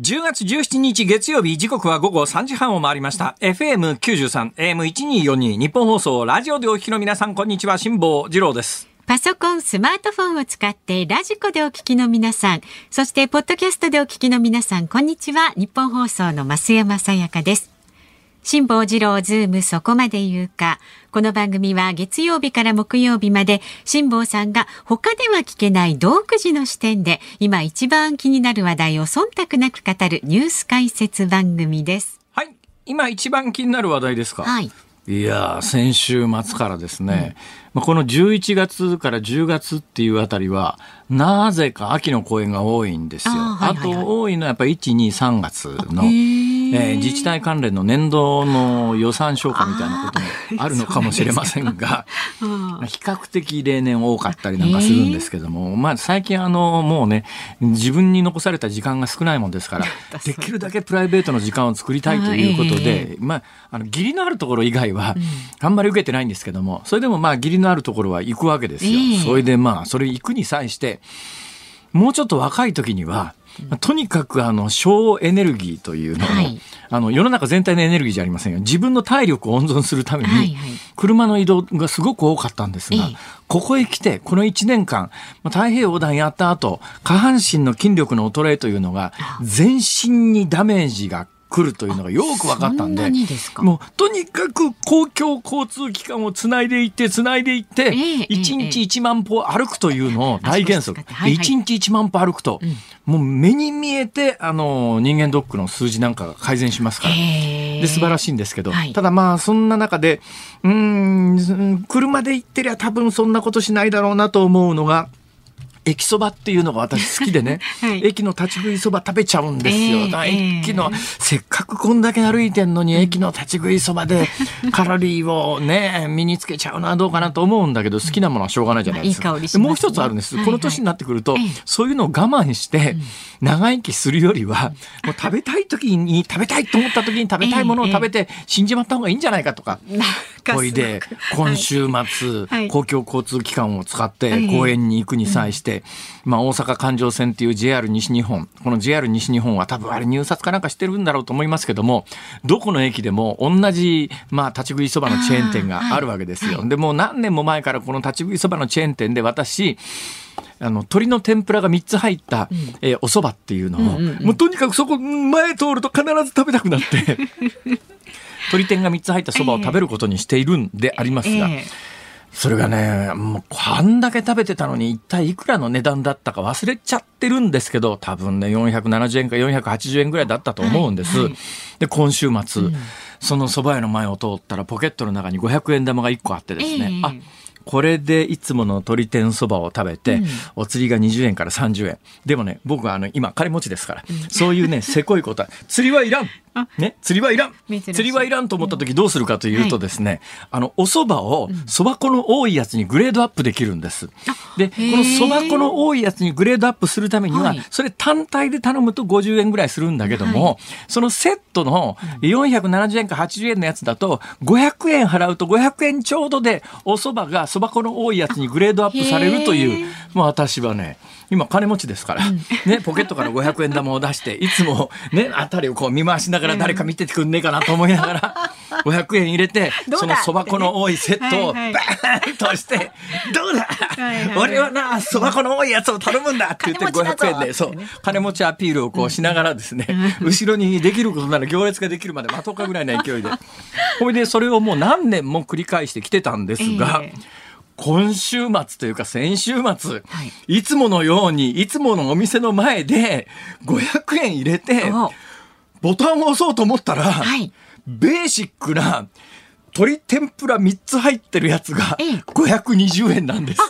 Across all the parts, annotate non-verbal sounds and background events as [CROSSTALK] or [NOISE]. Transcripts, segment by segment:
10月17日月曜日時刻は午後3時半を回りました。FM93、AM1242 ニッポン放送ラジオでお聞きの皆さんこんにちは、辛坊治郎です。パソコン、スマートフォンを使ってラジコでお聞きの皆さん、そしてポッドキャストでお聞きの皆さん、こんにちは。ニッポン放送の増山さやかです。辛坊治郎ズームそこまで言うか。この番組は月曜日から木曜日まで辛坊さんが他では聞けない独自の視点で今一番気になる話題を忖度なく語るニュース解説番組です。はい。今一番気になる話題ですか？はい。いやー先週末からですね、まあこの11月から10月っていうあたりは、なぜか秋の公演が多いんですよ。あ,、はいはいはいと多いのはやっぱり1、2、3月の、えー自治体関連の年度の予算消化みたいなこともあるのかもしれませんが、うん。比較的例年多かったりなんかするんですけども、まあ最近あの、もうね、自分に残された時間が少ないもんですから、[LAUGHS] できるだけプライベートの時間を作りたいということで、まあ、あの、義理のあるところ以外は、あんまり受けてないんですけども、それでもまあ義理のあるところは行くわけですよ。ええ。それでまあ、それ行くに際して、もうちょっと若い時には、とにかくあの省エネルギーというのを、はい。あの世の中全体のエネルギーじゃありませんよ。自分の体力を温存するために、はいはい。車の移動がすごく多かったんですが、ええ。ここへ来てこの1年間まあ太平洋横断やった後下半身の筋力の衰えというのが全身にダメージが来るというのがよく分かったんでもうとにかく公共交通機関をつないでいってつないでいって、ええ1日1万歩歩くというのを大原則、はいはい。1日1万歩歩くと、もう目に見えてあの人間ドックの数字なんかが改善しますから。で素晴らしいんですけど、はい。ただまあそんな中でうーん車で行ってりゃ多分そんなことしないだろうなと思うのが駅そばっていうのが私好きでね、[LAUGHS] はい。駅の立ち食いそば食べちゃうんですよ。ええだから駅の、せっかくこんだけ歩いてんのに、駅の立ち食いそばで [LAUGHS] カロリーをね、身につけちゃうのはどうかなと思うんだけど、好きなものはしょうがないじゃないですか。まあいいすね。でもう一つあるんです。はいはい。この年になってくると、ええ。そういうのを我慢して、長生きするよりは、もう食べたい時に、食べたいと思った時に食べたいものを食べて死んじまった方がいいんじゃないかとか。なんかほいで、今週末、はい。公共交通機関を使っええ。て公園に行くに際して、まあ大阪環状線っていう JR 西日本、この JR 西日本は多分あれ入札かなんかしてるんだろうと思いますけども、どこの駅でも同じ、まあ立ち食いそばのチェーン店があるわけですよ。で、もう何年も前からこの立ち食いそばのチェーン店で私、あの鶏の天ぷらが3つ入った、えーお蕎麦っていうのを、もうとにかくそこ前通ると必ず食べたくなって [LAUGHS] 鶏天が3つ入った蕎麦を食べることにしているんでありますが、ええそれがね、もうこんだけ食べてたのに一体いくらの値段だったか忘れちゃってるんですけど、多分ね、470円か480円ぐらいだったと思うんです。はいはい。で、今週末、その蕎麦屋の前を通ったらポケットの中に500円玉が1個あってですね、ええ。あ、これでいつもの鶏天そばを食べて、お釣りが20円から30円。でもね、僕はあの、今、金持ちですから、そういうね、せこいことは、釣りはいらんね、釣りはいらん。釣りはいらんと思った時どうするかというとですね、あの、お蕎麦を、蕎麦粉の多いやつにグレードアップできるんです。で、この蕎麦粉の多いやつにグレードアップするためには、はい。それ単体で頼むと50円ぐらいするんだけども、そのセットの470円か80円のやつだと、500円払うと500円ちょうどで、お蕎麦が蕎麦粉の多いやつにグレードアップされるというへー、まあ私はね、今金持ちですから、ね、ポケットから500円玉を出して、いつもね、あたりをこう見回しながら誰か見ててくんねえかなと思いながら、[LAUGHS] 500円入れて、その蕎麦粉の多いセットをバーンとして、どうだ？俺はな、蕎麦粉の多いやつを頼むんだって言って金持ちだぞ500円で、そう、金持ちアピールをこうしながらですね、後ろにできることなら行列ができるまで待とうかぐらいの勢いで。ほいで、それをもう何年も繰り返してきてたんですが、ええ今週末というか先週末、い、つものように、いつものお店の前で500円入れて、おボタンを押そうと思ったら、はい。ベーシックな鶏天ぷら3つ入ってるやつがええ。520円なんです。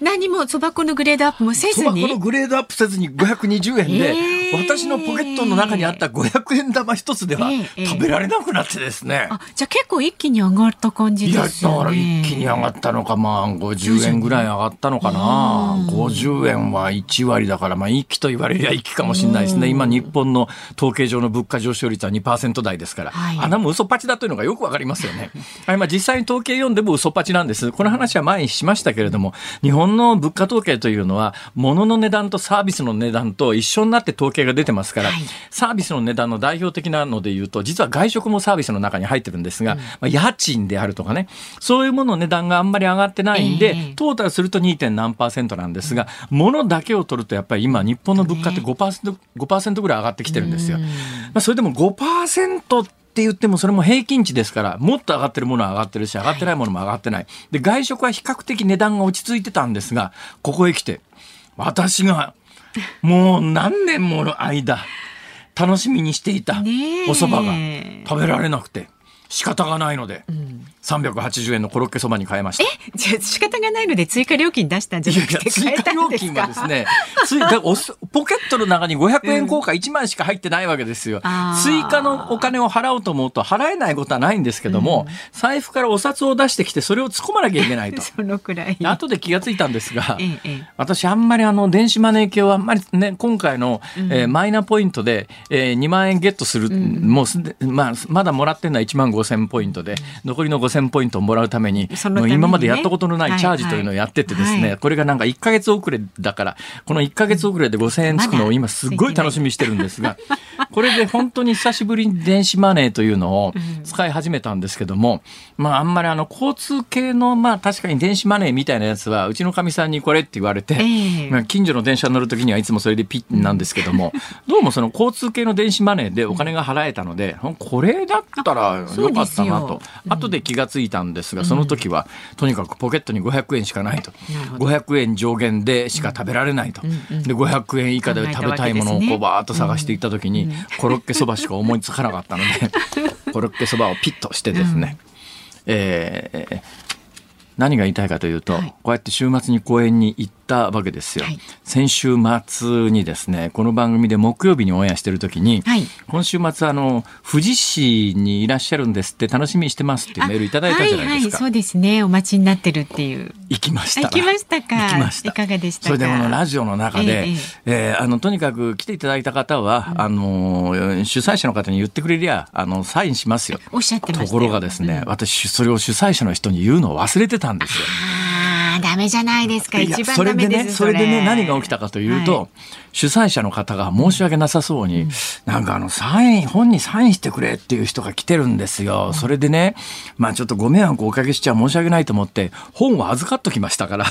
何もそば粉のグレードアップもせずそば粉のに。グレードアップせずに520円で、えー私のポケットの中にあった500円玉一つでは食べられなくなってですね。あ、じゃあ結構一気に上がった感じいや、だですよね。から一気に上がったのか、まあ、50円ぐらい上がったのかな。50円は1割だから、まあ、一気と言われりゃ一気かもしれないですね。今、日本の統計上の物価上昇率は2%台ですから、はいあんなもん嘘っぱちだというのがよくわかりますよね。はい、まあ、実際に統計読んでも嘘っぱちなんです。この話は前にしましたけれども、日本の物価統計というのは、物の値段とサービスの値段と一緒になって統計計が出てますから、はいサービスの値段の代表的なので言うと、実は外食もサービスの中に入ってるんですが、まあ、家賃であるとかね、そういうものの値段があんまり上がってないんで、ええトータルすると 2. 点何パーセントなんですが、物だけを取るとやっぱり今日本の物価ってね5%、5%ぐらい上がってきてるんですよ。まあ、それでも5%って言ってもそれも平均値ですから、もっと上がってるものは上がってるし、上がってないものも上がってない。で、外食は比較的値段が落ち着いてたんですが、ここへ来て、私がもう何年もの間、楽しみにしていたお蕎麦が食べられなくて、仕方がないので、380円のコロッケそばに変えました。じゃあ仕方がないので追加料金出したんじゃないくて追加料金はですね、ついだおすポケットの中に500円硬貨1万しか入ってないわけですよ。あー。追加のお金を払おうと思うと払えないことはないんですけども、財布からお札を出してきてそれを突っ込まなきゃいけないと。[LAUGHS] そのくらい。後で気がついたんですが、ええええ。私あんまりあの電子マネー系はあんまりね今回の、えーマイナポイントで、えー2万円ゲットする、もうすで、まあ、まだもらってるのは1万5千ポイントで残りの5千ポイントをもらうためにね。今までやったことのないチャージというのをやっててですね、はいはい。これがなんか1か月遅れだからこの1か月遅れで5千円つくのを今すっごい楽しみにしてるんですが、[LAUGHS] これで本当に久しぶりに電子マネーというのを使い始めたんですけども、まああんまりあの交通系のまあ確かに電子マネーみたいなやつはうちのかみさんにこれって言われて、ええ。まあ近所の電車に乗るときにはいつもそれでピッなんですけども、[LAUGHS] どうもその交通系の電子マネーでお金が払えたので、これだったらよ。かったなと、後で気がついたんですが、その時はとにかくポケットに500円しかないと。なるほど。500円上限でしか食べられないと。で、500円以下で食べたいものをこうバーッと探していった時に、コロッケそばしか思いつかなかったので、[LAUGHS] コロッケそばをピッとしてですね、えー何が言いたいかというと、はい。こうやって週末に公園に行ったわけですよ。はい先週末にですね、この番組で木曜日にオンエアしてる時に、はい今週末あの、富士市にいらっしゃるんですって楽しみにしてますってメールいただいたじゃないですか。はいはい、そうですね。お待ちになってるっていう。行きました。行きましたか。いかがでしたか？それでこのラジオの中で、えええーあの、とにかく来ていただいた方は、あの、主催者の方に言ってくれりゃ、あの、サインしますよ。おっしゃってましところがですね、私、それを主催者の人に言うのを忘れてたんですよ。ああ、ダメじゃないですか。一番それで。ね、それでね、何が起きたかというと、はい主催者の方が申し訳なさそうに、なんかあの、サイン、本にサインしてくれっていう人が来てるんですよ。それでね、まあちょっとご迷惑をおかけしちゃ申し訳ないと思って、本を預かっときましたから。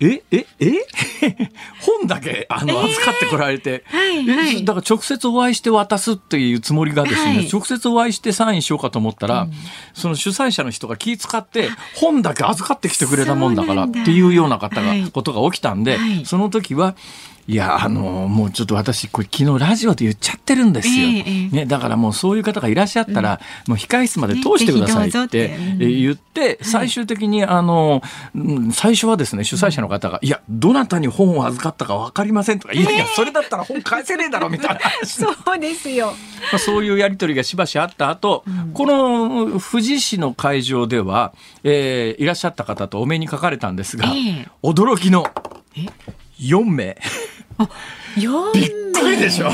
えええ？[LAUGHS] 本だけあの預かってこられて、はいはい。えだから直接お会いして渡すっていうつもりがですね、はい。直接お会いしてサインしようかと思ったら、その主催者の人が気使って本だけ預かってきてくれたもんだからっていうような方が、はい。ことが起きたんで、はい。その時はいやあのもうちょっと私これ昨日ラジオで言っちゃってるんですよ、ええええ。ね、だからもうそういう方がいらっしゃったら、もう控室まで通してくださいって言って最終的にあのうん最初はですね主催者の方が「いやどなたに本を預かったか分かりません」とか「いやいやそれだったら本返せねえだろ」みたいな。話 [LAUGHS] そうですよ。まあ、そういうやり取りがしばしあった後、この富士市の会場では、えーいらっしゃった方とお目にかかれたんですが、ええ。驚きのえ？4名。びっくりでしょ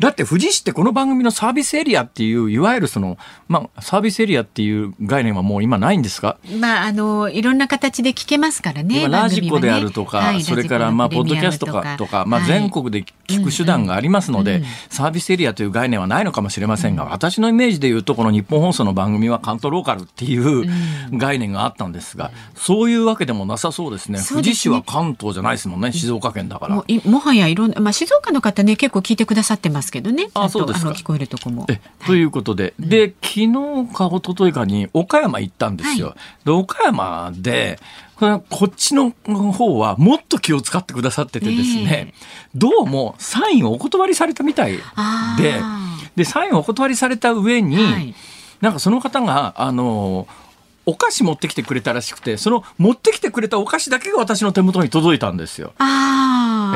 だって富士市ってこの番組のサービスエリアっていういわゆるその、まあ、サービスエリアっていう概念はもう今ないんですか？まああのいろんな形で聞けますからね。今ラジコであるとか、ね。それからまあポッドキャストとかとか、まあ、全国で聞く手段がありますので、サービスエリアという概念はないのかもしれませんが、私のイメージで言うとこの日本放送の番組は関東ローカルっていう概念があったんですが、そういうわけでもなさそうですね。すね。富士市は関東じゃないですもんね静岡県だから。ももはやいろんな、まあ、静岡の方ね結構聞いてくださってますけどね。あそうです聞こえるとこも。えということで、で昨日か一昨日かに岡山行ったんですよ。はで岡山でこっちの方はもっと気を使ってくださっててですね、どうもサインをお断りされたみたいあでー。でサインをお断りされた上に、はい。なんかその方があのお菓子持ってきてくれたらしくてその持ってきてくれたお菓子だけが私の手元に届いたんですよ。あ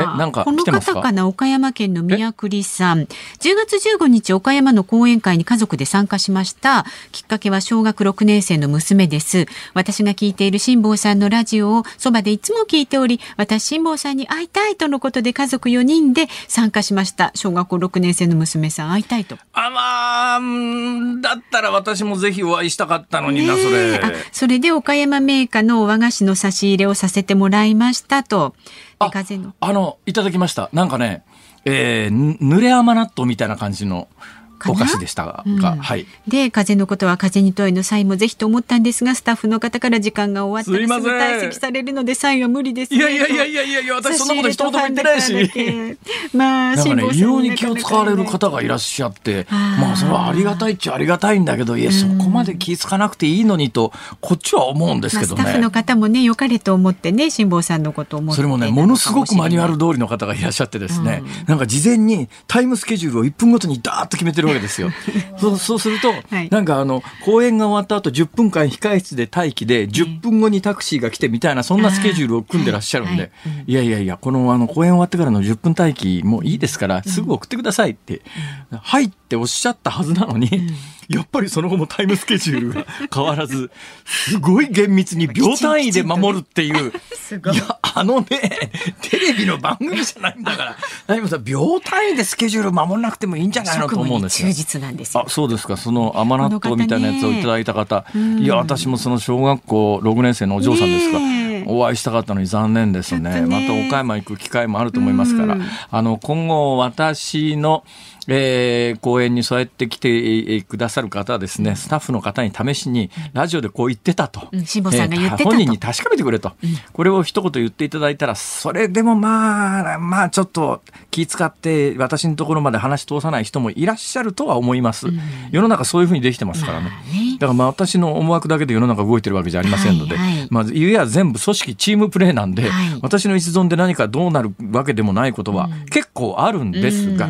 なんかこの方かな岡山県の宮栗さん。10月15日岡山の講演会に家族で参加しました。きっかけは小学6年生の娘です。私が聞いている辛坊さんのラジオをそばでいつも聞いており、私辛坊さんに会いたいとのことで家族4人で参加しました。小学校6年生の娘さん会いたいと。あまあうんだったら私もぜひお会いしたかったのにな、それ。あそれで岡山メーカーの和菓子の差し入れをさせてもらいましたと。であ風のあの、いただきました。なんかね、えー、濡れ甘納豆みたいな感じのお菓子でしたが、うん、はい。で、風のことは風に問いの際もぜひと思ったんですが、スタッフの方から時間が終わったらすぐ退席されるので、サインは無理です、ね、いやいやいやいやいやいや、私そんなこと一言も言ってないし。まあ、なんかね、異様に気を使われる方がいらっしゃって、まあ、それはありがたいっちゃありがたいんだけど、いや、そこまで気ぃつかなくていいのにと、こっちは思うんですけどね。まあ、スタッフの方もね、良かれと思ってね、辛坊さんのことを思って。それもね、ものすごくマニュアル通りの方がいらっしゃってですね、うん、なんか事前にタイムスケジュールを1分ごとにダーッと決めてるわけですよ。[LAUGHS] そうそうすると、はい、なんかあの公演が終わった後10分間控室で待機で10分後にタクシーが来てみたいなそんなスケジュールを組んでらっしゃるんで、い。やいやいやこのあの公演終わってからの10分待機もいいですからすぐ送ってくださいって、はいっておっしゃったはずなのに。やっぱりその後もタイムスケジュールが変わらず、すごい厳密に秒単位で守るっていう。いや、あのね、テレビの番組じゃないんだから、何もさ、秒単位でスケジュール守らなくてもいいんじゃないの？と思うんですよ。忠実なんですあ、そうですか。その甘納豆みたいなやつをいただいた方。ね、いや、私もその小学校6年生のお嬢さんですか。お会いしたかったのに残念ですね。ねまた岡山行く機会もあると思いますから、あの、今後私の、えー、講演にそうやって来てくださる方はですね、スタッフの方に試しに、ラジオでこう言ってたと。うん、さんが言ってたと、本人に確かめてくれと、うん。これを一言言っていただいたら、それでもまあ、まあちょっと気使って私のところまで話通さない人もいらっしゃるとは思います。うん、世の中そういうふうにできてますから。ね。だからまあ私の思惑だけで世の中動いてるわけじゃありませんので、はいはい、まあ言えば全部組織チームプレーなんで、はい、私の一存で何かどうなるわけでもないことは結構あるんですが、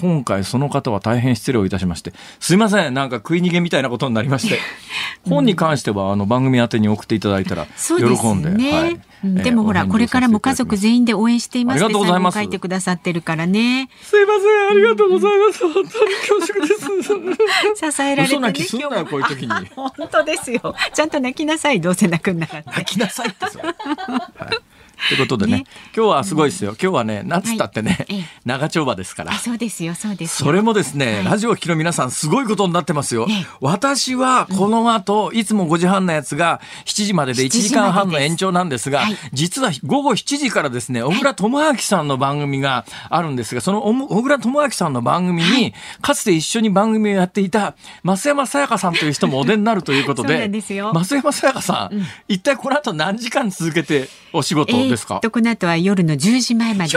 今回その方は大変失礼をいたしまして、すいません、なんか食い逃げみたいなことになりまして、[LAUGHS] 本に関してはあの番組宛てに送っていただいたら喜んで。でね、はいでもほら、これからも家族全員で応援していますって書いてくださってるからね。すいません、ありがとうございます。本当に恐縮です。[LAUGHS] 支えられて、ね、泣きすんなよ、こういう時に。本当ですよ。ちゃんと泣きなさい、どうせ泣くんだから。[LAUGHS] 泣きなさいってはいということでね、ね、今日はすごいですよ。今日はね、なんつったってね、はい、長丁場ですから。そうですよ、そうですそれもですね、はい、ラジオを聴きの皆さん、すごいことになってますよ。ね、私はこの後、うん、いつも5時半のやつが7時までで1時間半の延長なんですが、はい、実は午後7時からですね、小倉智明さんの番組があるんですが、その小倉智明さんの番組に、かつて一緒に番組をやっていた増山さやかさんという人もお出になるということで、[LAUGHS] 増山さやかさん、うん、一体この後何時間続けてお仕事ですか、えー、この後は夜の10時前まで。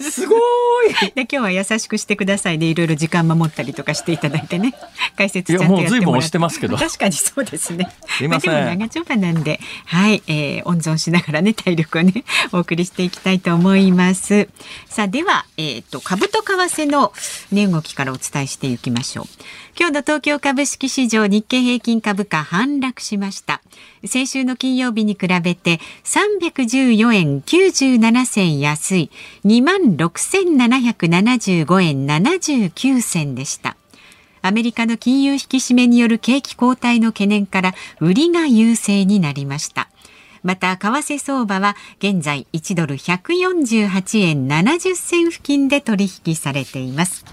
すごい！[LAUGHS] で今日は優しくしてくださいね。いろいろ時間守ったりとかしていただいてね。解説ちゃんとやってもらって。ますけど。確かにそうですね。すいません、まあ、長丁場なんで。はい、えー、温存しながらね体力をねお送りしていきたいと思います。さあではえっ、ー、と株と為替の値動きからお伝えしていきましょう。今日の東京株式市場日経平均株価反落しました先週の金曜日に比べて314円97銭安い2万6775円79銭でした。アメリカの金融引き締めによる景気後退の懸念から売りが優勢になりました。また為替相場は現在1ドル148円70銭付近で取引されています。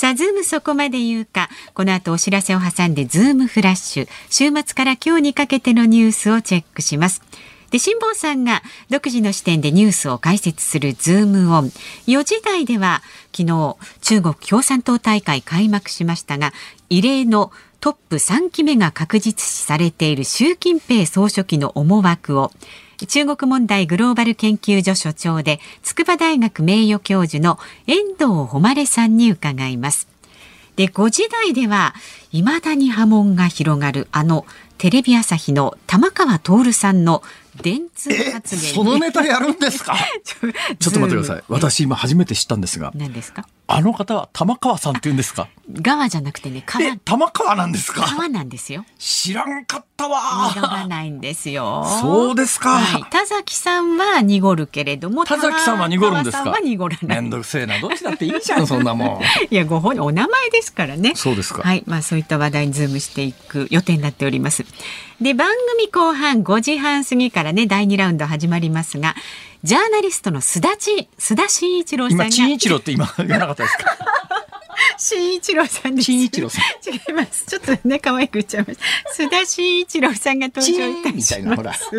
さあ、ズームそこまで言うか。この後お知らせを挟んで、ズームフラッシュ。週末から今日にかけてのニュースをチェックします。で、辛坊さんが独自の視点でニュースを解説するズームオン。4時台では昨日中国共産党大会開幕しましたが、異例のトップ3期目が確実視されている習近平総書記の思惑を中国問題グローバル研究所所長で筑波大学名誉教授の遠藤誉さんに伺います。で5時台では未だに波紋が広がるあのテレビ朝日の玉川徹さんの電通発言。そのネタやるんですか？[LAUGHS] ちょっと待ってください。私今初めて知ったんですが。何ですか？あの方は玉川さんって言うんですか？川じゃなくてね川。玉川なんですか？川なんですよ。知らんかったわ。濁らないんですよ。そうですか、はい、田崎さんは濁るけれども田崎さんは濁るんですか？濁らない。めんどくせえな。どっちだっていいじゃん [LAUGHS] そんなもん。いやご本人お名前ですからね。そうですか。はい。まあそういった話題にズームしていく予定になっておりますで番組後半5時半過ぎからね第2ラウンド始まりますがジャーナリストの須田ち須田慎一郎さんが今慎一郎って今言わなかったですか？[LAUGHS] 慎一郎さんです。慎一郎さん。違います。ちょっとね、可愛く言っちゃいました。須田慎一郎さんが登場いたします。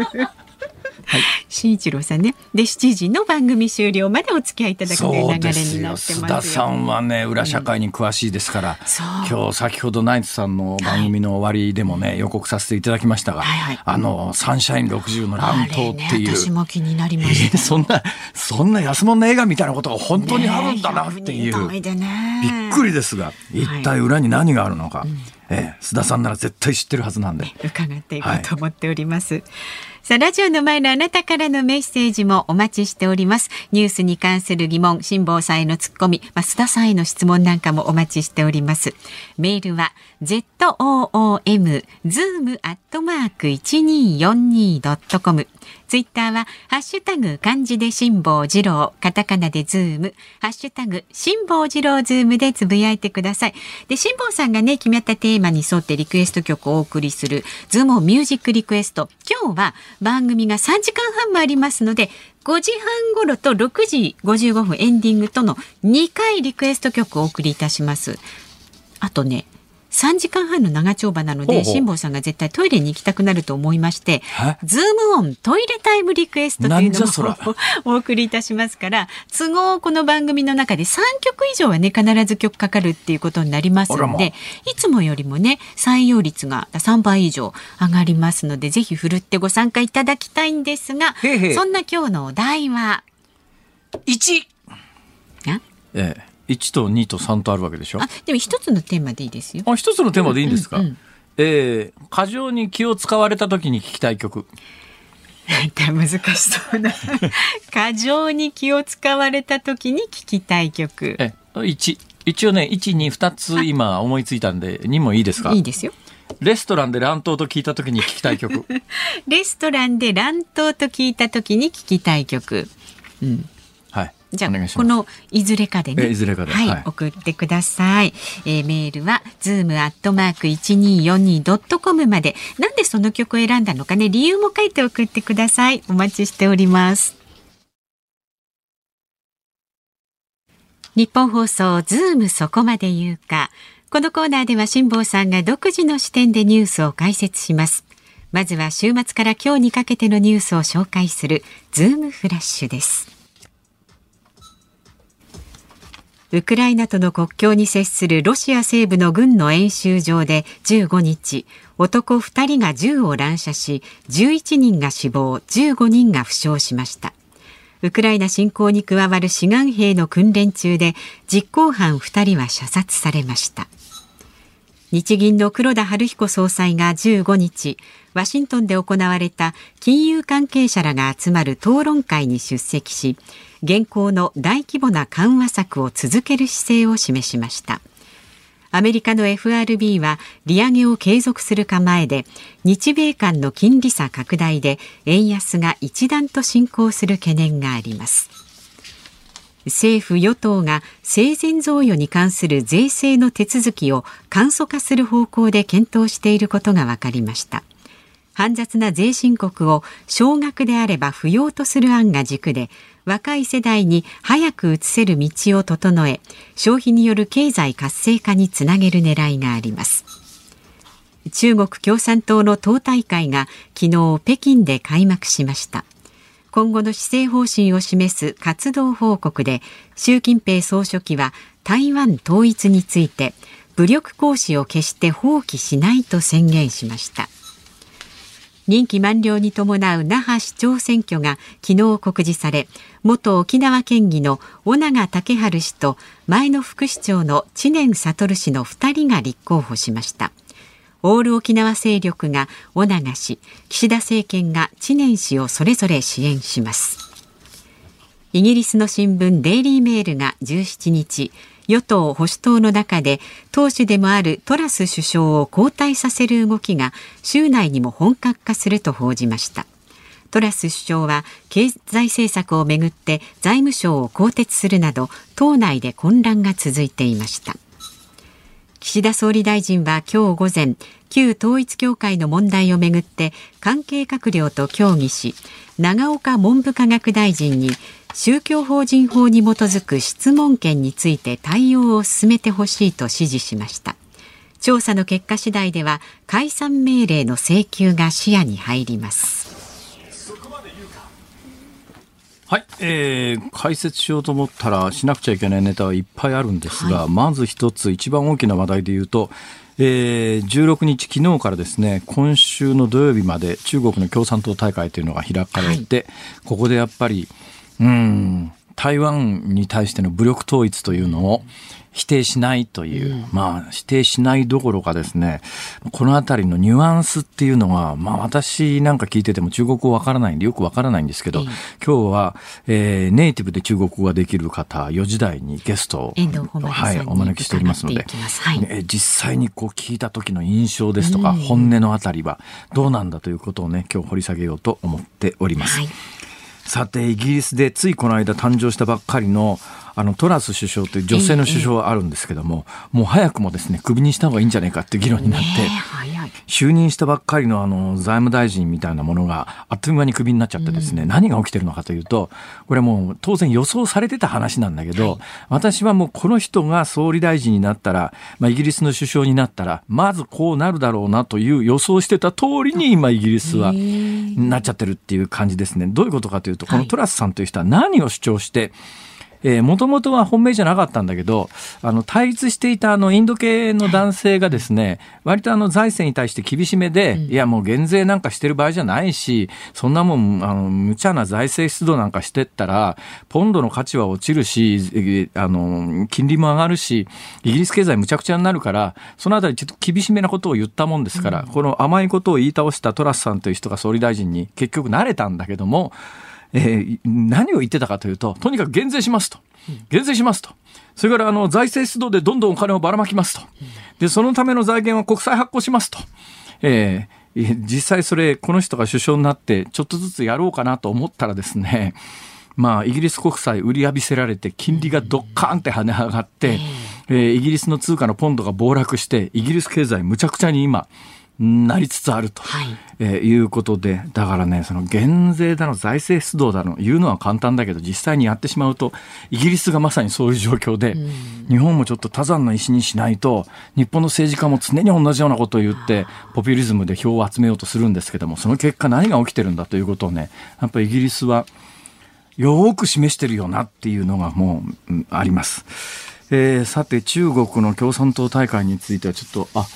新一郎さんね。で、7時の番組終了までお付き合いいただくという流れになってます須田さんはね、裏社会に詳しいですから、うん、今日先ほどナイツさんの番組の終わりでもね、はい、予告させていただきましたが、はいはい、あの、サンシャイン60の乱闘っていう。ね、私も気になりました。[LAUGHS] そんな、そんな安物の映画みたいなことが本当にあるんだなっていう。びっくりですが、一体裏に何があるのか。はいうんえー、須田さんなら絶対知ってるはずなんで、伺っていこうと思っております、はいさあ、ラジオの前のあなたからのメッセージもお待ちしております。ニュースに関する疑問、辛抱さんへのツッコミ、まあ、須田さんへの質問なんかもお待ちしております。メールは、zoom、zoom アットマーク 1242.com。ツイッターは、ハッシュタグ漢字で辛坊治郎、カタカナでズーム、ハッシュタグ辛坊治郎ズームでつぶやいてください。で、辛坊さんがね、決めたテーマに沿ってリクエスト曲をお送りする、ズームミュージックリクエスト。今日は、番組が3時間半もありますので5時半頃と6時55分エンディングとの2回リクエスト曲をお送りいたします。あとね3時間半の長丁場なので辛坊さんが絶対トイレに行きたくなると思いましてズームオントイレタイムリクエストというのを [LAUGHS] お送りいたしますから都合この番組の中で3曲以上はね必ず曲かかるっていうことになりますのでいつもよりもね採用率が3倍以上上がりますのでぜひふるってご参加いただきたいんですがそんな今日のお題は1ええ1と2と3とあるわけでしょ？あでも一つのテーマでいいですよ。あ一つのテーマでいいんですか、うんうん、えー、過剰に気を使われた時に聞きたい曲。なんか難しそうな。[LAUGHS] 過剰に気を使われた時に聞きたい曲。え1一応ね122つ今思いついたんで2もいいですか？いいですよ。レストランで乱闘と聞いた時に聞きたい曲。[LAUGHS] レストランで乱闘と聞いた時に聞きたい曲。うんじゃあこのいずれかでね、いずれかで、はい、はい、送ってください。えー、メールはズームアットマーク一二四二ドットコムまで。なんでその曲を選んだのかね、理由も書いて送ってください。お待ちしております。ニッポン放送ズームそこまで言うか。このコーナーでは辛坊さんが独自の視点でニュースを解説します。まずは週末から今日にかけてのニュースを紹介するズームフラッシュです。ウクライナとの国境に接するロシア西部の軍の演習場で15日、男2人が銃を乱射し、11人が死亡、15人が負傷しました。ウクライナ侵攻に加わる志願兵の訓練中で、実行犯2人は射殺されました。日銀の黒田晴彦総裁が15日、ワシントンで行われた金融関係者らが集まる討論会に出席し、現行の大規模な緩和策を続ける姿勢を示しました。アメリカの FRB は利上げを継続する構えで日米間の金利差拡大で円安が一段と進行する懸念があります。政府与党が生前贈与に関する税制の手続きを簡素化する方向で検討していることが分かりました。煩雑な税申告を少額であれば不要とする案が軸で若い世代に早く移せる道を整え消費による経済活性化につなげる狙いがあります。中国共産党の党大会が昨日北京で開幕しました。今後の施政方針を示す活動報告で習近平総書記は台湾統一について武力行使を決して放棄しないと宣言しました。任期満了に伴う那覇市長選挙が昨日告示され元沖縄県議の尾長武春氏と前の副市長の知念悟氏の2人が立候補しました。オール沖縄勢力が尾長氏岸田政権が知念氏をそれぞれ支援します。イギリスの新聞デイリーメールが17日与党・保守党の中で党首でもあるトラス首相を交代させる動きが州内にも本格化すると報じました。トラス首相は経済政策をめぐって財務省を更迭するなど党内で混乱が続いていました。岸田総理大臣は今日午前旧統一教会の問題をめぐって関係閣僚と協議し永岡文部科学大臣に宗教法人法に基づく質問権について対応を進めてほしいと指示しました。調査の結果次第では解散命令の請求が視野に入ります。はい、えー、解説しようと思ったらしなくちゃいけないネタはいっぱいあるんですが、はい、まず一つ一番大きな話題で言うと、えー、16日昨日からですね今週の土曜日まで中国の共産党大会というのが開かれて、はい、ここでやっぱりうん。台湾に対しての武力統一というのを否定しないという、うん、まあ否定しないどころかですねこの辺りのニュアンスっていうのはまあ私なんか聞いてても中国語わからないんでよくわからないんですけど、今日は、えー、ネイティブで中国語ができる方4時台にゲストを、はい、お招きしておりますので、はい、え実際にこう聞いた時の印象ですとか、本音のあたりはどうなんだということをね今日掘り下げようと思っております。はいさてイギリスでついこの間誕生したばっかりのあのトラス首相という女性の首相はあるんですけども、もう早くもですねクビにした方がいいんじゃないかっていう議論になって、就任したばっかりのあの財務大臣みたいなものがあっという間にクビになっちゃってですね、何が起きてるのかというとこれもう当然予想されてた話なんだけど、私はもうこの人が総理大臣になったら、まあ、イギリスの首相になったらまずこうなるだろうなという予想してた通りに今イギリスはなっちゃってるっていう感じですね。どういうことかというとこのトラスさんという人は何を主張して、もともとは本命じゃなかったんだけど、あの、対立していたあの、インド系の男性がですね、割とあの、財政に対して厳しめで、うん、いや、もう減税なんかしてる場合じゃないし、そんなもん、あの、無茶な財政出動なんかしてったら、ポンドの価値は落ちるし、あの、金利も上がるし、イギリス経済むちゃくちゃになるから、そのあたりちょっと厳しめなことを言ったもんですから、うん、この甘いことを言い倒したトラスさんという人が総理大臣に結局慣れたんだけども、えー、何を言ってたかというと、とにかく減税しますと。減税しますと。それからあの財政出動でどんどんお金をばらまきますと。で、そのための財源は国債発行しますと。えー、実際それ、この人が首相になって、ちょっとずつやろうかなと思ったらですね、まあ、イギリス国債売り浴びせられて、金利がドッカーンって跳ね上がって、えー、イギリスの通貨のポンドが暴落して、イギリス経済むちゃくちゃに今、なりつつあると、はい。えー、いうことで、だからね、その減税だの、財政出動だの、言うのは簡単だけど、実際にやってしまうと、イギリスがまさにそういう状況で、日本もちょっと多山の石にしないと、日本の政治家も常に同じようなことを言って、ポピュリズムで票を集めようとするんですけども、その結果何が起きてるんだということをね、やっぱりイギリスは、よく示してるよなっていうのがもう、うん、あります。えー、さて中国の共産党大会についてはちょっと、あ、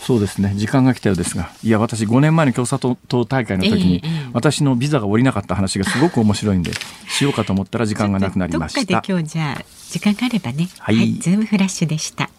そうですね。時間が来たようですが。いや私5年前の共産党大会の時に、私のビザが下りなかった話がすごく面白いんで [LAUGHS] しようかと思ったら時間がなくなりました。どっかで今日じゃあ時間があればねはい、はい、ズームフラッシュでした。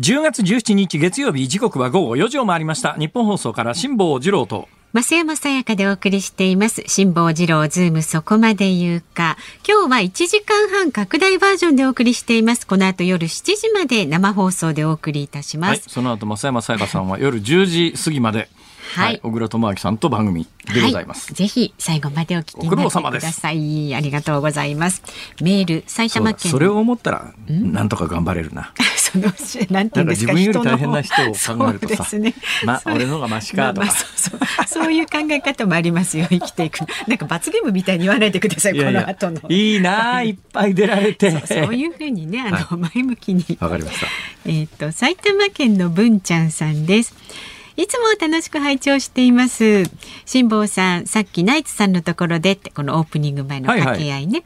10月17日月曜日時刻は午後4時を回りました。日本放送から辛坊治郎と増山さやかでお送りしています。辛坊治郎ズームそこまで言うか。今日は1時間半拡大バージョンでお送りしています。この後夜7時まで生放送でお送りいたします、はい、その後増山さやかさんは夜10時過ぎまで。はい、小倉智明さんと番組でございます、はい、ぜひ最後までお聞きください。ありがとうございます。メール埼玉県。それを思ったらなんとか頑張れるなそ [LAUGHS] のなんていうんですか自分より大変な人を考えるとさ、ね、まあ俺のがマシかとか、まあ、そうそう。そういう考え方もありますよ [LAUGHS] 生きていくなんか罰ゲームみたいに言わないでくださいこの後の。いいない。っぱい出られて。そういうふうにねあの、前向きに。わかりました。えっ、と埼玉県の文ちゃんさんです。いつも楽しく拝聴しています。辛坊さん、さっきナイツさんのところでってこのオープニング前の掛け合いね。はいはい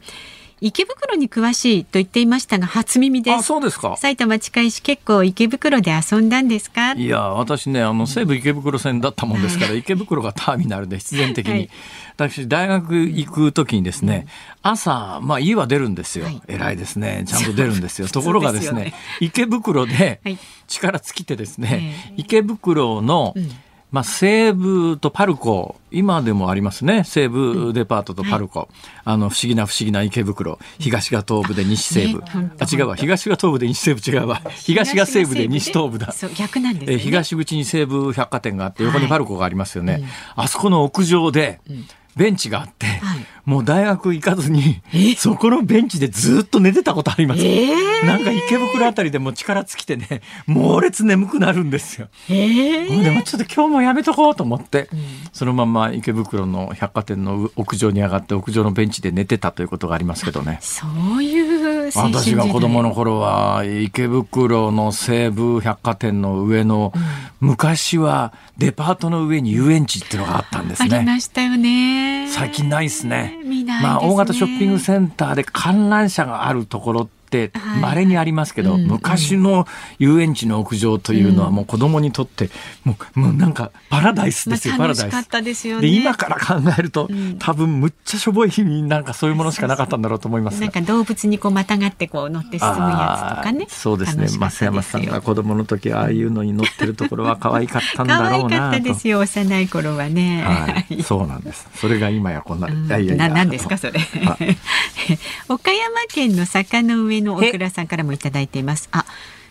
池袋に詳しいと言っていましたが初耳です。あ、そうですか。埼玉近いし結構池袋で遊んだんですか？いや私ねあの西武池袋線だったもんですから、池袋がターミナルで必然的に、はい、私大学行く時にですね、朝まあ家は出るんですよ。はい、偉いですね。ちゃんと出るんですよ。[LAUGHS] ところがですね、池袋で力尽きてですね、池袋の、うんまあ、西武とパルコ、今でもありますね。西武デパートとパルコ。はい、あの、不思議な不思議な池袋。東が東部で西西部。ね、あ、違うわ。東が東部で西西部違うわ。東が西部で西東部だ。そう、逆なんですね。東口に西武百貨店があって、横にパルコがありますよね。はいうん、あそこの屋上で、うんベンチがあって、はい、もう大学行かずに、そこのベンチでずっと寝てたことあります。えー、なんか池袋あたりでも力尽きてね、猛烈眠くなるんですよ。えー、でもちょっと今日もやめとこうと思って、うん、そのまま池袋の百貨店の屋上に上がって屋上のベンチで寝てたということがありますけどね。そういう私が子供の頃は池袋の西武百貨店の上の昔はデパートの上に遊園地っていうのがあったんですね。ありましたよね。最近ないですね。まあ大型ショッピングセンターで観覧車があるところってはい。稀にありますけど、うん。うん昔の遊園地の屋上というのはもう子供にとってもうもうなんかパラダイスですよ、まあパラダイス。楽しかったですよでね。今から考えると、ん。多分むっちゃしょぼいなんかそういうものしかなかったんだろうと思います。がなんか動物にこうまたがってこう乗って進むやつとかね。そうですね。増山さんが子供の時ああいうのに乗ってるところは可愛かったん可だろ愛かうなと。ったですよ。幼い頃はね。はい、そうなんです。それが今やこんな、うん。いやいやいや。ななんですかそれ。は。[LAUGHS] 岡山県の坂の上の大倉さんからもいただいています。あ、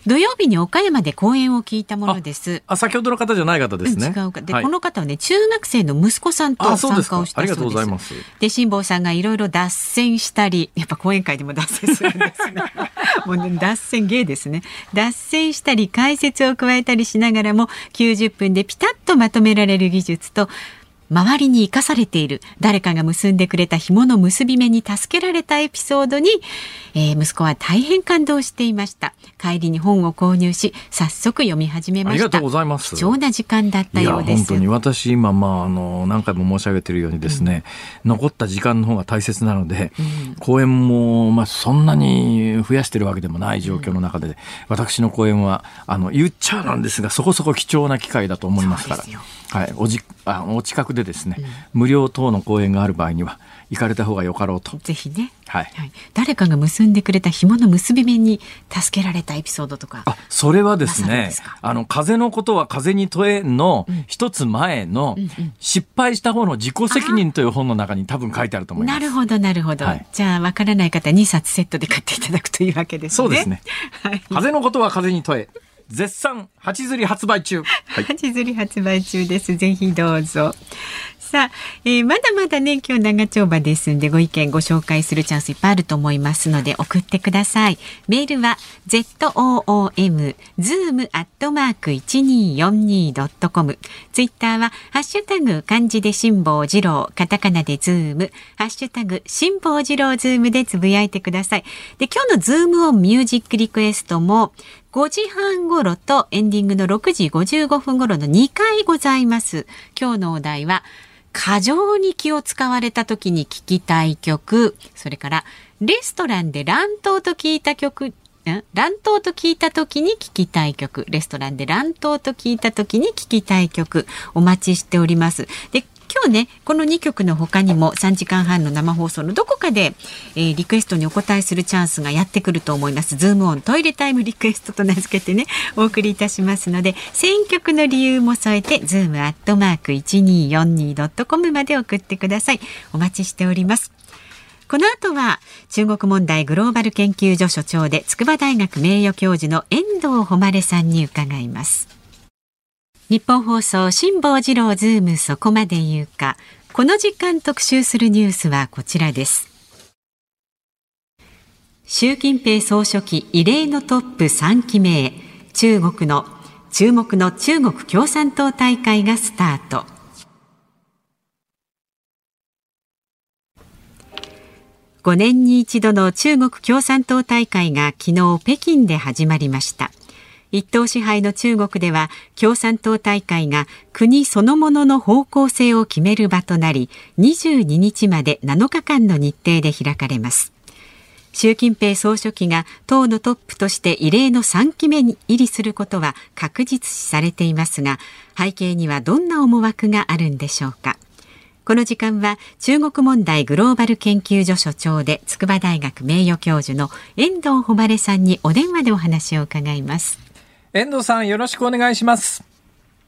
土曜日に岡山で講演を聞いたものです。あ、先ほどの方じゃない方ですね。うん違うかで、はいこの方はね中学生の息子さんと参。加をしたそうです。ありがとうございます。で辛坊さんがいろいろ脱線したりやっぱ講演会でも脱線するんですね [LAUGHS] もうね脱線芸ですね脱線したり解説を加えたりしながらも90分でピタッとまとめられる技術と周りに生かされている。誰かが結んでくれた紐の結び目に助けられたエピソードに、えー息子は大変感動していました。帰りに本を購入し早速読み始めました。ありがとうございます。貴重な時間だったようです。本当に私今まああの何回も申し上げているようにですね、残った時間の方が大切なので、講演もまあそんなに増やしてるわけでもない状況の中で、私の講演はあの言っちゃなんですがそこそこ貴重な機会だと思いますからはい、おじあお近くでですね、無料等の講演がある場合には行かれた方がよかろうと。ぜひねはいはい、誰かが結んでくれた紐の結び目に助けられたエピソードとか。あ、それはですねすか、あの、風のことは風に問えの一つ前の失敗した方の自己責任という本の中に多分書いてあると思います。なるほどなるほど、はいじゃあわからない方2冊セットで買っていただくというわけですね。そうですね。[LAUGHS] はい。風のことは風に問え。絶賛八釣り発売中。はい。八釣り発売中です。ぜひどうぞ。さあ、えーまだまだね今日長丁場ですんでご意見ご紹介するチャンスいっぱいあると思いますので送ってください。メールは z o o m zoom アットマーク一二四二ドットコム。ツイッターはハッシュタグ漢字で辛坊治郎カタカナでズームハッシュタグ辛坊治郎ズームでつぶやいてください。で今日のズームオンミュージックリクエストも5時半頃とエンディングの6時55分頃の2回ございます。今日のお題は、過剰に気を使われた時に聴きたい曲、それから、レストランで乱闘と聞いた曲、乱闘と聞いた時に聴きたい曲、レストランで乱闘と聞いた時に聴きたい曲、お待ちしております。で今日ねこの2曲の他にも3時間半の生放送のどこかで、えーリクエストにお答えするチャンスがやってくると思います。ズームオントイレタイムリクエストと名付けてねお送りいたしますので選曲の理由も添えてズームアットマーク 1242.com まで送ってください。お待ちしております。この後は中国問題グローバル研究所所長で筑波大学名誉教授の遠藤誉さんに伺います。ニッポン放送辛坊治郎ズームそこまで言うか。この時間特集するニュースはこちらです。習近平総書記異例のトップ3期目へ。中国の注目の中国共産党大会がスタート。5年に一度の中国共産党大会が昨日北京で始まりました。一党支配の中国では共産党大会が国そのものの方向性を決める場となり22日まで7日間の日程で開かれます。習近平総書記が党のトップとして異例の3期目に入りすることは確実視されていますが背景にはどんな思惑があるんでしょうか。この時間は中国問題グローバル研究所所長で筑波大学名誉教授の遠藤誉さんにお電話でお話を伺います。遠藤さんよろしくお願いします。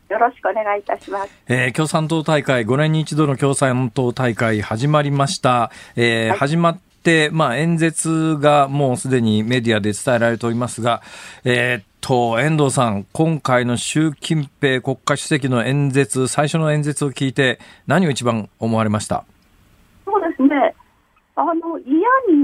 よろしくお願いいたします。えー共産党大会、5年に一度の共産党大会始まりました。えーはい始まって、まあ、演説がもうすでにメディアで伝えられておりますが、えーっと、遠藤さん、今回の習近平国家主席の演説、最初の演説を聞いて、何を一番思われました？そうですね。あの、嫌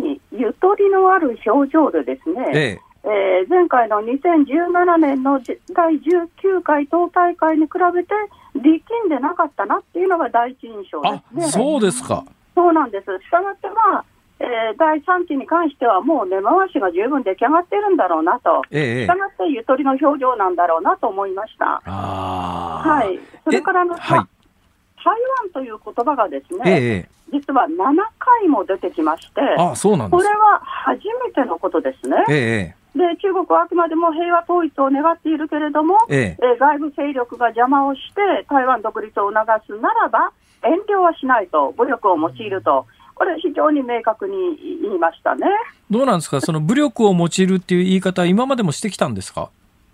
にゆとりのある表情でですね、ええー前回の2017年のじ第19回党大会に比べて力んでなかったなっていうのが第一印象ですね。、そうですか。そうなんです。したがってまあ、えー第3期に関してはもう根回しが十分出来上がっているんだろうなと、ええしたがってゆとりの表情なんだろうなと思いました。ああ。はい、それからあの、えはい。台湾という言葉がですね、ええ実は7回も出てきまして、ああ、そうなんですこれ。は初めてのことですね。ええで、中国はあくまでも平和統一を願っているけれども、えええー外部勢力が邪魔をして台湾独立を促すならば、遠慮はしないと、武力を用いると、これ、非常に明確に言いましたね。どうなんですか？その武力を用いるっていう言い方、今までもしてきたんですか？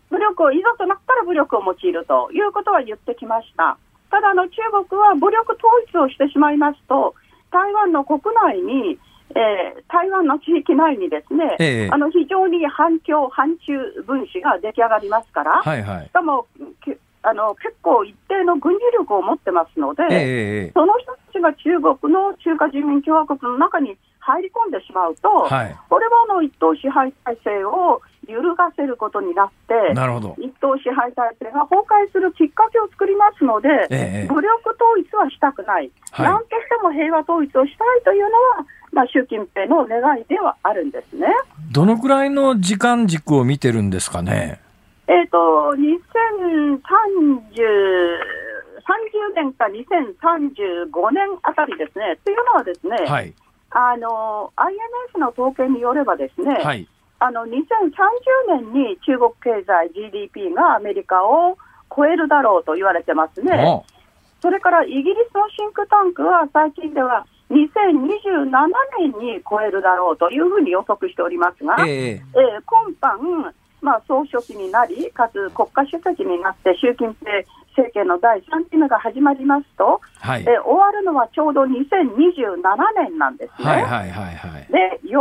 武力をいざとなったら武力を用いるということは言ってきました。ただあの、中国は武力統一をしてしまいますと、台湾の国内に、えー台湾の地域内にですね、ええあの非常に反共、反中分子が出来上がりますから、はいはいし。かもけあの結構一定の軍事力を持ってますので、えその人たちが中国の中華人民共和国の中に入り込んでしまうと、はい。これはあの一党支配体制を揺るがせることになって、なるほど。一党支配体制が崩壊するきっかけを作りますので、ええ武力統一はしたくない、はいなんとしても平和統一をしたいというのは、まあ、習近平の願いではあるんですね。どのくらいの時間軸を見てるんですかね？えっ、と、2030 30年か2035年あたりですね。というのはですね、はい。あの、IMF の統計によればですね、はい。あの、2030年に中国経済 GDP がアメリカを超えるだろうと言われてますね。おそれからイギリスのシンクタンクは最近では2027年に超えるだろうというふうに予測しておりますが、えええー今般、まあ、総書記になり、かつ国家主席になって、習近平政権の第3期目が始まりますと、はい。えー終わるのはちょうど2027年なんですね。はいはいはいはい。で、4期目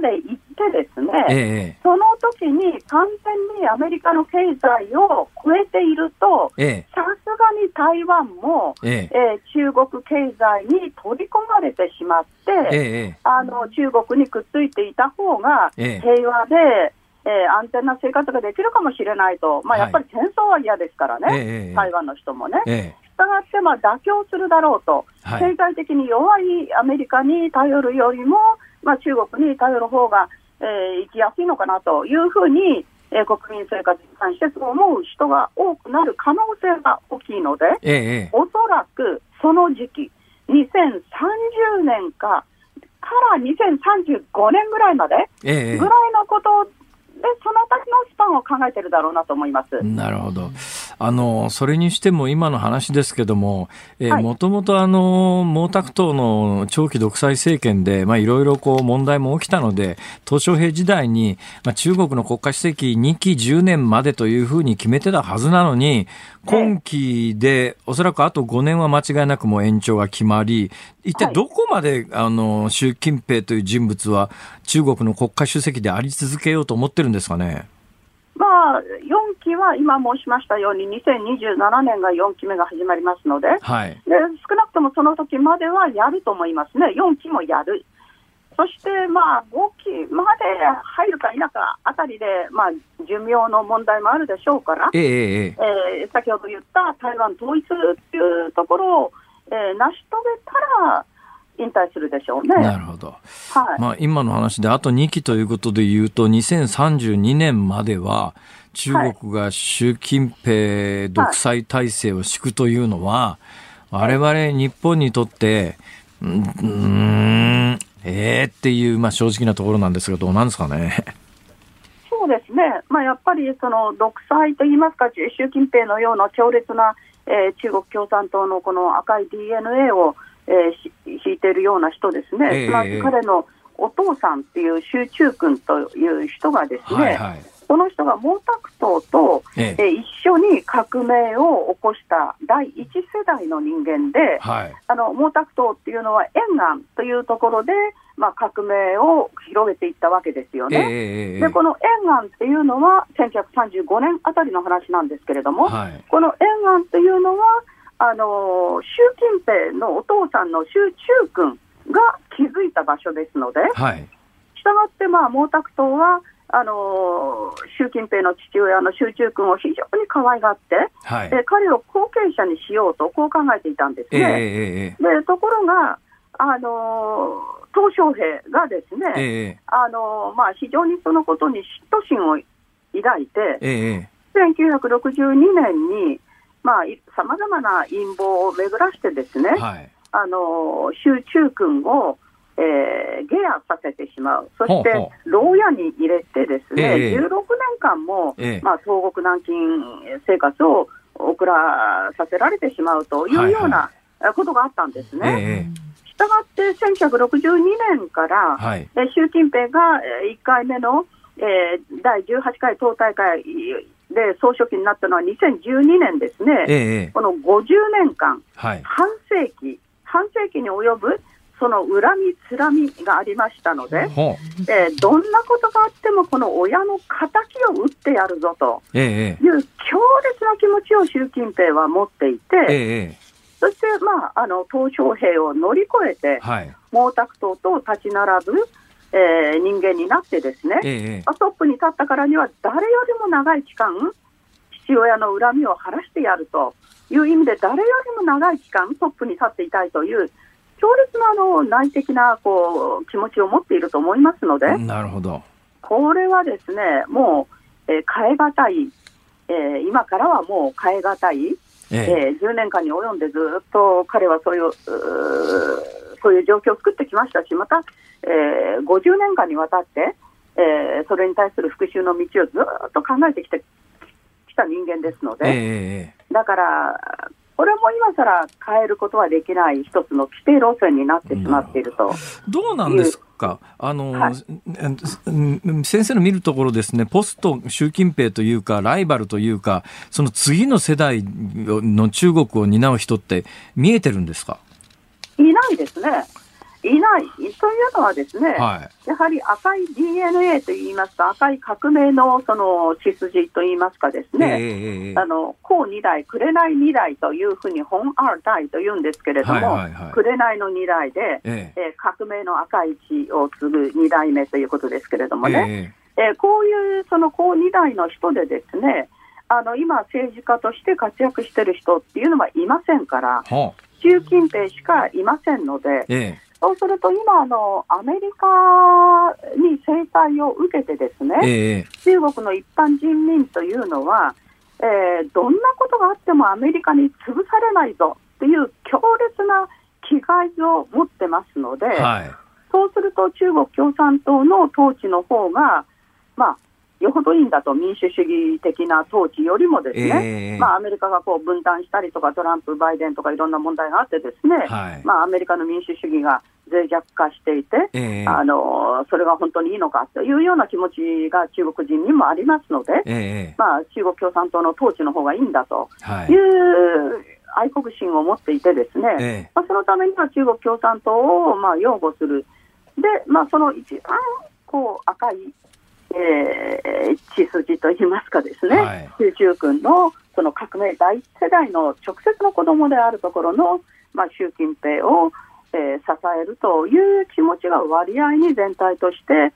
まで行ってですね、ええその時に完全にアメリカの経済を超えていると、ええ。さすがに台湾も、ええ。えー中国経済に取り込まれてしまって、ええあの中国にくっついていた方がええ。平和で、えー安全な生活ができるかもしれないと、まあ、やっぱり戦争は嫌ですからね、ええ。台湾の人もね。ええ。したがってまあ妥協するだろうと、はい。経済的に弱いアメリカに頼るよりも、まあ、中国に頼る方が、えー生きやすいのかなというふうに、えー国民生活に関してそう思う人が多くなる可能性が大きいので、ええおそらくその時期、2030年かから2035年ぐらいまでええぐらいのことで、その先のスパンを考えてるだろうなと思います。なるほど。あの、それにしても今の話ですけども、えはい。もともとあの、毛沢東の長期独裁政権で、まあいろいろこう問題も起きたので、鄧小平時代に、まあ中国の国家主席2期10年までというふうに決めてたはずなのに、今期でおそらくあと5年は間違いなくもう延長が決まり、一体どこまで、あの、習近平という人物は中国の国家主席であり続けようと思ってるんですかね？まあ、4期は今申しましたように、2027年が4期目が始まりますので、はい。で少なくともその時まではやると思いますね、4期もやる。そして、まあ、5期まで入るか否かあたりで、まあ、寿命の問題もあるでしょうから、えええー先ほど言った台湾統一っていうところを、えー成し遂げたら引退するでしょうね。えなるほど。はいまあ、今の話であと2期ということで言うと、2032年までは、中国が習近平独裁体制を敷くというのは、我々日本にとって、うん、んええっていう、まあ、正直なところなんですが、どうなんですかね。そうですね、まあ、やっぱりその独裁といいますか、習近平のような強烈な、えー中国共産党のこの赤い DNA を、えーし引いているような人ですね、ええまあ、彼のお父さんっていう習中君という人がですね、はいはい。その人が毛沢東と、えええー一緒に革命を起こした第一世代の人間で、はい。あの毛沢東っていうのは沿岸というところで、まあ、革命を広げていったわけですよええね。えええでこの沿岸っていうのは1935年あたりの話なんですけれども、はい。この沿岸っていうのはあの習近平のお父さんの習中君が築いた場所ですので、はい。したがって、まあ、毛沢東はあの習近平の父親の習中君を非常に可愛がって、はい。で彼を後継者にしようとこう考えていたんですええね。ええええでところが、あのー鄧小平がですね、ええあのまあ、非常にそのことに嫉妬心を抱いて、ええ1962年にさまざ、まな陰謀を巡らしてですね、はい。あの集中君を、えー、下野させてしまう、そして牢屋に入れて、ですね、ええ16年間も、ええまあ、東国軟禁生活を送らさせられてしまうというようなことがあったんですね。ええしたがって1962年から、はい。えー習近平がえー1回目の、えー第18回党大会で総書記になったのは2012年ですね、ええこの50年間、はい。半世紀、半世紀に及ぶその恨み、つらみがありましたので。えーどんなことがあっても、この親の敵を撃ってやるぞとええいう強烈な気持ちを習近平は持っていて、えええそして、まあ、あの鄧小平を乗り越えてえ、はい。毛沢東と立ち並ぶ、えー人間になってですね、ええまあトップに立ったからには、誰よりも長い期間、父親の恨みを晴らしてやるという意味で、誰よりも長い期間、トップに立っていたいという、強烈なあの内的なこう気持ちを持っていると思いますので、なるほど。これはですね、もう、えー変え難い、えー今からはもう変え難い、えええー10年間に及んでずっと彼はそういうそういう状況を作ってきましたし、また、えー50年間にわたって、えーそれに対する復讐の道をずっと考えてきてきた人間ですので、えええだから、これも今更変えることはできない一つの規定路線になってしまっていると。えど。うなんですか？あの、はい。うん先生の見るところですね、ポスト習近平というか、ライバルというか、その次の世代の中国を担う人って見えてるんですか？いないですね。いない。というのはですね、はやはり赤い DNA といいますか、赤い革命のその血筋といいますかですい。ね、ええええあの、孔二代、紅二代というふうに本二代と言うんですけれども、はいはいはい。紅の二代で、ええ。えー革命の赤い血を継ぐ二代目ということですけれどもね、ええーこういうその孔二代の人でですね、あの今、政治家として活躍している人っていうのはいませんから、えはあ。習近平しかいませんので、えそうすると今あの、アメリカに制裁を受けてですね、えええ中国の一般人民というのは、えーどんなことがあってもアメリカに潰されないぞっていう強烈な気概を持ってますので、はい。そうすると中国共産党の統治の方が、まあ、よほどいいんだと、民主主義的な統治よりもですね、ええ。まあ、アメリカがこう分断したりとか、トランプ、バイデンとかいろんな問題があってですね、はい。まあ、アメリカの民主主義が脆弱化していて、ええ。あのそれが本当にいいのかというような気持ちが中国人にもありますので、ええ。まあ、中国共産党の統治の方がいいんだとはい。い。う愛国心を持っていてですね、ええ。まあ、そのためには中国共産党をまあ擁護する、でまあ、その一番こう赤い、えー血筋といいますかですね、はい。習中君のその革命第一世代の直接の子供であるところの、まあ、習近平を、えー支えるという気持ちが割合に全体として、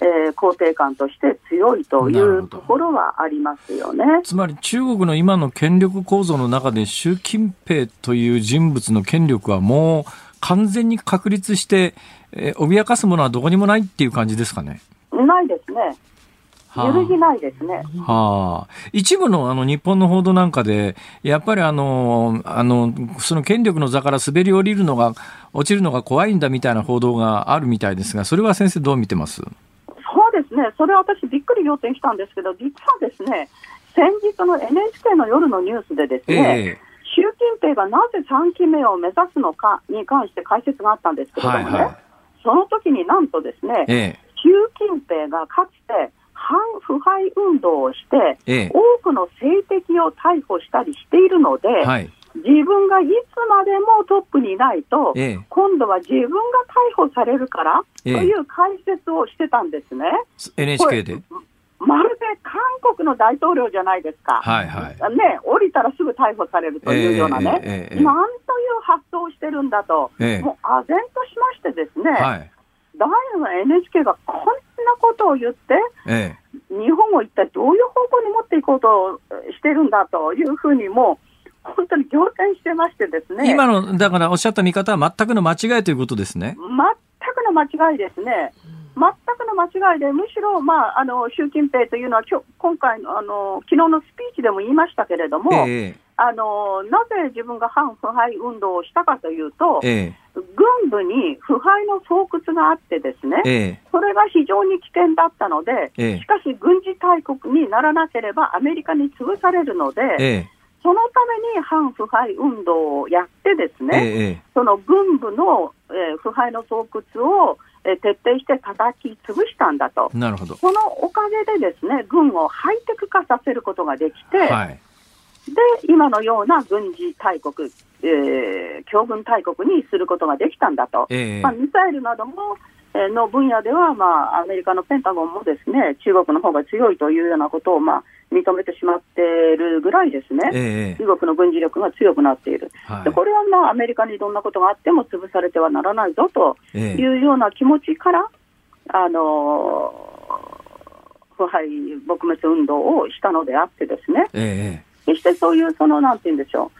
えー肯定感として強いというところはありますよね。つまり中国の今の権力構造の中で習近平という人物の権力はもう完全に確立して、えー脅かすものはどこにもないっていう感じですかね。ないですね。はあ。揺るぎないですね。はあ、一部のあの日本の報道なんかで、やっぱりあの、あの、その権力の座から滑り降りるのが、落ちるのが怖いんだみたいな報道があるみたいですが、それは先生どう見てます？そうですね、それは私、びっくり仰天したんですけど、実はですね、先日の NHK の夜のニュースでですね、え習近平がなぜ3期目を目指すのかに関して解説があったんですけえれどもね、はいはその時になんとですねい。、え。習近平がかつて反腐敗運動をして、ええ多くの政敵を逮捕したりしているので、えはい。自分がいつまでもトップにいないと、ええ今度は自分が逮捕されるから、ええという解説をしてたんですね。NHK で？まるで韓国の大統領じゃないですか。はいはい。ね、降りたらすぐ逮捕されるというようなね、なんという発想をしてるんだと、ええもう唖然としましてですね、はい。大の NHK がこんなことを言って、え日本を一体どういう方向に持っていこうとしてるんだというふうにもう、本当に仰天してましてですえね。今の、だからおっしゃった見方は全くの間違いということですね。全くの間違いですね。全くの間違いで、むしろ、まあ、あの習近平というのは、今回のあの昨日のスピーチでも言いましたけれども、えあのなぜ自分が反腐敗運動をしたかというと、ええ軍部に腐敗の巣窟があってですね、ええそれが非常に危険だったので、ええしかし軍事大国にならなければアメリカに潰されるので、ええそのために反腐敗運動をやってですえね、えその軍部の、えー腐敗の巣窟を、えー徹底して叩き潰したんだと。なるほど。そのおかげでですね、軍をハイテク化させることができて、はい。で、今のような軍事大国、えー強軍大国にすることができたんだと。ええまあ、ミサイルなども、えーの分野では、まあ、アメリカのペンタゴンもですね、中国の方が強いというようなことを、まあ、認めてしまっているぐらいですね。ええ中国の軍事力が強くなっている。はいでこれはまあアメリカにどんなことがあっても潰されてはならないぞとええいうような気持ちから、あのー腐敗撲滅運動をしたのであってですね、え決してそういう、そのなんて言うんでしょ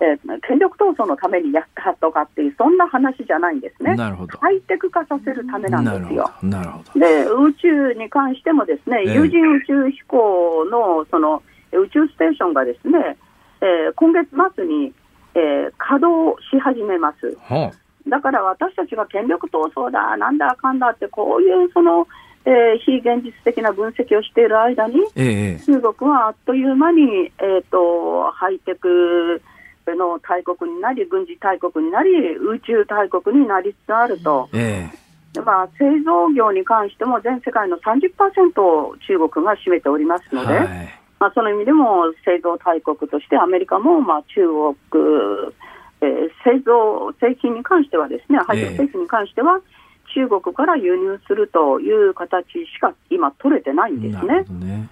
う、えー権力闘争のためにやったとかっていう、そんな話じゃないんですね。えなるほど。ハイテク化させるためなんですよ。ど。なるほど。で、宇宙に関してもですね、ええ有人宇宙飛行のその宇宙ステーションがですね、えー今月末に、えー稼働し始めます。ほだから私たちが権力闘争だ、なんだかんだって、こういうその、えー非現実的な分析をしている間に、う。ええ中国はあっという間に、えー、とハイテクの大国になり、軍事大国になり、宇宙大国になりつつあると。ええまあ、製造業に関しても全世界の30%を中国が占めておりますので、はい。まあ、その意味でも製造大国としてアメリカもまあ中国、えー製造製品に関してはですね、ハイテク製品に関しては中国から輸入するという形しか今取れてないんですなるねほ。どね。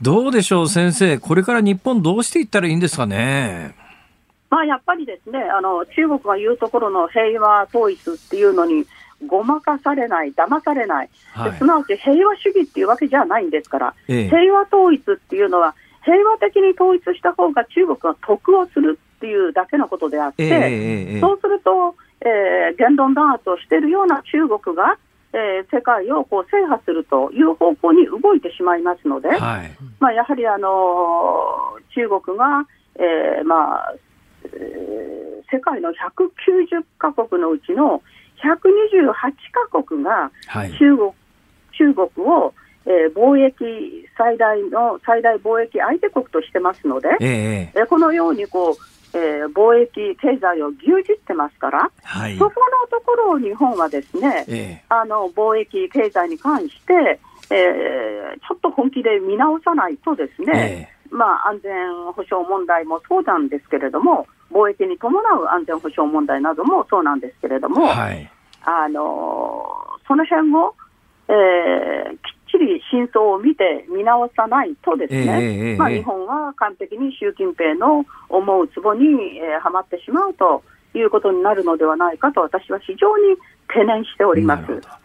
どうでしょう、先生。これから日本どうしていったらいいんですかね？まあ、やっぱりですね、あの中国が言うところの平和統一っていうのにごまかされない、騙されない、はいですなわち平和主義っていうわけじゃないんですから、ええ平和統一っていうのは、平和的に統一した方が中国が得をするっていうだけのことであって、えそうすると、えー言論弾圧をしているような中国が、えー世界をこう制覇するという方向に動いてしまいますので、はい。まあ、やはり、あのー中国が、えーまあえー世界の190カ国のうちの128カ国がはい。中国中国を、えー貿易最大の最大貿易相手国としてますので、えええええーこのようにこう、えー貿易経済を牛耳ってますから、はいそ。このところを日本はですね、ええあの貿易経済に関して、えーちょっと本気で見直さないとですね、えまあ、安全保障問題もそうなんですけれども、貿易に伴う安全保障問題などもそうなんですけれどえも、はい。あのその辺を、えーきっちり真相を見て見直さないとですね、えまあ、日本は完璧に習近平の思うツボに、えーはまってしまうということになるのではないかと私は非常に懸念しておりますなるほど。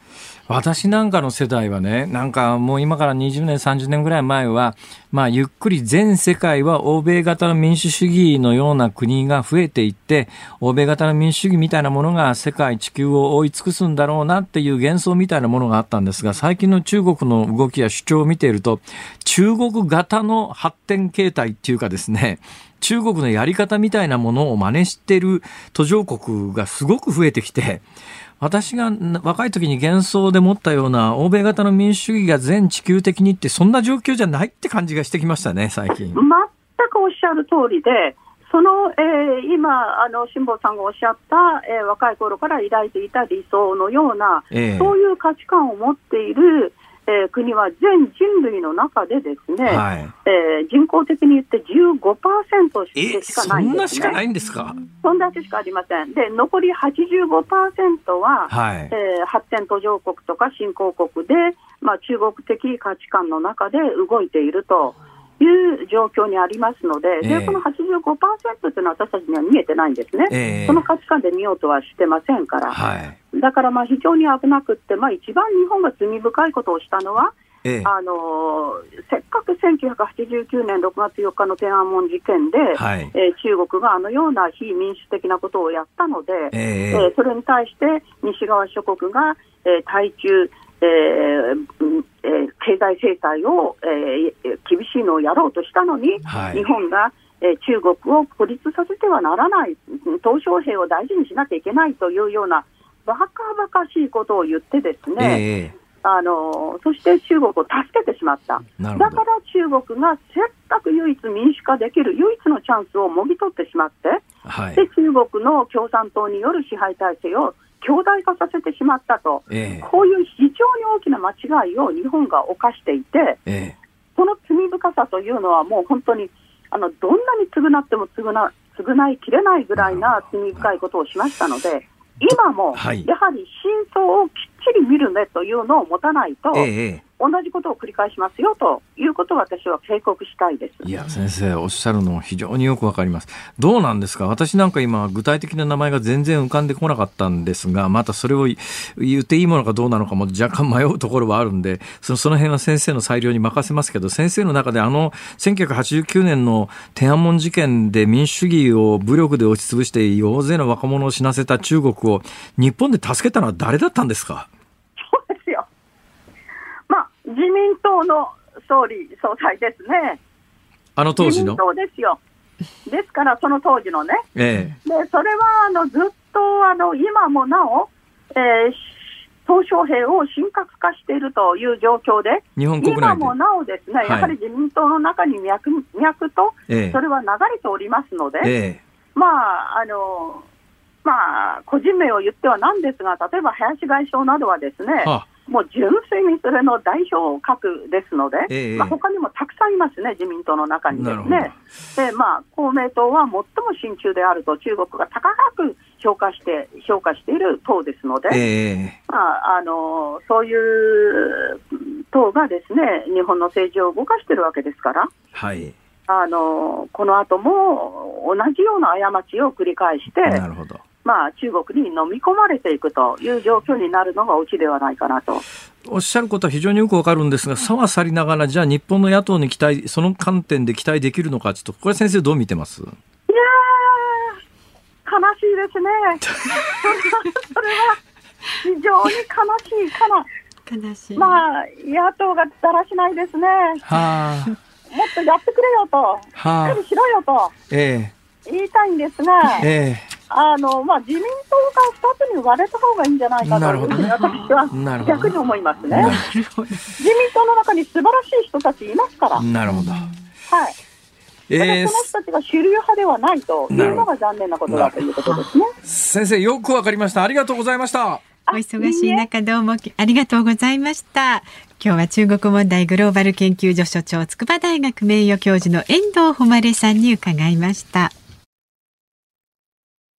私なんかの世代はね、なんかもう今から20年、30年ぐらい前は、まあゆっくり全世界は欧米型の民主主義のような国が増えていって、欧米型の民主主義みたいなものが世界、地球を覆い尽くすんだろうなっていう幻想みたいなものがあったんですが、最近の中国の動きや主張を見ていると、中国型の発展形態っていうかですね、中国のやり方みたいなものを真似している途上国がすごく増えてきて、私が若い時に幻想で持ったような欧米型の民主主義が全地球的にってそんな状況じゃないって感じがしてきましたね、最近。全くおっしゃる通りで、その、えー今、あの辛坊さんがおっしゃった、えー若い頃から抱いていた理想のような、ええそういう価値観を持っている、えー国は全人類の中でですね、はい。えー人口的に言って15%え、しかそないんですね。んなしかないんですか？そんだけしかありません。で、残り85%は、はい。えー発展途上国とか新興国で、まあ、中国的価値観の中で動いているという状況にありますので、ええ。でこの85%というのは私たちには見えてないんですね、ええ。その価値観で見ようとはしてませんから、はい。だからまあ非常に危なくって、まあ、一番日本が罪深いことをしたのは、ええ、あのせっかく1989年6月4日の天安門事件で、はい、えー、中国があのような非民主的なことをやったので、え。えー、それに対して西側諸国が、えー、対中、えーえー、経済制裁を、えー、厳しいのをやろうとしたのに、はい、日本が、えー、中国を孤立させてはならない、鄧小平を大事にしなきゃいけないというような、バカバカしいことを言ってですね、えーあのそして中国を助けてしまった、だから中国がせっかく唯一民主化できる唯一のチャンスをもぎ取ってしまって、はい、で中国の共産党による支配体制を強大化させてしまったと、えー、こういう非常に大きな間違いを日本が犯していて、えー、この罪深さというのはもう本当にあのどんなに償っても償償いきれないぐらいな罪深いことをしましたので。今も、やはり真相をきっちり見る目というのを持たないと、ええ、同じことを繰り返しますよということを私は警告したいです。いや、先生、おっしゃるの非常によくわかります。どうなんですか？私なんか今、具体的な名前が全然浮かんでこなかったんですが、またそれを言っていいものかどうなのかも若干迷うところはあるんで、そのその辺は先生の裁量に任せますけど、先生の中であの1989年の天安門事件で民主主義を武力で押しつぶして大勢の若者を死なせた中国を日本で助けたのは誰だったんですか？自民党の総理総裁ですね。あの当時の？自民党ですよ。ですから、その当時のね。ええ、で、それは、あの、ずっと、あの、今もなお、えー、鄧小平を神格化しているという状況で、日本国今もなおですね、はい、やはり自民党の中に脈脈と、それは流れておりますので、え、まあ、あの、まあ、個人名を言ってはなんですが、例えば林外相などはですね、はあもう純粋にそれの代表格ですので、ええまあ、他にもたくさんいますね、自民党の中にですね。で、まあ、公明党は最も親中であると中国が高く評価して、評価している党ですので、えまあ、あの、そういう党がですね、日本の政治を動かしているわけですから。はい。あのこの後も同じような過ちを繰り返して、なるほどまあ、中国に飲み込まれていくという状況になるのがオチではないかなと。おっしゃることは非常によくわかるんですが、差は去りながら、じゃあ日本の野党に期待、その観点で期待できるのか、ちょっと、これ先生どう見てます？いや悲しいですね。それは非常に悲しいかな。悲しい。まあ、野党がだらしないですね。はあ。もっとやってくれよと。はあ。しっかりしろよと。ええ。言いたいんですが。ええ。あのまあ、自民党が2つに割れた方がいいんじゃないかというふうに私は逆に思いますね。自民党の中に素晴らしい人たちいますから。なるほど。はい。えー、その人たちが主流派ではないというのが残念なことだということですね。先生、よくわかりました。ありがとうございました。お忙しい中どうもありがとうございました。今日は中国問題グローバル研究所所長筑波大学名誉教授の遠藤誉さんに伺いました。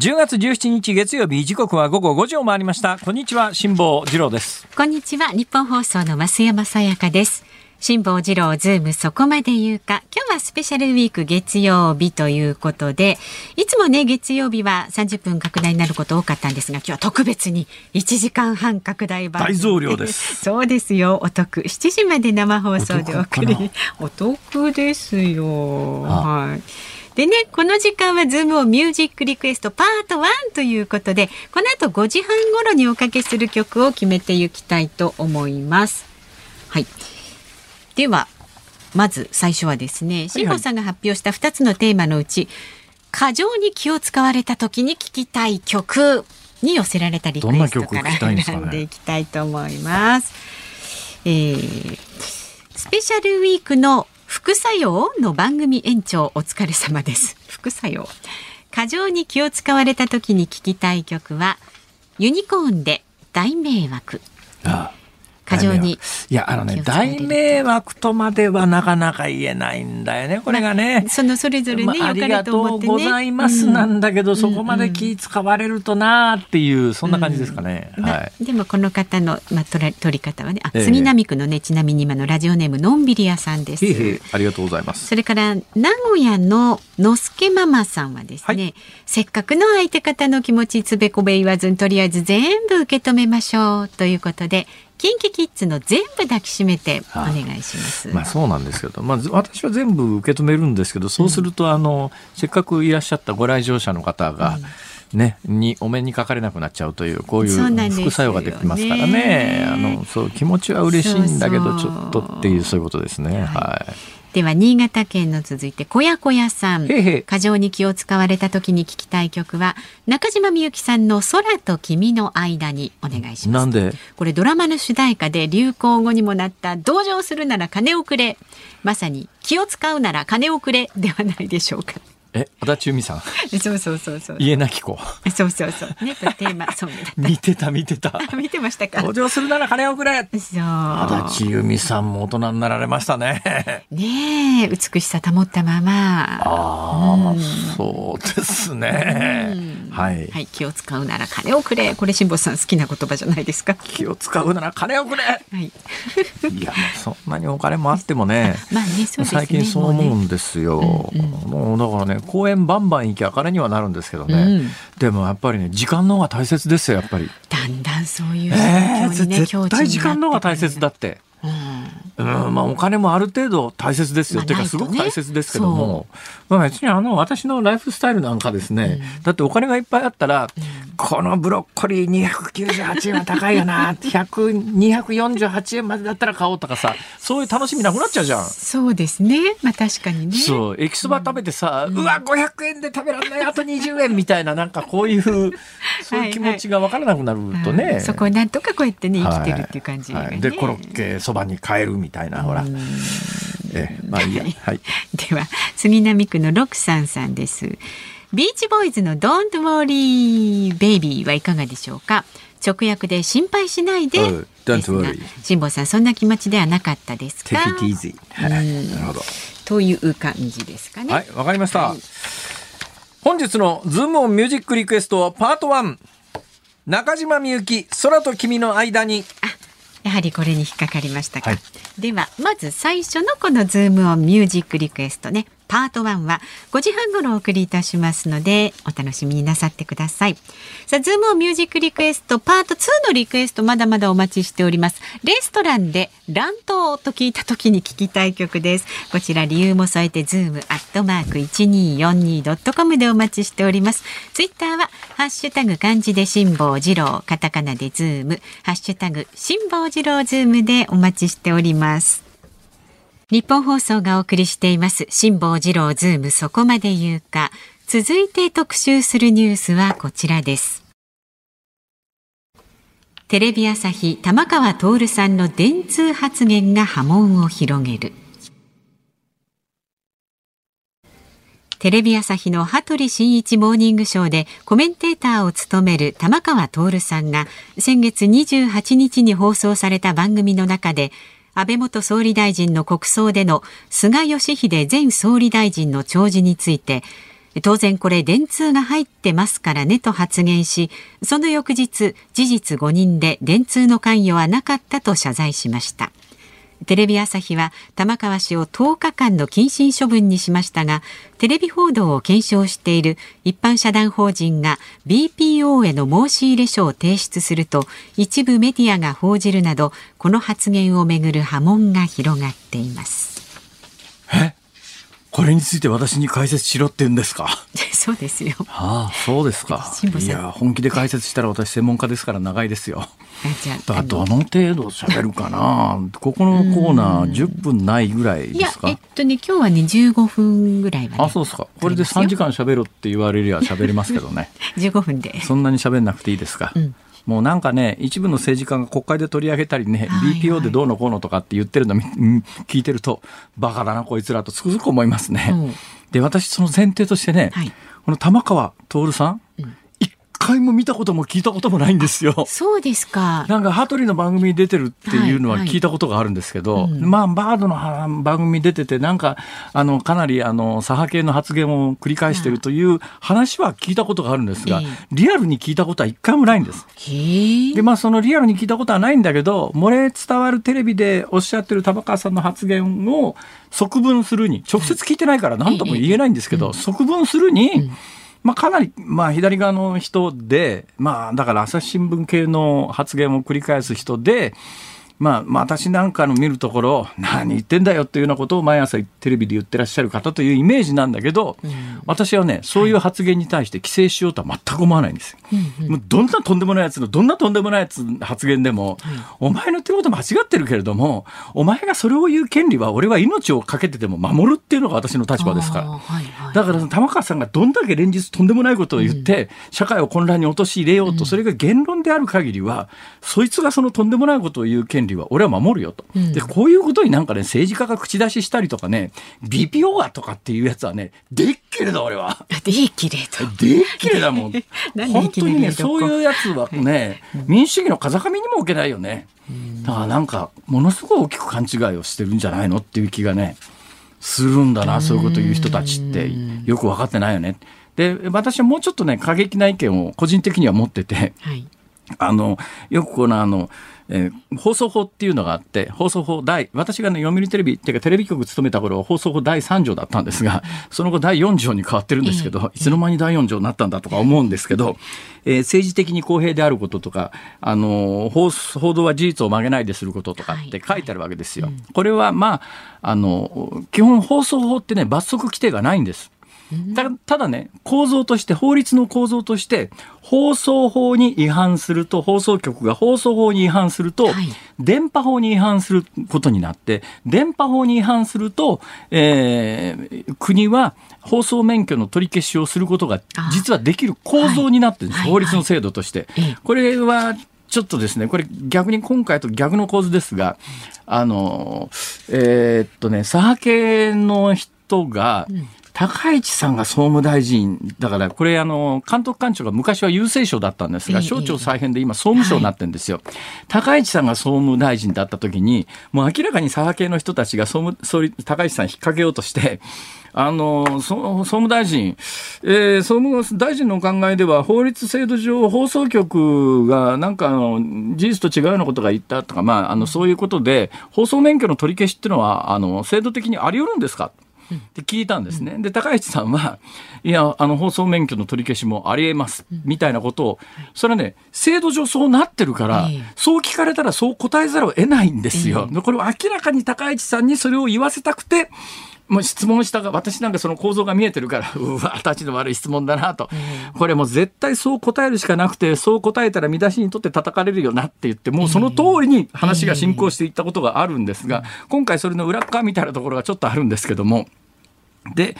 10月17日月曜日時刻は午後5時を回りました。こんにちは辛坊治郎です。こんにちはニッポン放送の増山さやかです。辛坊治郎ズームそこまで言うか。今日はスペシャルウィーク月曜日ということでいつもね月曜日は30分拡大になること多かったんですが今日は特別に1時間半拡大版。大増量です。[LAUGHS] そうですよお得。7時まで生放送でお送り。お得ですよ。はいでね、この時間はズームをミュージックリクエストパート1ということで、この後5時半頃におかけする曲を決めていきたいと思います。はい。ではまず最初はですね辛坊さんが発表した2つのテーマのうち、過剰に気を使われた時に聴きたい曲に寄せられたリクエストから選んでいきたいと思います。えー、スペシャルウィークの副作用の番組延長お疲れ様です。副作用。過剰に気を使われた時に聞きたい曲はユニコーンで大迷惑。ああ過剰に。いや、あのね、大迷惑とまではなかなか言えないんだよね、これがね。そのそれぞれね、まあ、ありがとうございますなんだけど、うん、そこまで気使われるとなっていう、そんな感じですかね。うん、はい。でもこの方の、まあ、取り方はね、あ、杉並区のね、ちなみに今のラジオネームのんびり屋さんです。ありがとうございます。それから名古屋ののすけママさんはですね、はい、せっかくの相手方の気持ちつべこべ言わずにとりあえず全部受け止めましょうということでキンキキッズの全部抱きしめてお願いします。まあそうなんですけど、まあ私は全部受け止めるんですけど、そうすると、あの、せっかくいらっしゃったご来場者の方が、ね、にお目にかかれなくなっちゃうというこういう副作用ができますからね、ね、あのそう気持ちは嬉しいんだけどちょっとっていうそういうことですね。はい、はいでは新潟県の続いて小屋小屋さん。過剰に気を使われた時に聞きたい曲は中島みゆきさんの空と君の間にお願いします。これドラマの主題歌で流行語にもなった同情するなら金をくれ。まさに気を使うなら金をくれではないでしょうかえ、足立由美さん？そうそうそうそう。家なき子。そうそうそう。ね、テーマソングだ見てた見てた。見てましたか？登場するなら金をくれ。そう。足立由美さんも大人になられましたね。ねえ、美しさ保ったまま。ああ、うん、そうですね。はい。はい、気を使うなら金をくれ。これ辛坊さん好きな言葉じゃないですか？気を使うなら金をくれ。はい。いや、そんなにお金もあってもね。まあね、そうですね。最近そう思うんですよ。もう、ねうんうん、だからね。公園バンバン行きゃ金にはなるんですけどね、うん、でもやっぱりね時間の方が大切ですよやっぱり。だんだんそういう状況にね、えー、絶対時間の方が大切だって。うん、うん、まあお金もある程度大切ですよ、っていうかすごく大切ですけども、まあ、別にあの私のライフスタイルなんかですね、うん、だってお金がいっぱいあったら、うん、このブロッコリー298円は高いよな。248円までだったら買おうとかさそういう楽しみなくなっちゃうじゃん。そうですね。まあ確かにね。そう。駅そば食べてさ、うん、わ500円で食べられない。あと20円みたいななんかこういうそういう気持ちが分からなくなるとね、はいはい、そこをなんとかこうやってね生きてるっていう感じ、ね。はい、でコロッケそばに変えるみたいなほら。えまあいいや。はい。では杉並区の六三さんです。ビーチボーイズの Don't Worry Baby はいかがでしょうか？直訳で心配しないで。Don't worry。辛坊さんそんな気持ちではなかったですか？はい。なるほど。という感じですかね。はい、わかりました。はい、本日のズームオンミュージックリクエストパート1。中島みゆき空と君の間に。あやはりこれに引っかかりましたか、はい、ではまず最初のこのズームオンミュージックリクエストねパート1は5時半ごろお送りいたしますのでお楽しみになさってください。さあズームミュージックリクエストパート2のリクエストまだまだお待ちしております。レストランで乱闘と聞いた時に聞きたい曲です。こちら理由も添えてズームアットマーク 1242.com でお待ちしております。ツイッターはハッシュタグ漢字で辛坊治郎カタカナでズームハッシュタグ辛坊治郎ズームでお待ちしております。ニッポン放送がお送りしています。辛坊治郎ズームそこまで言うか。続いて特集するニュースはこちらです。テレビ朝日玉川徹さんの電通発言が波紋を広げる。テレビ朝日の羽鳥慎一モーニングショーでコメンテーターを務める玉川徹さんが先月28日に放送された番組の中で安倍元総理大臣の国葬での菅義偉前総理大臣の弔辞について当然これ電通が入ってますからねと発言しその翌日事実誤認で電通の関与はなかったと謝罪しました。テレビ朝日は玉川氏を10日間の謹慎処分にしましたがテレビ報道を検証している一般社団法人が BPO への申し入れ書を提出すると一部メディアが報じるなどこの発言をめぐる波紋が広がっています。え？これについて私に解説しろって言うんですか？[LAUGHS] そうですよ。ああ、そうですか。いや、本気で解説したら私専門家ですから長いですよ。だからどの程度喋るかな？ここのコーナー10分ないぐらいですか？えっとね、今日はね15分ぐらいは、ね、あ、そうですか。これで3時間喋ろって言われりゃ喋れますけどね。[LAUGHS] 15分で。そんなに喋んなくていいですか？うんもうなんかね、一部の政治家が国会で取り上げたりね、はいはい、BPO でどうのこうのとかって言ってるの [LAUGHS] 聞いてると、バカだな、こいつらとつくづく思いますね。うん、で、私、その前提としてね、はい、この玉川徹さん回も見たことも聞いたこともないんですよ。そうですか。なんか、羽鳥の番組に出てるっていうのは聞いたことがあるんですけど、はいはいうん、まあ、バードの番組に出てて、なんか、あの、かなり、あの、左派系の発言を繰り返しているという話は聞いたことがあるんですが、リアルに聞いたことは一回もないんです。で、まあ、そのリアルに聞いたことはないんだけど、漏れ伝わるテレビでおっしゃってる玉川さんの発言を側分するに、直接聞いてないから何とも言えないんですけど、側分するに、うんまあ、かなり、まあ、左側の人で、まあ、だから朝日新聞系の発言を繰り返す人で、まあ、まあ、私なんかの見るところ、何言ってんだよっていうようなことを毎朝テレビで言ってらっしゃる方というイメージなんだけど、うん、私はね、そういう発言に対して規制しようとは全く思わないんですよ。はい、もうどんなとんでもないやつの、どんなとんでもないやつ発言でも、はい、お前の言ってること間違ってるけれども、お前がそれを言う権利は俺は命を懸けてでも守るっていうのが私の立場ですから。はいはい、だから玉川さんがどんだけ連日とんでもないことを言って、うん、社会を混乱に陥れようと、それが言論である限りは、そいつがそのとんでもないことを言う権利利は俺は守るよと、うん、でこういうことになんかね政治家が口出ししたりとかね BPO がとかっていうやつはねでっきれだ俺は。でっきれとでっきれだもん。[LAUGHS] 本当にねそういうやつはね、民主主義の風上にも置けないよね、だからなんかものすごい大きく勘違いをしてるんじゃないのっていう気がねするんだなそういうこと言う人たちって。よく分かってないよね。で私はもうちょっとね過激な意見を個人的には持ってて、はい、あのよくこのあのえー、放送法っていうのがあって放送法第私がね読売テレビっていうかテレビ局勤めた頃放送法第3条だったんですが [LAUGHS] その後第4条に変わってるんですけど、いつの間に第4条になったんだとか思うんですけど、えー、政治的に公平であることとかあの報報道は事実を曲げないですることとかって書いてあるわけですよ。これはまああの基本放送法ってね罰則規定がないんです。たただね、構造として、法律の構造として、放送法に違反すると、放送局が放送法に違反すると、はい、電波法に違反することになって、電波法に違反すると、えー、国は放送免許の取り消しをすることが実はできる構造になってるんです、はい、法律の制度として。はい、これはちょっとですね、これ逆に今回と逆の構図ですが、あの、えー、っとね、左派系の人が、うん高市さんが総務大臣だからこれあの監督官庁が昔は郵政省だったんですが省庁再編で今総務省になってるんですよ、はい、高市さんが総務大臣だった時にもう明らかに左派系の人たちが総務総理高市さん引っ掛けようとしてあの総務大臣、えー、総務大臣のお考えでは、法律制度上、放送局がなんかあの事実と違うようなことが言ったとか、まあ、あのそういうことで、放送免許の取り消しっていうのは、あの制度的にあり得るんですか？って聞いたんですね。で、高市さんは、いや、あの、放送免許の取り消しもありえます、みたいなことを、それはね、制度上そうなってるから、そう聞かれたらそう答えざるを得ないんですよ。これを明らかに高市さんにそれを言わせたくて、もう質問したが、私なんかその構造が見えてるから、[LAUGHS] うわ、立ちの悪い質問だなと。これもう絶対そう答えるしかなくて、そう答えたら見出しにとって叩かれるよなって言って、もうその通りに話が進行していったことがあるんですが、今回それの裏側みたいなところがちょっとあるんですけども、で、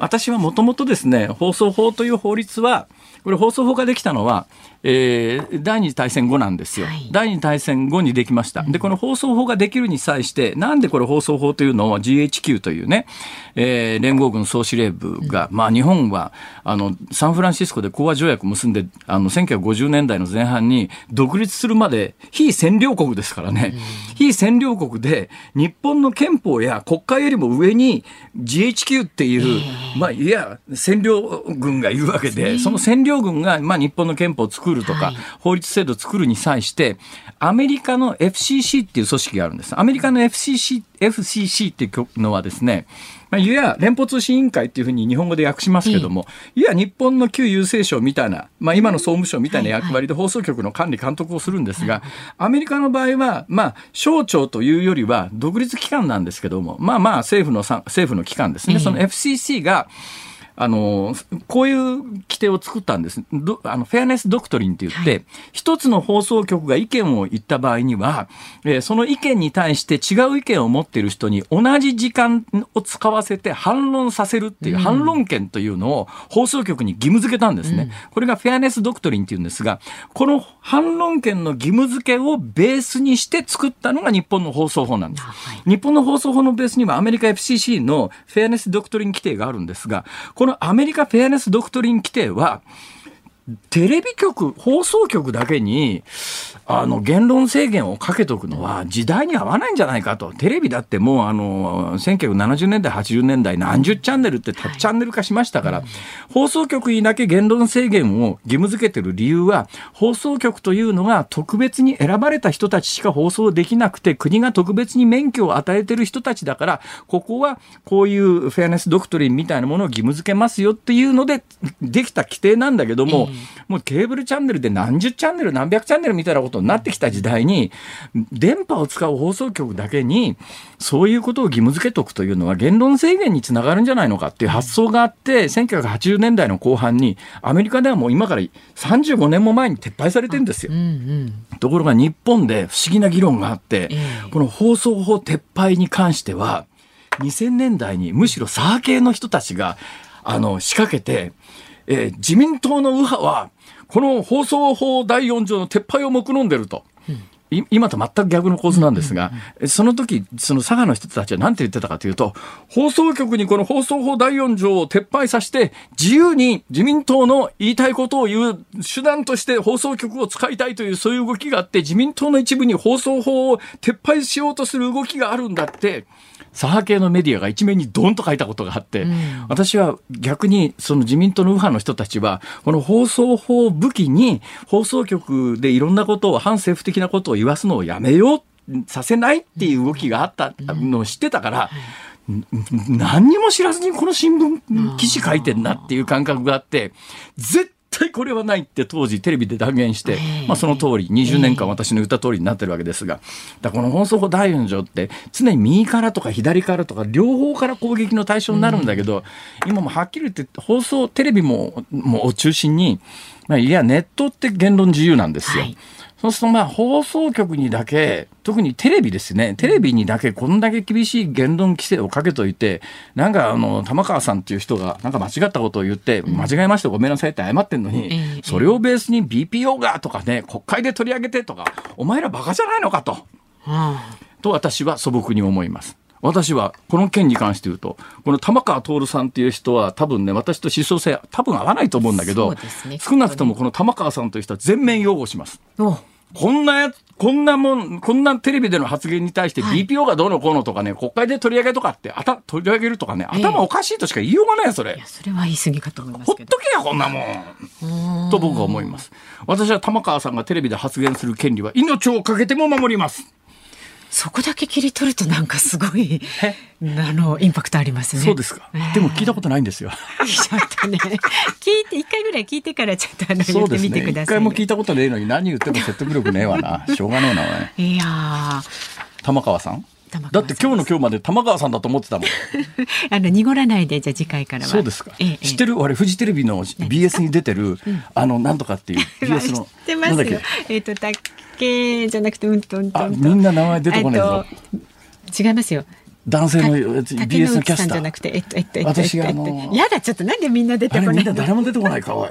私はもともとですね、放送法という法律は、これ放送法ができたのは、えー、第二次大戦後なんですよ、はい、第二次大戦後にできました、でこの放送法ができるに際して、なんでこれ、放送法というのを GHQ というね、えー、連合軍総司令部が、うん、まあ、日本はあのサンフランシスコで講和条約を結んで、あの1950年代の前半に独立するまで、非占領国ですからね、うん、非占領国で、日本の憲法や国会よりも上に GHQ っていう、えー、まあ、いや、占領軍がいるわけで、その占領領軍が、まあ、日本の憲法を作るとか、はい。法律制度を作るに際して、アメリカの FCC っていう組織があるんです。アメリカの FCC、FCC っていうのはですね、まあ、いや連邦通信委員会っていうふうに日本語で訳しますけども、いや日本の旧郵政省みたいな、まあ、今の総務省みたいな役割で放送局の管理監督をするんですが、アメリカの場合は、まあ、省庁というよりは独立機関なんですけども、まあまあ政府のさ、政府の機関ですね。ええ。その FCC が、あの、こういう規定を作ったんです。どあのフェアネスドクトリンって言って、一つの放送局が意見を言った場合には、えーその意見に対して違う意見を持っている人に同じ時間を使わせて反論させるっていう反論権というのを放送局に義務付けたんですね。これがフェアネスドクトリンっていうんですが、この反論権の義務付けをベースにして作ったのが日本の放送法なんです。はい日本の放送法のベースにはアメリカ FCC のフェアネスドクトリン規定があるんですが、このアメリカフェアネスドクトリン規定は、テレビ局、放送局だけに、あの、言論制限をかけとくのは時代に合わないんじゃないかと。テレビだってもう、あの、1970年代、80年代、何十チャンネルって1チャンネル化しましたから、放送局にだけ言論制限を義務付けてる理由は、放送局というのが特別に選ばれた人たちしか放送できなくて、国が特別に免許を与えてる人たちだから、ここはこういうフェアネスドクトリンみたいなものを義務付けますよっていうので、できた規定なんだけども、もうケーブルチャンネルで何十チャンネル、何百チャンネルみたいなことになってきた時代に、電波を使う放送局だけに、そういうことを義務付けとくというのは言論制限につながるんじゃないのかっていう発想があって、1980年代の後半に、アメリカではもう今から35年も前に撤廃されてるんですよう。んうんところが日本で不思議な議論があって、ええこの放送法撤廃に関しては、2000年代にむしろ左派系の人たちが、あの、仕掛けて、えー自民党の右派は、この放送法第4条の撤廃を目論んでると。い今と全く逆の構図なんですが、その時、その佐賀の人たちは何て言ってたかというと、放送局にこの放送法第4条を撤廃させて、自由に自民党の言いたいことを言う手段として放送局を使いたいというそういう動きがあって、自民党の一部に放送法を撤廃しようとする動きがあるんだって、左派系のメディアが一面にドンと書いたことがあって、私は逆にその自民党の右派の人たちは、この放送法を武器に放送局でいろんなことを反政府的なことを言わすのをやめよう、させないっていう動きがあったのを知ってたから、ん。何にも知らずにこの新聞記事書いてんなっていう感覚があって、絶対これはないって当時テレビで断言して、まあその通り、20年間私の言った通りになってるわけですが、だこの放送法第4条って常に右からとか左からとか両方から攻撃の対象になるんだけど、今もはっきり言って放送、テレビも、もを中心に、まあ、いや、ネットって言論自由なんですよ。はいそうするとまあ放送局にだけ、特にテレビですね、テレビにだけこんだけ厳しい言論規制をかけといて、なんかあの、玉川さんっていう人がなんか間違ったことを言って、間違えましたごめんなさいって謝ってんのに、ええそれをベースに BPO がとかね、国会で取り上げてとか、お前らバカじゃないのかと。あと私は素朴に思います。私はこの件に関して言うと、この玉川徹さんっていう人は多分ね、私と思想性多分合わないと思うんだけど、ね少なくともこの玉川さんという人は全面擁護します。こんなやつ、こんなもん、こんなテレビでの発言に対して BPO がどうのこうのとかね、国会で取り上げとかって、あた、取り上げるとかね、ええ頭おかしいとしか言いようがないよ、それいや。それは言い過ぎかと思いまほすけどっとけや、こんなもん。と僕は思います。私は玉川さんがテレビで発言する権利は命をかけても守ります。そこだけ切り取るとなんかすごいあのインパクトありますねそうですか？でも聞いたことないんですよ。ちょっとね [LAUGHS] 聞いて一回ぐらい聞いてからちょっとあの言ってそうですね。みてください一回も聞いたことねえのに何言っても説得力ねえわな。[LAUGHS] しょうがねえな、おい。いやー玉川さん？だって今日の今日まで玉川さんだと思ってたもん。[LAUGHS] あの濁らないでじゃあ次回からはそうですか？ええ知ってる？俺、フジテレビの BS に出てる、あの、なんとかっていう、ええ BS の。知ってますよえっ、と竹じゃなくてうんとうんとんとみんな名前出てこないぞ。えっと違いますよ男性の BS 野のキャスター。私があのえっとやだちょっとなんでみんな出てこないの？誰も出てこないか、おい。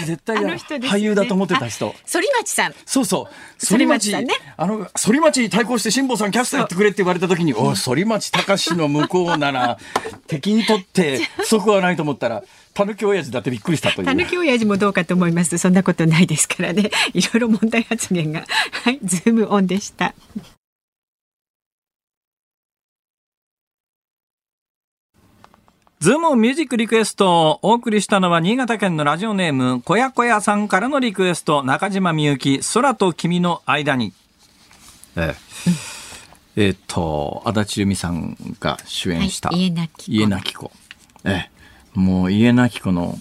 私絶対あね。俳優だと思ってた人。あ反町さん。そうそう。反町ね。あの、反町に対抗して辛坊さんキャスターやってくれって言われた時に、おい、反町隆史の向こうなら、[LAUGHS] 敵にとって不足はないと思ったら、たぬき親父だってびっくりしたという。たぬき親父もどうかと思います。そんなことないですからね。いろいろ問題発言が。はいズームオンでしたズームミュージックリクエストをお送りしたのは新潟県のラジオネーム、こやこやさんからのリクエスト、中島みゆき、空と君の間に。えええっと、足立由美さんが主演した、はい家なき子家なき子。ええ、もう家なき子の、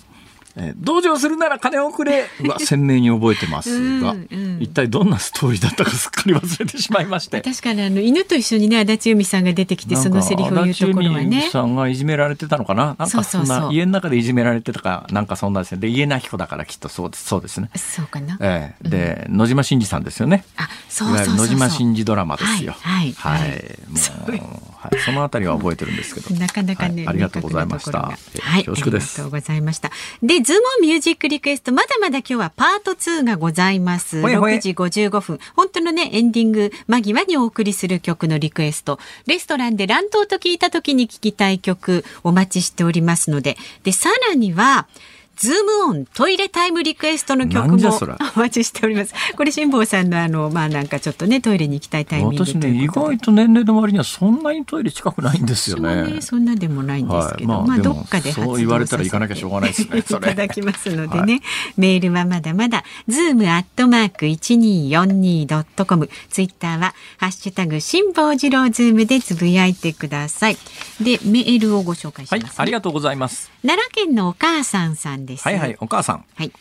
えー同情するなら金をくれ。[LAUGHS] は鮮明に覚えてますが、うんうん。一体どんなストーリーだったかすっかり忘れてしまいまして。確かにあの犬と一緒にね足立由美さんが出てきてそのセリフを言うところはなんか足立由ね美さんがいじめられてたのかな？なんかそんな家の中でいじめられてたかなんかそんなですねで家なき子だからきっとそうですそうですね。そうかな。ええ。で、野島真司さんですよね。あそいうそうそう。野島伸司ドラマですよ。はいはいはい、はいもうはい、そのあたりは覚えてるんですけど。[LAUGHS] なかなかね、はいありがとうございました。はい、恐縮です。ありがとうございました。で、ズームミュージックリクエスト、まだまだ今日はパート2がございます。ほいほい6時55分。本当のね、エンディング間際にお送りする曲のリクエスト。レストランで乱闘と聞いた時に聴きたい曲、お待ちしておりますので。で、さらには、ズームオントイレタイムリクエストの曲もお待ちしております。これ辛坊さんのあのまあなんかちょっとねトイレに行きたいタイミング。私ね意外と年齢の割にはそんなにトイレ近くないんですよ私もね。ねそんなでもないんですけど、まあはいまあどっかでそう言われたら行かなきゃしょうがないですね [LAUGHS] いただきますのでね、メールはまだまだズームアットマーク一二四二ドットコム、ツイッターはハッシュタグ辛坊治郎ズームでつぶやいてください。でメールをご紹介します、はいありがとうございます。奈良県のお母さんさんです。はいはいお母さん。はい。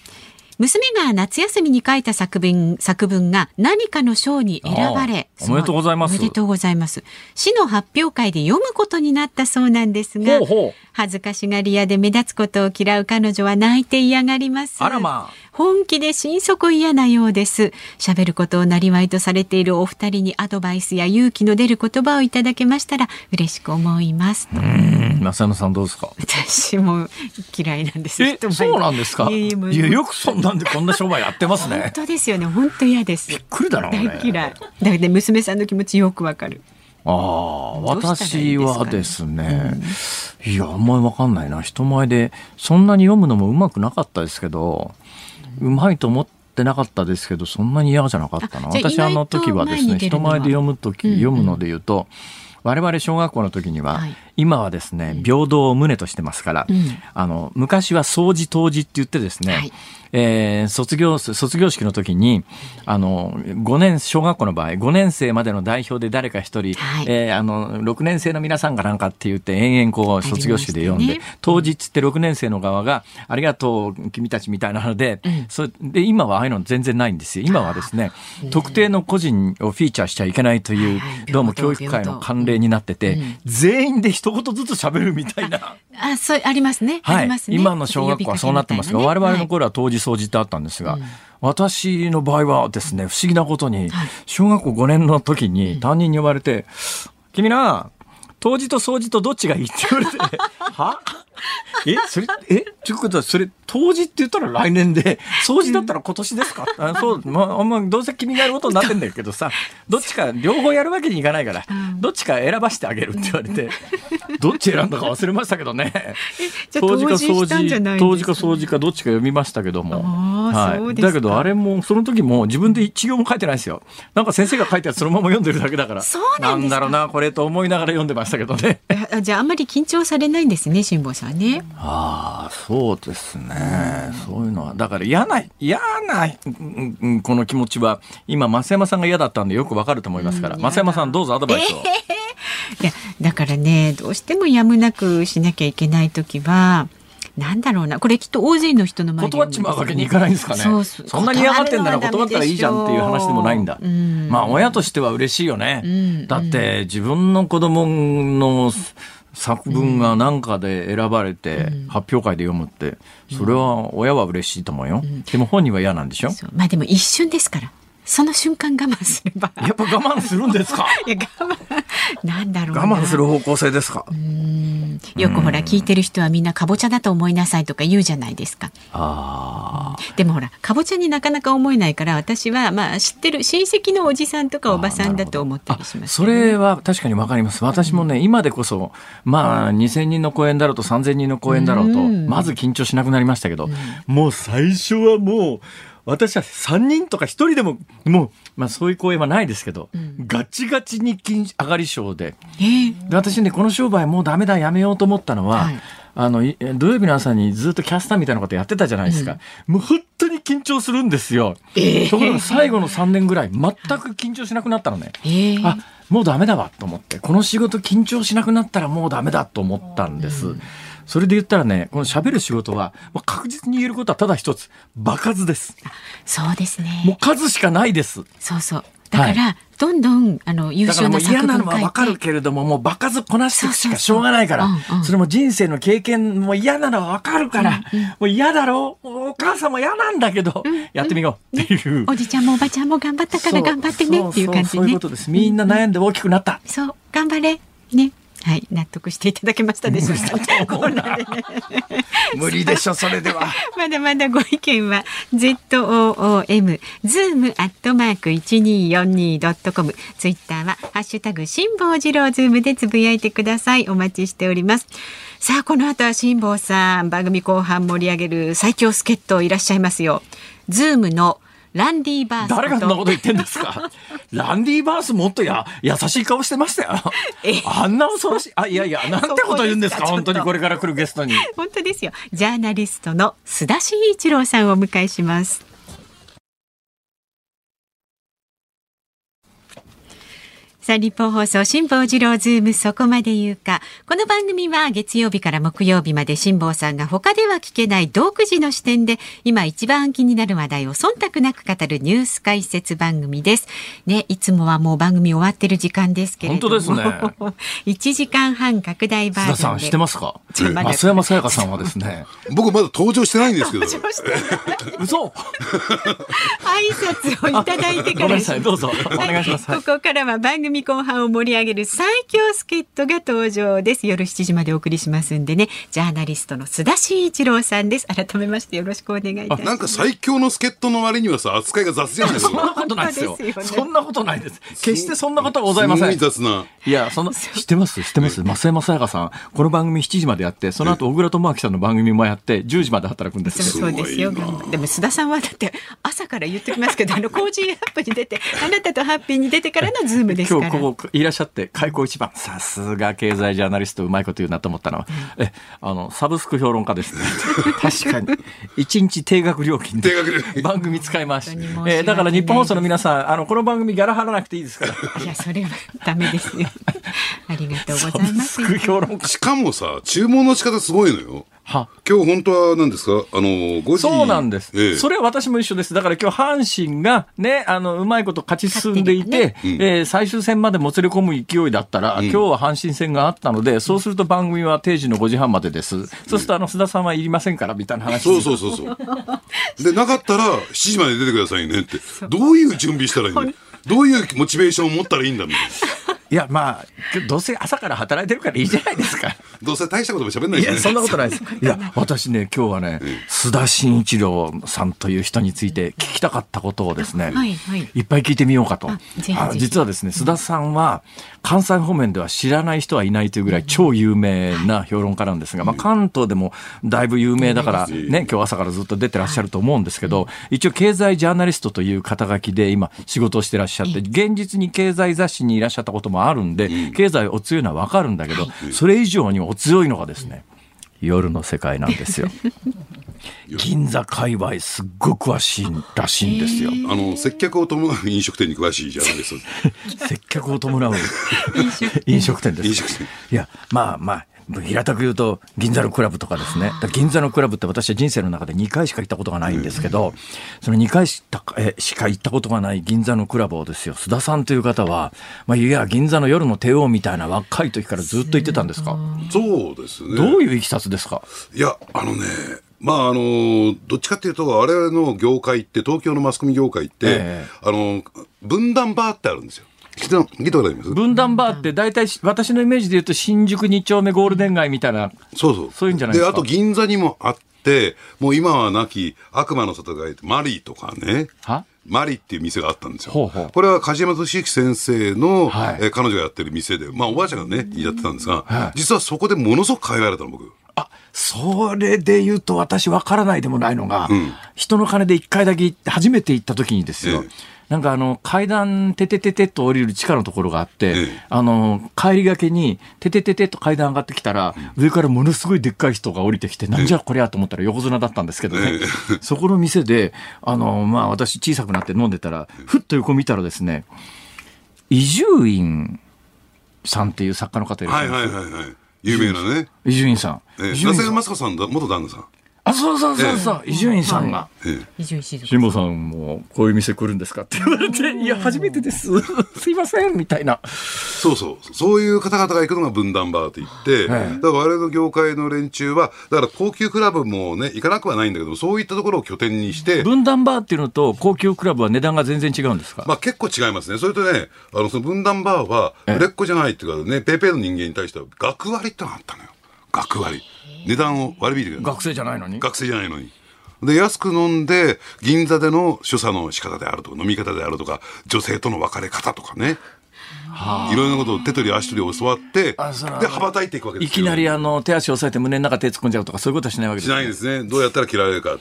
娘が夏休みに書いた作文作文が何かの賞に選ばれおめでとうございます。おめでとうございます。市の発表会で読むことになったそうなんですが恥ずかしがり屋で目立つことを嫌う彼女は泣いて嫌がります。あらまあ本気で心底嫌なようです。喋ることをなりわいとされているお二人にアドバイスや勇気の出る言葉をいただけましたら嬉しく思います。とうん。増山さんどうですか？私も嫌いなんです。えそうなんですか？いやよくそんなんでこんな商売やってます本ね当ですよね。本当嫌です。びっくりだな俺。大嫌い。だからね娘さんの気持ちよくわかる。ああ、私はですね、いや、あんまりわかんないな。人前で、そんなに読むのもうまくなかったですけど、うまいと思ってなかったですけど、そんなに嫌じゃなかったな。私あの時はですね、人前で読む時、うんうん読むので言うと、我々小学校の時には、はい今はですね、平等を旨としてますから、うん。あの、昔は掃除当時って言ってですね、はい。えー卒業、卒業式の時に、あの、5年、小学校の場合、5年生までの代表で誰か一人、はい。えーあの、6年生の皆さんがなんかって言って、延々こう、卒業式で読んで、ね当日って6年生の側が、ありがとう、君たちみたいなので、うん。そで、今はああいうの全然ないんですよ。今はですね、特定の個人をフィーチャーしちゃいけないという、はいはい。どうも教育界の慣例になってて、うん。全員で一言ずつ喋るみたいな。あそうありますね、あはい。りますね。今の小学校はそうなってますが、我々の頃は当時掃除ってあったんですが、私の場合はですね、不思議なことに、はい。小学校5年の時に担任に呼ばれて、君な、当時と掃除とどっちがいいって言われて、[LAUGHS] は？え、それ、え、ということは、それ、当時って言ったら来年で、掃除だったら今年ですか、[LAUGHS] あそう、まあ、まあ、どうせ君がやることになってんだけどさ、[LAUGHS] どっちか両方やるわけにいかないから、どっちか選ばしてあげるって言われて、どっち選んだか忘れましたけどね。当時か掃除当時か？掃除かどっちか読みましたけども、あーそうですか。だけどあれもその時も自分で一行も書いてないですよ。なんか先生が書いたやつそのまま読んでるだけだから。そうなんだろうなこれと思いながら読んでましたけどね。[LAUGHS] あじゃああんまり緊張されないんですね辛坊さんね。ああそうですね。そういうのは。だから嫌な嫌な、うんうんこの気持ちは今増山さんが嫌だったんでよくわかると思いますから、うん増山さんどうぞアドバイスを、[LAUGHS] いやだからねどうしてもやむなくしなきゃいけない時はなんだろうな。これきっと大勢の人の前で。断っちまうわけにいかないんですかね。そうそうそんなに嫌がってんなら断ったらいいじゃんっていう話でもないんだ、うん。まあ親としては嬉しいよね、うん。だって自分の子供の作文が何かで選ばれて発表会で読むってそれは親は嬉しいと思うよ、でも本人は嫌なんでしょ？そう。まあでも一瞬ですからその瞬間我慢すれば。やっぱ我慢するんですか？[LAUGHS] いや我慢なんだろうな。我慢する方向性ですか、うん。よくほら聞いてる人はみんなかぼちゃだと思いなさいとか言うじゃないですか。ああでもほらかぼちゃになかなか思えないから私はまあ知ってる親戚のおじさんとかおばさんだと思ったりしますそれは確かにわかります。私もね、今でこそ、まあ、2000人の公演だろうと3000人の公演だろうと、うん。まず緊張しなくなりましたけど、もう最初はもう、私は3人とか1人でも、もう、まあそういう公演はないですけど、ガチガチに金上がり症で、えーで私ね、この商売もうダメだ、やめようと思ったのは、はいあの、い土曜日の朝にずっとキャスターみたいなことやってたじゃないですか。もう本当に緊張するんですよ。ところが最後の3年ぐらい、全く緊張しなくなったのね。ええあ、もうダメだわと思って、この仕事緊張しなくなったらもうダメだと思ったんです。それで言ったらね、この喋る仕事は、まあ確実に言えることはただ一つ、場数です。そうですもうね。数しかないです。そうそう。だから、どんどんあの優だからもう秀な作嫌なのはわかるて。けれども、もう場数こなしてしかしょうがないからうんうん、それも人生の経験も嫌なのはわかるから、もう嫌だろう、お母さんも嫌なんだけど、やってみようっていう。おじちゃんもおばちゃんも頑張ったから頑張ってねっていう感じねそういうこ。とです。みんな悩んで大きくなった。そう、頑張れ。ね。はい、納得していただけましたでしょうか。無理でしょ、それでは。[LAUGHS] まだまだご意見は z o o m zoom アットマーク一二四二ドットコムツイッターはハッシュタグ辛坊治郎ズームでつぶやいてください。お待ちしております。さあこの後は辛坊さん番組後半盛り上げる最強助っ人いらっしゃいますよ。ズームのランディバース誰がそんなこと言ってんですか？[LAUGHS] ランディバースもっとや優しい顔してましたよ。あんな恐ろしい。あ、いやいや、なんてこと言うんですか？そこですか？本当にこれから来るゲストに。本当ですよ。ジャーナリストの須田慎一郎さんをお迎えします。さあ、日本放送、辛坊治郎ズーム、そこまで言うか。この番組は月曜日から木曜日まで辛坊さんが他では聞けない独自の視点で、今一番気になる話題を忖度なく語るニュース解説番組です。ね、いつもはもう番組終わってる時間ですけれども。本当ですね。1時間半拡大バージョンで。さん、知ってますか？増山さやかさんはですね、僕まだ登場してないんですけど。嘘挨拶をいただいてからごめんなさい、どうぞ。お願いします。はここからは番組後半を盛り上げる最強助っ人が登場です。夜7時までお送りしますんでね、ジャーナリストの須田慎一郎さんです。改めましてよろしくお願いいたします。なんか最強の助っ人の割にはさ、扱いが雑じゃないですそんなか。ことないですよ本当ですよねそんなことないです。決してそんなことはございません。すごい雑な。いや、その、知ってます？知ってます？増山さやかさん。この番組7時までやって、その後、小倉智明さんの番組もやって、10時まで働くんですそうですよ。でも須田さんはだって朝から言ってきますけど、あの Cozy up に出て、あなたとハッピーに出てからのズームですから。今日ここいらっしゃって、開口一番、さすが経済ジャーナリストうまいこと言うなと思ったのは、え、あの、サブスク評論家ですね。[LAUGHS] 確かに。一日定額料金で定額料金番組使い回し本当に申しえーだから日本放送の皆さん、あの、この番組ギャラ払わなくていいですから。いや、それはダメですよ。ありがとうございます。スク評論家。しかもさ、注文の仕方すごいのよ。は今日本当は何ですか？あの、5時。そうなんです。ええそれは私も一緒です。だから今日阪神がね、あの、うまいこと勝ち進んでいて、うんえー最終戦までもつれ込む勢いだったら、ん今日は阪神戦があったので、そうすると番組は定時の5時半までです。そうするとあの、須田さんはいりませんから、みたいな話。そうそうそうそう。[LAUGHS] で、なかったら7時まで出てくださいねって。どういう準備したらいいんだどういうモチベーションを持ったらいいんだ？みたいな。いや、まあ、どうせ朝から働いてるからいいじゃないですか。[LAUGHS] どうせ大したことも喋んないしね。いや、そんなことないです。[LAUGHS] いや、私ね、今日はね、須田慎一郎さんという人について聞きたかったことをですね、はいはいいっぱい聞いてみようかと。実はですね、須田さんは、関西方面では知らない人はいないというぐらい超有名な評論家なんですが、まあ、関東でもだいぶ有名だから、ね、今日朝からずっと出てらっしゃると思うんですけど、一応経済ジャーナリストという肩書きで今仕事をしてらっしゃって、現実に経済雑誌にいらっしゃったこともあるんで、経済お強いのはわかるんだけど、それ以上にお強いのがですね、夜の世界なんですよ。銀座界隈すっごく詳しいらしいんですよ。あの、接客を伴う飲食店に詳しいじゃないですか。[LAUGHS] 接客を伴う飲食店です。飲食店いや、まあまあ、平たく言うと、銀座のクラブとかですね。銀座のクラブって私は人生の中で2回しか行ったことがないんですけど、その2回しかえしか行ったことがない銀座のクラブをですよ、須田さんという方は、まあ、いや、銀座の夜の帝王みたいな若い時からずっと行ってたんですか？そうですね。どういういきさつですか？いや、あのね、まああの、どっちかっていうと、我々の業界って、東京のマスコミ業界って、ええあの、分断バーってあるんですよ。聞いた聞いたことあります？分断バーって大体私のイメージで言うと新宿2丁目ゴールデン街みたいな、そうそう。そういうんじゃないですかあと銀座にもあって、もう今はなき悪魔の里がいて、マリーとかね。は？マリっていう店があったんですよ。ほうほうこれは梶山俊之先生の、はいえー彼女がやってる店で、まあおばあちゃんがね、やってたんですが、はい実はそこでものすごく可愛がられたの、僕。あそれで言うと私わからないでもないのが、ん人の金で一回だけ行って、初めて行った時にですよ。ええなんかあの階段ててててっと降りる地下のところがあって、ええ。あの帰りがけにててててっと階段上がってきたら、上からものすごいでっかい人が降りてきて、なんじゃこりゃと思ったら横綱だったんですけどね、[LAUGHS] そこの店で、あのまあ、私小さくなって飲んでたら、ふっと横見たらですね、伊集院さんっていう作家の方いらっしゃはいいますはいはいはい。有名なね。伊集院。さん。ええ、伊集院さん。那瀬雅子さんだ、元旦那さん。あ、そうそうそうそう、伊集院さんが。ええ伊集院さんもこういう店来るんですかって言われて、いや、初めてです。[LAUGHS] すいません、みたいな。そうそう。そういう方々が行くのが分断バーって言って、ええだから我々の業界の連中は、だから高級クラブもね、行かなくはないんだけど、そういったところを拠点にして、文壇バーっていうのと高級クラブは値段が全然違うんですか、まあ結構違いますね。それとね、あの、その文壇バーは、売れっ子じゃないっていうかね、ペイペイの人間に対しては、学割ってのがあったのよ。学割。値段を割り引いてくれる学生じゃないのに？学生じゃないのに。で、安く飲んで、銀座での所作の仕方であるとか、飲み方であるとか、女性との別れ方とかね。いろんなことを手取り足取り教わって、で、羽ばたいていくわけですよ。いきなりあの手足を押さえて胸の中手突っ込んじゃうとかそういうことはしないわけですしないんですね。どうやったら切られるか。は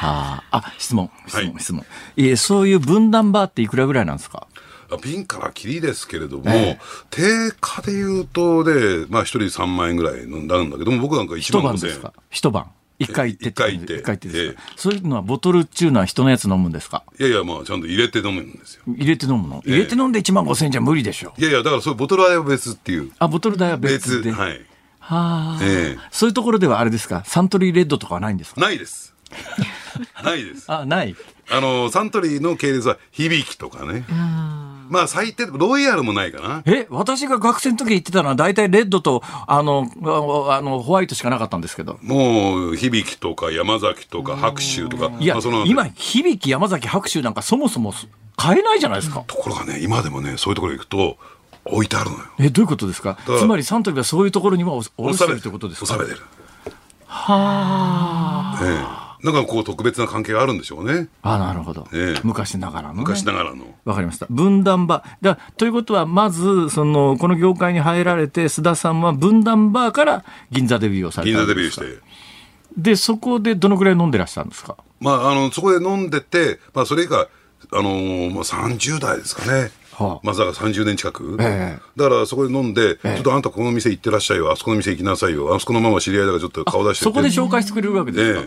あ、あ質問。質問、はい。質問。いえそういう分断バーっていくらぐらいなんですか？あピンからキリですけれども、ええ定価で言うとで、まあ一人3万円ぐらい飲んだんだけども、僕なんか1一万5千円晩ですか？一晩一回行って一回行って一回行ってですか、えそういうのはボトルっていうのは人のやつ飲むんですか？いやいや、まあちゃんと入れて飲むんですよ。入れて飲むの？ええ入れて飲んで1万5千円じゃ無理でしょいやいや、だからそういうボトルは別っていう。あボトル代は別で別。はい。はあ、ええそういうところではあれですか？サントリーレッドとかはないんですか？ないです。[LAUGHS] ないです。あないあの、サントリーの系列は響きとかね。まあ最低、ロイヤルもないかな。え私が学生の時行ってたのは大体レッドとあのああのホワイトしかなかったんですけどもう、響きとか山崎とか白州とか。いや、まあその今響き山崎白州なんかそもそも買えないじゃないですか、ところがね、今でもね、そういうところ行くと、置いてあるのよ。えどういうことですか？らつまりサントリーはそういうところにはおろしてるということですか？収めてる。はあ、ええ。なんかこう特別な関係があるんでしょうね。あなるほど、ええ昔ながらの、ね、昔ながらの。わかりました。分断バー。だということは、まず、その、この業界に入られて、須田さんは分断バーから銀座デビューをされ銀たんですか座デビューして。で、そこでどのぐらい飲んでらっしゃるんですかまあ、あの、そこで飲んでて、まあ、それ以下、あのーまあ、30代ですかね。はあまあ、だから30年近く。ええだから、そこで飲んで、ええちょっとあんたこの店行ってらっしゃいよ、あそこの店行きなさいよ、あそこのママ知り合いだからちょっと顔出してそこで紹介してくれるわけですか、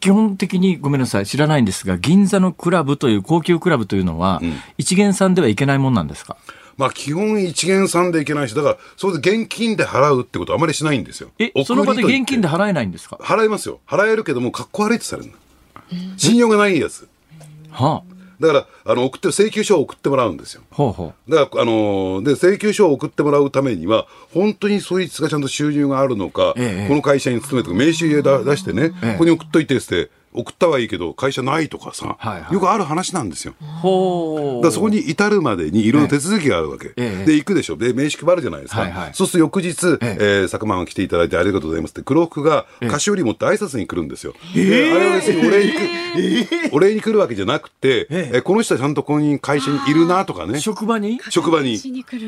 基本的にごめんなさい、知らないんですが、銀座のクラブという高級クラブというのは、一元さんではいけないもんなんですか？まあ、基本一元さんでいけないし、だから、それで現金で払うってことはあまりしないんですよ。え、その場で現金で払えないんですか？払えますよ。払えるけども、かっこ悪いってされるの。信用がないやつ。はだから、あの、送って、請求書を送ってもらうんですよ。あ、ほうほだから、あのーで、請求書を送ってもらうためには、本当にそいつがちゃんと収入があるのか、ええこの会社に勤めて、名刺出出してね、ええ。ここに送っといてって、送ったはいいけど、会社ないとかさ、はいはいよくある話なんですよ。う。ほう。だそこに至るまでにいろんな手続きがあるわけ。ええで、行くでしょ。で、名刺配るじゃないですか。はいはいそうすると翌日、ええー、佐久間が来ていただいてありがとうございますって、黒服が菓子折り持って挨拶に来るんですよ。であれは別にお礼に来、お礼に来るわけじゃなくて、ええーこの人はちゃんとここに会社にいるなとかね、職場に？職場に。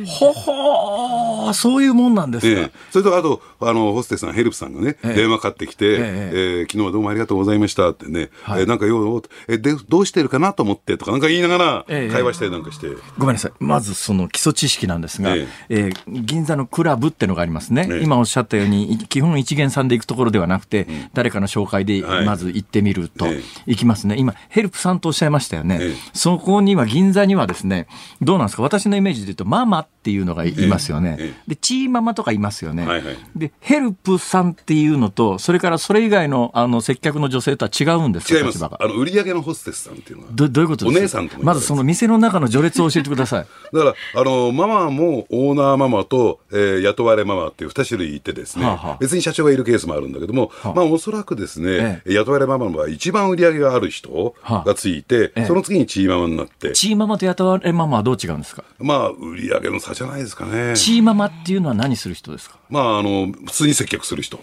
ほほー、そういうもんなんですか。ええそれとあと、あの、ホステスさん、ヘルプさんがね、ええ電話かかってきて、えええー昨日はどうもありがとうございましたってね、はい。えーなんかよう、えで、どうしてるかなと思ってとかなんか言いながらええ。会話したりなんかして、ごめんなさい。まずその基礎知識なんですが、ええ。ー銀座のクラブってのがありますね。ええ。今おっしゃったように、い基本一元さんで行くところではなくて、誰かの紹介ではい。まず行ってみると、ええ。行きますね。今、ヘルプさんとおっしゃいましたよね。ええ。そこには、銀座にはですね、どうなんですか？私のイメージで言うと、ママっていうのがいいますよね。ええ。で、チーママとかいますよね。はいはい。で、ヘルプさんっていうのと、それからそれ以外のあの接客の女性とは違うんですか違います。あの、売り上げのホステスさんっていうのは。どどういうことですか？お姉さんとまずその店の中の序列を教えてください。[LAUGHS] だから、あの、ママもオーナーママと、えー雇われママっていう二種類いてですね、はあはあ。別に社長がいるケースもあるんだけども、あ。まあおそらくですね、え雇われママの場合、一番売り上げがある人はあ。がついて、ええ。その次にチーママになって、チーママと雇われママはどう違うんですか？まあ、売り上げの差じゃないですかね。チーママっていうのは何する人ですか？まあ、あの、普通に接客する人。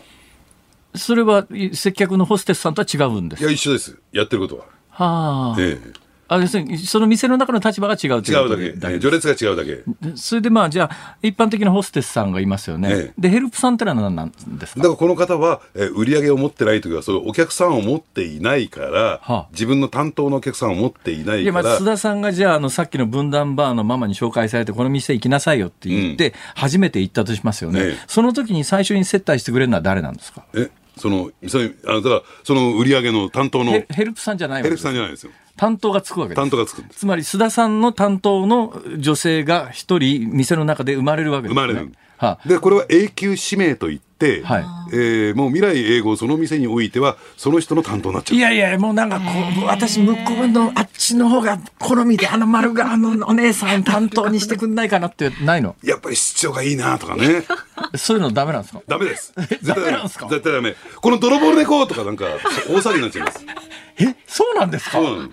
それはい接客のホステスさんとは違うんです。いや、一緒です。やってることは。はあ、ええ。あ要するにその店の中の立場が違うとい違うだけ。ことでえ序列が違うだけ。それでまあじゃあ一般的なホステスさんがいますよね、ええ。でヘルプさんってのは何なんですか？だからこの方は、えー売り上げを持ってないときは、そういうお客さんを持っていないから、はあ。自分の担当のお客さんを持っていないいから。やまあ須、田さんがじゃああのさっきの分断バーのママに紹介されてこの店行きなさいよって言って初めて行ったとしますよね、ええ。その時に最初に接待してくれるのは誰なんですか？え、その、そういう、あの、だから、その売り上げの担当の、ヘヘヘルプさんじゃないわけルプですさんじゃないですよ。担当がつくわけです担当がつく。つまり須田さんの担当の女性が一人店の中で生まれるわけですね生まれる。はあで、これは永久指名といって、はいえーもう未来永劫その店においては、その人の担当になっちゃう。いやいや、もうなんかこう、私、向こうのあっちの方が好みで、あの丸があのお姉さん担当にしてくんないかなってないの？やっぱり市長がいいなとかね。[LAUGHS] そういうのダメなんですか？ダメです。[LAUGHS] 絶ダメメなんすか？絶対ダメ。この泥棒猫とかなんか、大騒ぎになっちゃいます。[LAUGHS] え、そうなんですか？そうなの。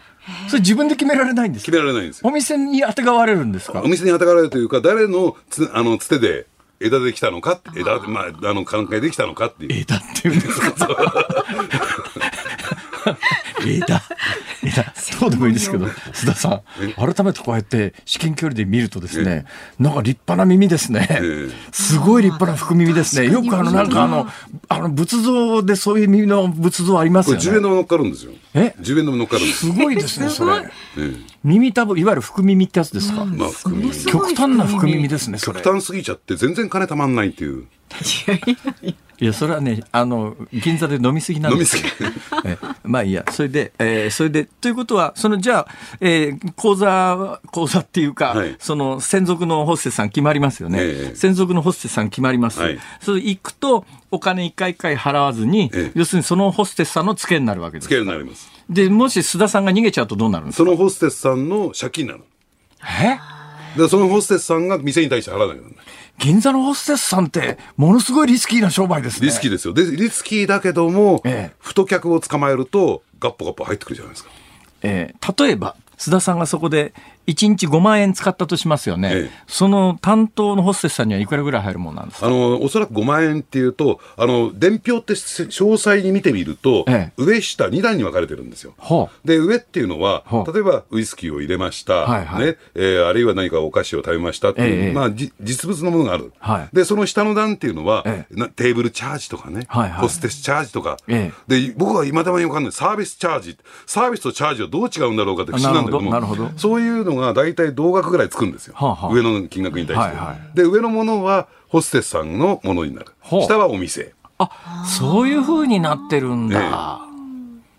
それ自分で決められないんです決かめられないんですよ。お店に当てがわれるんですか？お店にあたがられるというか、誰のつ、あの、つてで、枝できたのか、枝で、まあ、あの、考えできたのかっていう。枝っていうんですか？枝。枝。そうでもいいですけど須田さん。改めてこうやって至近距離で見るとですねなんか立派な耳ですね。えすごい立派な福耳ですね。よくあのなんかあのあの仏像でそういう耳の仏像ありますこれよね10円玉乗っかるんですよ。え？10円玉乗っかるんですすごいですねそれ。ええ耳たぶいわゆる福耳ってやつですか？まあ、含み極端な福耳ですねそれ極端すぎちゃって全然金たまんないっていう。いやそれはねあの銀座で飲みすぎなんです飲みすぎ。[LAUGHS] えまあいいや、それで、えーそれで、ということは、そのじゃあ、えー講座、講座っていうか、はいその専属のホステスさん決まりますよね。ええ専属のホステスさん決まります。はいそれ行くと、お金一回一回払わずに、ええ要するにそのホステスさんの付けになるわけです。つけになります。で、もし須田さんが逃げちゃうとどうなるんですか？そのホステスさんの借金なの。え？で、そのホステスさんが店に対して払わない。銀座のホステスさんって、ものすごいリスキーな商売ですね。リスキーですよ。で、リスキーだけども、ええ太客を捕まえると、ガッポガッポ入ってくるじゃないですか。えー例えば須田さんがそこで1日5万円使ったとしますよね、ええ。その担当のホステスさんにはいくらぐらい入るもんなんですか？あの、おそらく5万円っていうと、あの、伝票って詳細に見てみると、ええ。上下2段に分かれてるんですよ。で、上っていうのは例えばウイスキーを入れました、はいはい。ね、えーあるいは何かお菓子を食べましたっていう、ええまあ、じ実物のものがある。はい。で、その下の段っていうのは、えなテーブルチャージとかね、はいはい。ホステスチャージとか、えで、僕は今だに分かんない、サービスチャージ、サービスとチャージはどう違うんだろうかって不思議なんだけども、なるほどなるほど。そういうのが大体同額ぐらいつくんですよ。はあはあ上の金額に対して。はいはいで、上のものはホステスさんのものになる。下はお店。あそういう風になってるんだ、ええ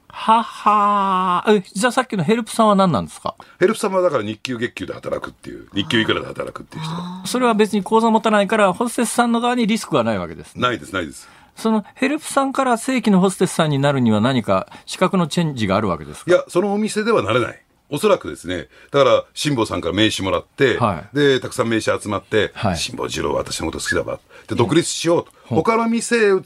ははーえじゃあさっきのヘルプさんは何なんですか？ヘルプ様はだから日給月給で働くっていう、日給いくらで働くっていう人は。それは別に口座持たないからホステスさんの側にリスクはないわけですねないです、ないです。そのヘルプさんから正規のホステスさんになるには何か資格のチェンジがあるわけですか？いや、そのお店ではなれない。おそらくですね、だから、辛坊さんから名刺もらって、はいで、たくさん名刺集まって、はい辛坊二郎は私のこと好きだわ。で、独立しようと。他の店へ移っ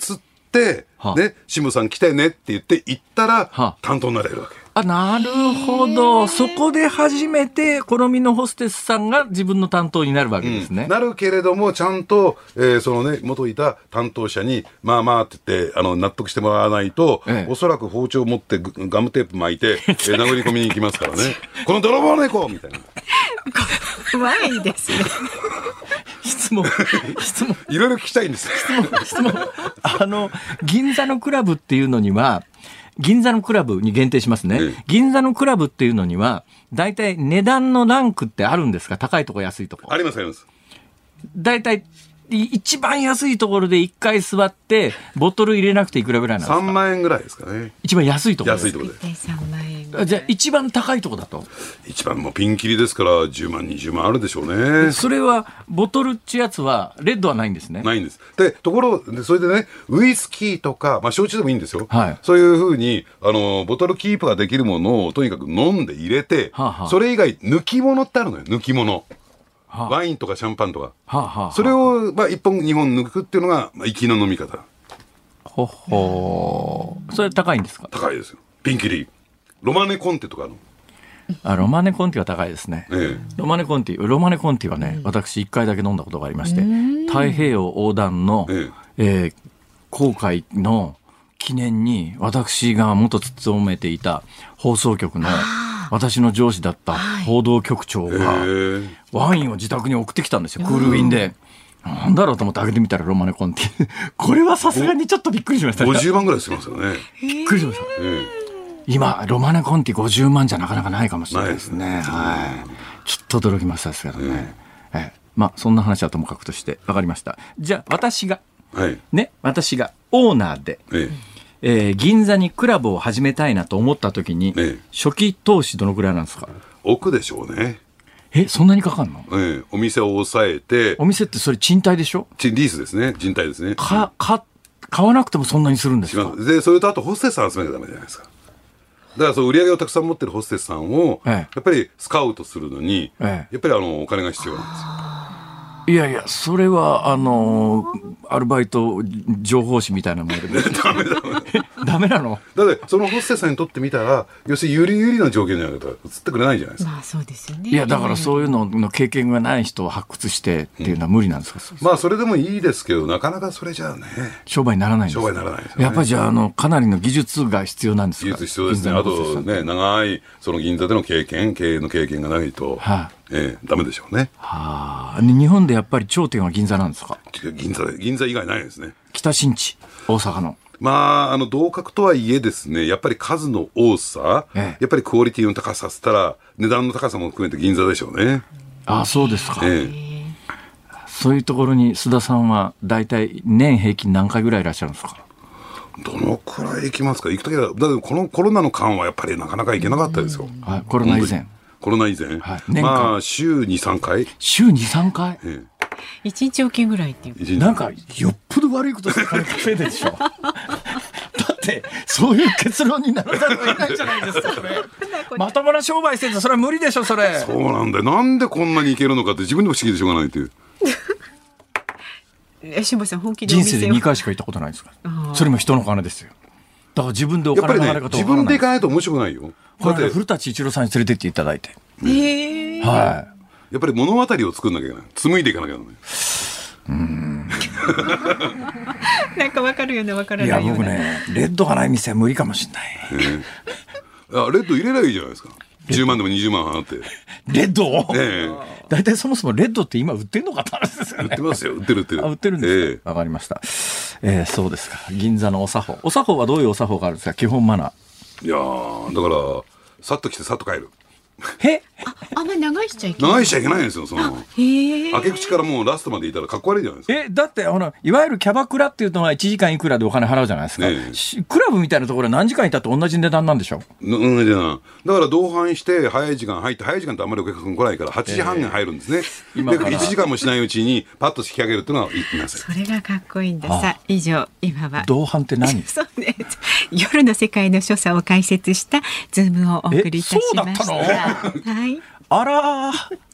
て、はね、辛坊さん来てねって言って行ったら、は担当になれるわけ。あ、なるほど。そこで初めて、好みのホステスさんが自分の担当になるわけですね。なるけれども、ちゃんと、えーそのね、元いた担当者に、まあまあって言って、あの、納得してもらわないと、ええおそらく包丁を持ってグガムテープ巻いて、[LAUGHS] えー殴り込みに行きますからね。[LAUGHS] この泥棒猫みたいな。怖いですね。[LAUGHS] 質問、質問、いろいろ聞きたいんですよ。質問。あの、銀座のクラブっていうのには、銀座のクラブに限定しますね。ええ銀座のクラブっていうのには、大体値段のランクってあるんですか？高いとこ安いとこあ。りますあります。大体、い一番安いところで一回座って、ボトル入れなくていくらぐらいなんです3か万円ぐらいですかね。一番安いところで安いところで。3じゃあ一番高いところだと？一番もうピンキリですから、10万、20万あるでしょうね。それは、ボトルってやつは、レッドはないんですね。ないんです。で、ところで、それでね、ウイスキーとか、まあ、焼酎でもいいんですよ。はいそういうふうに、あの、ボトルキープができるものをとにかく飲んで入れて、はあはあそれ以外、抜き物ってあるのよ、抜き物。はあワインとかシャンパンとか。はあはあそれを、まあ、1本、2本抜くっていうのが、まあ、粋な飲み方。ほほーそれ高いんですか？高いですよ。ピンキリ。ロマネコンテとかあるの？あロマネコンティは高いですね。ええロマネコンティ、ロマネコンティはね、私一回だけ飲んだことがありまして、太平洋横断の、ええー航海の記念に、私が元勤めていた放送局の私の上司だった報道局長へがえワインを自宅に送ってきたんですよ、クールウィンで。なんだろうと思って開けてみたらロマネコンティ。[LAUGHS] これはさすがにちょっとびっくりしましたね。50万ぐらいしますよね。びっくりしました。え今、ロマネコンティ50万じゃなかなかないかもしれないですね。はい。ちょっと驚きましたですけどね。ええまあ、そんな話はともかくとして、わかりました。じゃあ、私が、えはい。ね、私がオーナーで、ええー銀座にクラブを始めたいなと思った時に、ええ初期投資どのくらいなんですか？え奥でしょうね。え、そんなにかかんの？ええお店を抑えてお、店ってそれ賃貸でしょ？ちリースですね。人体ですね。か、か、買わなくてもそんなにするんですか？で、それとあとホステスさん集めなきゃダメじゃないですか。だからそう売り上げをたくさん持ってるホステスさんを、ええやっぱりスカウトするのに、ええやっぱりあのお金が必要なんですよ。いやいや、それは、あのーアルバイト情報誌みたいなもので。[LAUGHS] ダメだ。ダメなの？だってそのホステスさんにとってみたら、要するに有利有利な条件じゃないと移ってくれないじゃないですか。まあそうですよね。いや、だからそういうのの経験がない人を発掘してっていうのは無理なんですか、まあそれでもいいですけど、なかなかそれじゃあね、商売にならないんですか商売にならないですよねやっぱりじゃあ、あの、かなりの技術が必要なんですか？技術必要ですね。あとね、長いその銀座での経験、経営の経験がないと、はいええダメでしょうね。はあ。で日本でやっぱり頂点は銀座なんですか？銀座で、銀座以外ないですね。北新地、大阪の。まあ、あの、同格とはいえですね、やっぱり数の多さ、ええやっぱりクオリティの高さっつったら、値段の高さも含めて銀座でしょうね。ああ、そうですか。ええそういうところに須田さんは大体年平均何回ぐらいいらっしゃるんですか？どのくらい行きますか？行くときは、だけどこのコロナの間はやっぱりなかなか行けなかったですよ。はい、コロナ以前。コロナ以前？はい年間まあ、週2、3回。週2、3回？え一日おきぐらいっていうなんか、よっぽど悪いことして金稼いでるでしょ。[LAUGHS] だって、そういう結論にならざるを得ないじゃないですか、それ。まともな商売してて、それは無理でしょ、それ。そうなんだよ。なんでこんなに行けるのかって自分でも不思議でしょうがないっていう。[LAUGHS] え辛坊さん本気で人生で2回しか行ったことないですから。それも人の金ですよ。だから自分でおやっぱりね自分で行かないと面白くないよ。この間、古舘一郎さんに連れてっていただいて。へえはやっぱり物語を作んなきゃいけない。紡いでいかなきゃいけない。[LAUGHS] なんかわかるようなわからい。いや、ないような僕ね、レッドがない店は無理かもしれない。あレッド入れりゃいいじゃないですか。10万でも20万払って。レッド？をええ大体そもそもレッドって今売ってんのかって話ですよね売って。ますよ。売ってる売ってる。あ、売ってるんですか？わ、かりました。えーそうですか。銀座のお作法。お作法はどういうお作法があるんですか？基本マナー。ええいやーだから、さっと来てさっと帰る。へあんまり長いしちゃいけない。長いしちゃいけないんですよ、その。へえ。開け口からもうラストまでいたらかっこ悪いじゃないですか。え、だって、あの、いわゆるキャバクラっていうのは1時間いくらでお金払うじゃないですか。ねクラブみたいなところは何時間いたって同じ値段なんでしょうん、じゃなだから同伴して早い時間入って早い時間ってあんまりお客さん来ないから8時半に入るんですね、今からで1時間もしないうちにパッと引き上げるっていうのがいいなさいそれがかっこいいんださあ以上今は。同伴って何？[LAUGHS] そうね夜の世界の所作を解説したズームをお送りいたしました。えそうだったはいあらー。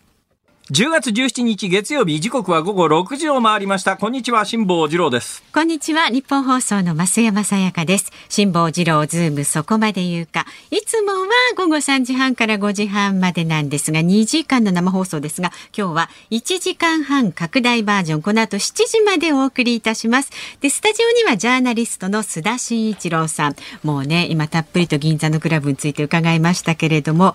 10月17日月曜日時刻は午後6時を回りました。こんにちは、辛坊治郎です。こんにちはニッポン放送の増山さやかです辛坊治郎ズームそこまで言うかいつもは午後3時半から5時半までなんですが2時間の生放送ですが今日は1時間半拡大バージョンこの後7時までお送りいたしますでスタジオにはジャーナリストの須田慎一郎さんもうね今たっぷりと銀座のクラブについて伺いましたけれども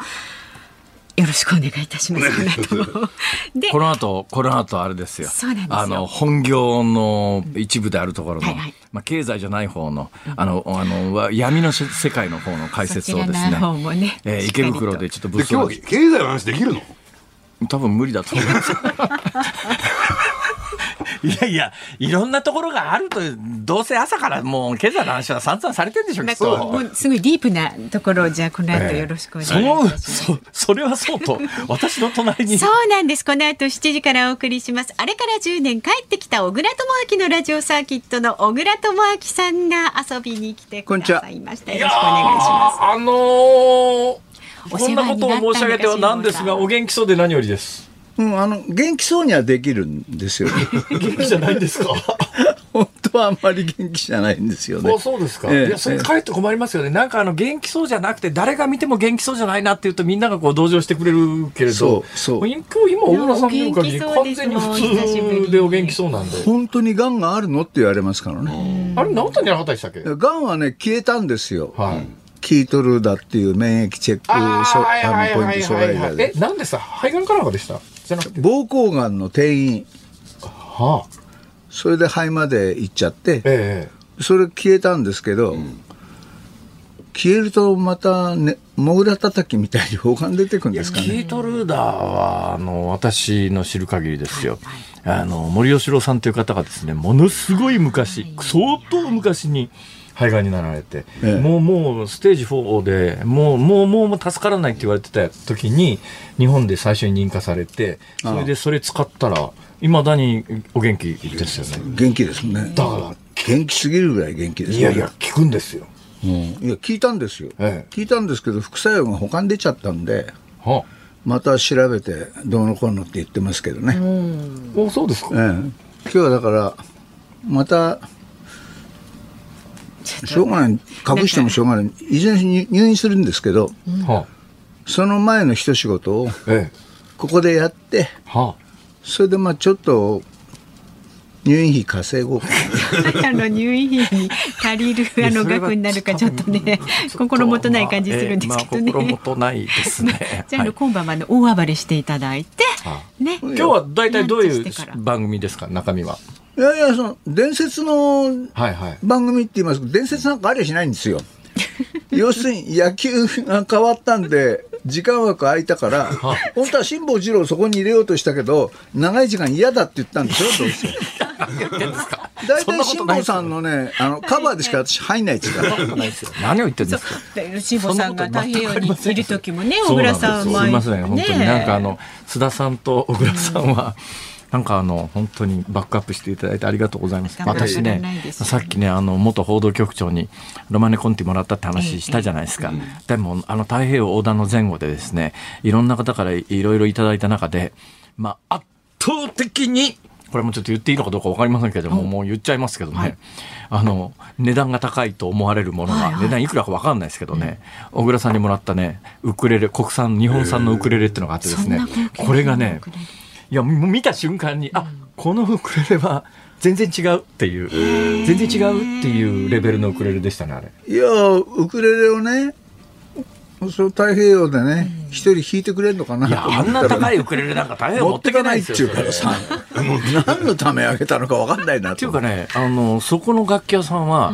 よろしくお願いいたします。この後もでこの後、この後あれですよ。そうなんですよあの、本業の一部であるところの、はいはいまあ、経済じゃない方の、あの、あの、わ闇の世界の方の解説をですそちらの方ね。もねえー池袋でちょっとで物騒今日は経済の話できるの？多分無理だと思います。[LAUGHS] いやいや、いろんなところがあると、どうせ朝からもう経済の話は散々されてるんでしょ、きなんかっと。もうすごいディープなところをじゃあこの後よろしくお願いします。そ、それはそうと、私の隣に。そうなんです。この後7時からお送りします。あれから10年帰ってきた小倉智昭のラジオサーキットの小倉智昭さんが遊びに来てくださいました。よろしくお願いします。あのーおこんなことを申し上げてはなんですが、お元気そうで何よりです。うん、あの元気そうにはできるんですよ。[LAUGHS] 元気じゃないんですか？[LAUGHS] 本当はあんまり元気じゃないんですよね。あそうですか。ええいや、それ帰って困りますよね。なんかあの、元気そうじゃなくて、誰が見ても元気そうじゃないなって言うと、みんながこう同情してくれるけれど。そうそう今小倉さん見る限り、完全に普通でお元気そうなんで。本当に癌があるのって言われますからね。あれ、治ったんじゃなかったでしたっけ？癌はね消えたんですよ。はい。キートルーダっていう免疫チェックあのポイント障害がでえ、なんでさ、肺がんかなんかでした？じゃなくて。膀胱がんの転移はあ。それで肺まで行っちゃってえそれ消えたんですけど、消えるとまた、ね、モグラ叩きみたいに砲丸出てくんですかえキねートルーダーは、あの、私の知る限りですよ。あの、森喜朗さんという方がですね、ものすごい昔、相当昔に、肺がんになられて、ええ。もうもうステージ4でもうもうもうもう助からないって言われてた時に日本で最初に認可されてそれでそれ使ったらいまだにお元気ですよね。元気ですね。だから。元気すぎるぐらい元気ですいやいや聞くんですよ、うん、いや聞いたんですよ、ええ。聞いたんですけど副作用が他に出ちゃったんではまた調べてどうのこうのって言ってますけどね、あ、おそうですか、ええ、今日はだからまた [LAUGHS] しょうがない。隠してもしょうがない。いずれに入院するんですけどはその前の一仕事をあ、ええ。ここでやってはそれでまあちょっと入院費稼ごう。[LAUGHS] あの入院費に足りるあの額になるかちょっとね心もとない感じするんですけどね。まあ、心もとないですね。[LAUGHS] じゃあ、あはい。の今晩はあの大暴れしていただいて、はね。今日は大体どういう番組ですか中身は？いやいやその伝説のはいはい。番組って言いますけど伝説なんかありゃしないんですよ。[LAUGHS] 要するに野球が変わったんで時間枠空いたから [LAUGHS] 本当は辛坊治郎をそこに入れようとしたけど長い時間嫌だって言ったんでしょ？[LAUGHS] どうせ。大体辛坊さんのねあのカバーでしか私入んないですから何を言ってるんですか？で辛坊さんが太平洋にいる時もね、小倉そうなんですさんはすみません、本当にねなんかあの須田さんと小倉さんは、なんかあの本当にバックアップしていただいてありがとうございます。私ねさっきねあの元報道局長にロマネコンティもらったって話したじゃないですか。でもあの太平洋横断の前後でですねいろんな方からいろいろいただいた中で、まあ圧倒的にこれもちょっと言っていいのかどうかわかりませんけども、もう言っちゃいますけどね、あの、値段が高いと思われるものが、値段いくらかわかんないですけどね、小倉さんにもらったね、ウクレレ、国産、日本産のウクレレっていうのがあってですねこれがね、いや、もう見た瞬間に、あ、このウクレレは全然違うっていう、全然違うっていうレベルのウクレレでしたね、あれ。いやウクレレをねそう太平洋でね一人弾いてくれるのかな？いや、あんな高いウクレレなんか大変持持っててっけなかないいっですよ。ていうからそれさ何のためあげたのか分かんないなっていとうかね、あの、そこの楽器屋さんは、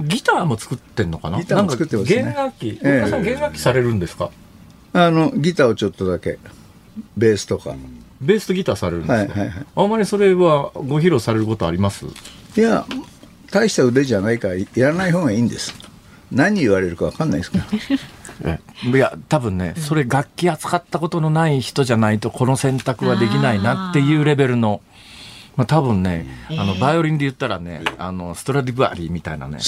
ギターも作ってんのかな？ギターも作ってますね。なんか弦楽器、ええ。ん弦楽器されるんですか？あのギターをちょっとだけベースとかベースとギターされるんですか、はいはいはい。あんまりそれはご披露されることあります？いや大した腕じゃないからやらない方がいいんです。何言われるか分かんないですから [LAUGHS] えいや多分ね、それ楽器扱ったことのない人じゃないとこの選択はできないなっていうレベルの。まあ、多分ね、あの、バイオリンで言ったらね、あの、ストラディバリーみたいなね、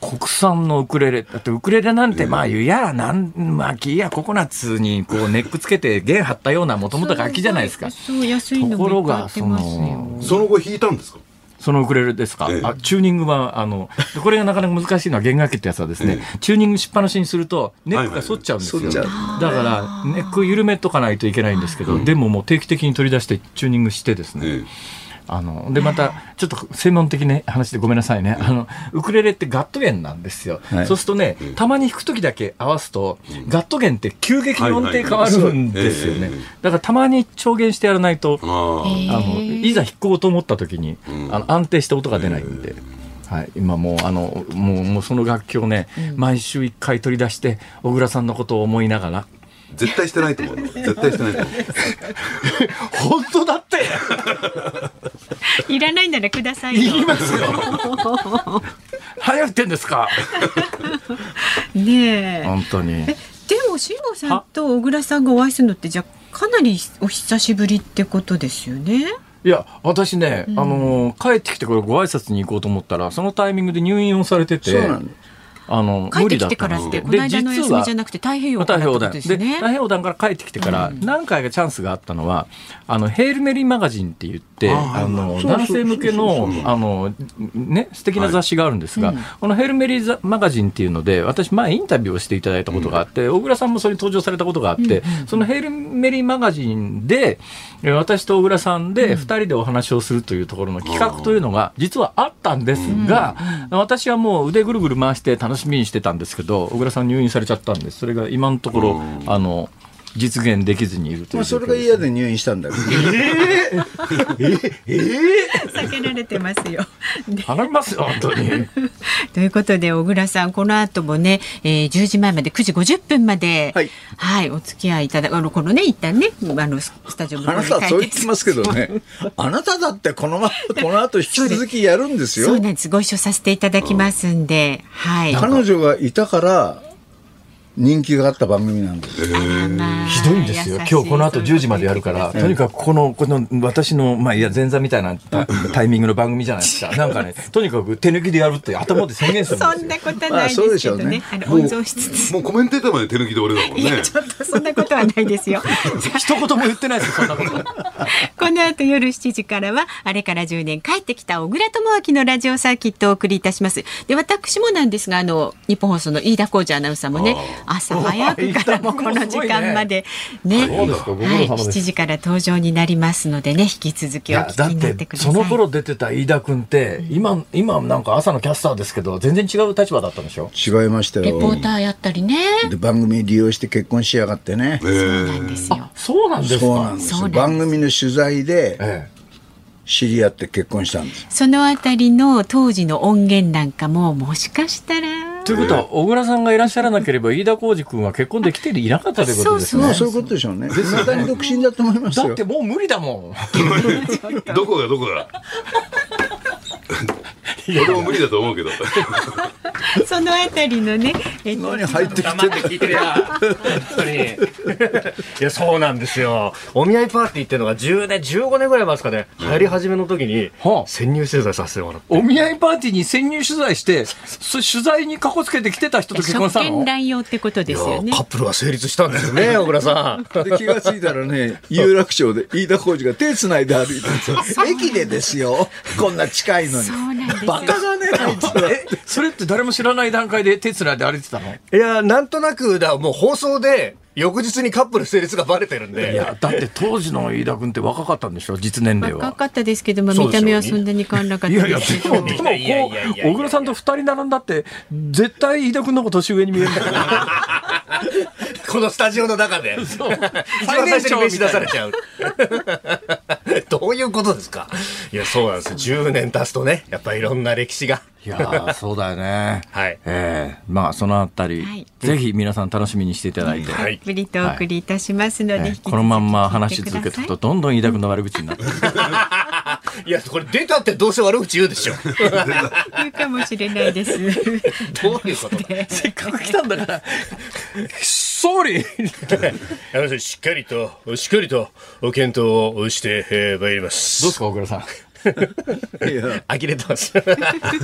国産のウクレレ、だってウクレレなんて、まあ、いや、なん、まあ、木やココナッツにこうネックつけて弦張ったようなもともと楽器じゃないですか。そう安いのところが、その、その後弾いたんですか？そのウクレレですか、ええ。あチューニングはあのでこれがなかなか難しいのは弦楽器ってやつはですね、チューニングしっぱなしにするとネックが反っちゃうんですよ、はいはいはいだからネック緩めとかないといけないんですけど、でももう定期的に取り出してチューニングしてですね、えあのでまたちょっと専門的な話でごめんなさいね。あのウクレレってガット弦なんですよ、はい。そうするとねたまに弾く時だけ合わすと、ガット弦って急激に音程変わるんですよね、はいはいはい。だからたまに調弦してやらないとえあああのいざ弾こうと思った時に、あの安定した音が出ないんで。はい、今もうあのもうもうその楽器をね、毎週1回取り出して小倉さんのことを思いながら絶対してないと思う。[LAUGHS] 絶対してないと思う。[LAUGHS] 本当だって。いらないならくださいよ。言いますよ。[LAUGHS] 流行ってんですか？ねえ。本当に。でも辛坊さんと小倉さんがお会いするのってじゃあかなりお久しぶりってことですよね？いや私ね、あの帰ってきてこれご挨拶に行こうと思ったらそのタイミングで入院をされてて。そうなんですあの帰ってき無理だってたからってこの間の休みじゃなくて太平洋からってことですでね。太平洋団から帰ってきてから何回かチャンスがあったのは「あのヘールメリーマガジン」って言ってあの男性向けのあのね素敵な雑誌があるんですが、このヘールメリーザマガジンっていうので私前インタビューをしていただいたことがあって、小倉さんもそれに登場されたことがあって、そのヘールメリーマガジンでえ私と小倉さんで2人でお話をするというところの企画というのが実はあったんですが、私はもう腕ぐるぐる回して楽ししみにしてたんですけど小倉さん入院されちゃったんでそれが今のところあの実現できずにいるといまあ、う状況それが嫌で入院したんだけど。避けられてますよ。で頼みますよ本当に [LAUGHS] ということで小倉さんこの後もね、えー、10時前まで9時50分までははいお付き合いいただあのこのね一旦ねあのススタジオのあなたはそう言ってますけどね。[LAUGHS] あなただってこのま、この後引き続きやるんですよそう。なんですご一緒させていただきますんで、はい。彼女がいたから人気があった番組なんです。まあひどいんですよ今日この後10時までやるからとにかくこのこの私のまあいや前座みたいなタタイミングの番組じゃないですか [LAUGHS] なんかねとにかく手抜きでやるって頭で宣言するんですよそんなことはないですけどまあそうでしょうねね。あの温存しつつ。もうコメンテーターまで手抜きで俺だもんね。ちょっとそんなことはないですよ。[LAUGHS] 一言も言ってないですよそんなこと [LAUGHS] この後夜7時からはあれから10年帰ってきた小倉智昭のラジオサーキットをお送りいたします。で私もなんですがあの日本放送の飯田浩二アナウンサーもね朝早くからこの時間まで。ね。そうですかご苦労はい様です。7時から登場になりますのでね引き続きお聞きになっててください。その頃出てた飯田君って今今なんか朝のキャスターですけど全然違う立場だったんでしょ？違いましたレポよーターやったりね。で番組利用して結婚しやがってね。えーなんですよ。そうなんですか？そうなんですよ。そうなんです。番組の取材でえ知り合って結婚したんですそのあたりの当時の音源なんかももしかしたらえということは小倉さんがいらっしゃらなければ飯田浩二君は結婚できていなかったということですね。まあそういうことでしょうね。未だに独身だと思いますよ。だってもう無理だもん。[LAUGHS] どこがどこが？俺も無理だと思うけど。そのあたりのね、えっと何入ってきて黙って聞いてりゃ本当に。いやそうなんですよ。お見合いパーティーっていうのが10年15年ぐらい前ですかね。入り始めの時にはあ。潜入取材させてもらって。お見合いパーティーに潜入取材してそ取材にかこつけてきてた人と結婚したの？職権乱用ってことですよね。カッ。プルは成立したんですよね小倉さん。[LAUGHS] で気がついたらね有楽町で飯田浩二が手つないで歩いてるんですよ。駅でですよ。こんな近いのに。そうなんですよバカだねあいつらえそれって誰も知らない段階で手つないで歩いてたの？いやなんとなくだもう放送で翌日にカップル成立がバレてるんで。いやだって当時の飯田君って若かったんでしょ？実年齢は。若かったですけど、まあ、見た目はそんなに変わらなかったいやいや、でも、でもこう、小倉さんと二人並んだって、絶対飯田君の方が年上に見えるんだけど。このスタジオの中で。[LAUGHS] 一番最初に飯出されちゃう。どういうことですか？いやそうなんですよ。10年経つとねやっぱりいろんな歴史が。いやーそうだよね。はい。ええまあ、そのあたり、はい。ぜひ皆さん楽しみにしていただいて。はい。たっぷりとお送りいたしますので、ええ引き続きこのまんま話し続けてい。くと、どんどん飯田君の悪口になって。くる。いやこれ出たってどうせ悪口言うでしょ。[LAUGHS] 言うかもしれないです。[LAUGHS] どういうこと？せっかく来たんだから、総理あのしっかりとしっかりと検討をして、えー、参りますどうですか、小倉さん。いや呆れてます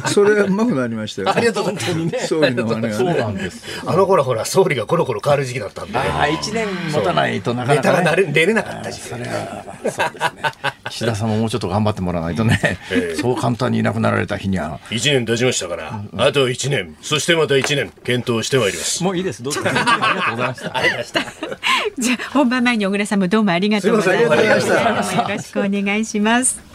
それはうまくなりましたよありがとうございます総理の真似がねそうなんですよ。あの頃ほら総理がコロコロ変わる時期だったんでああ、一年持たないとなかなか、ね。ネタが出れなかった時期それは、そうですね。岸田さんももうちょっと頑張ってもらわないとね、そう簡単にいなくなられた日には。1年経ちましたから、あと1年そしてまた1年検討してまいりますもういいです。どうぞ。ありがとうございました。[LAUGHS] じゃあ本番前に小倉さんもどうもありがとうございました。よろしくお願いします。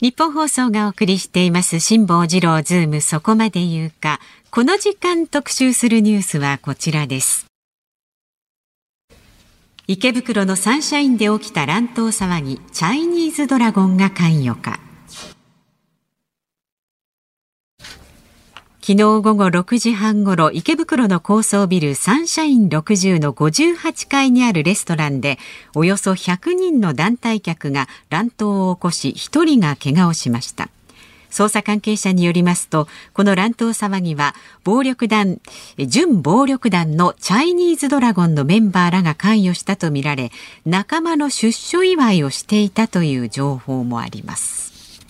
ニッポン放送がお送りしています辛坊治郎ズームそこまで言うか。この時間特集するニュースはこちらです。池袋のサンシャインで起きた乱闘騒ぎ、チャイニーズドラゴンが関与か。昨日午後6時半ごろ池袋の高層ビルサンシャイン60の58階にあるレストランでおよそ100人の団体客が乱闘を起こし1人が怪我をしました。捜査関係者によりますとこの乱闘騒ぎは暴力団準暴力団のチャイニーズドラゴンのメンバーらが関与したとみられ仲間の出所祝いをしていたという情報もあります。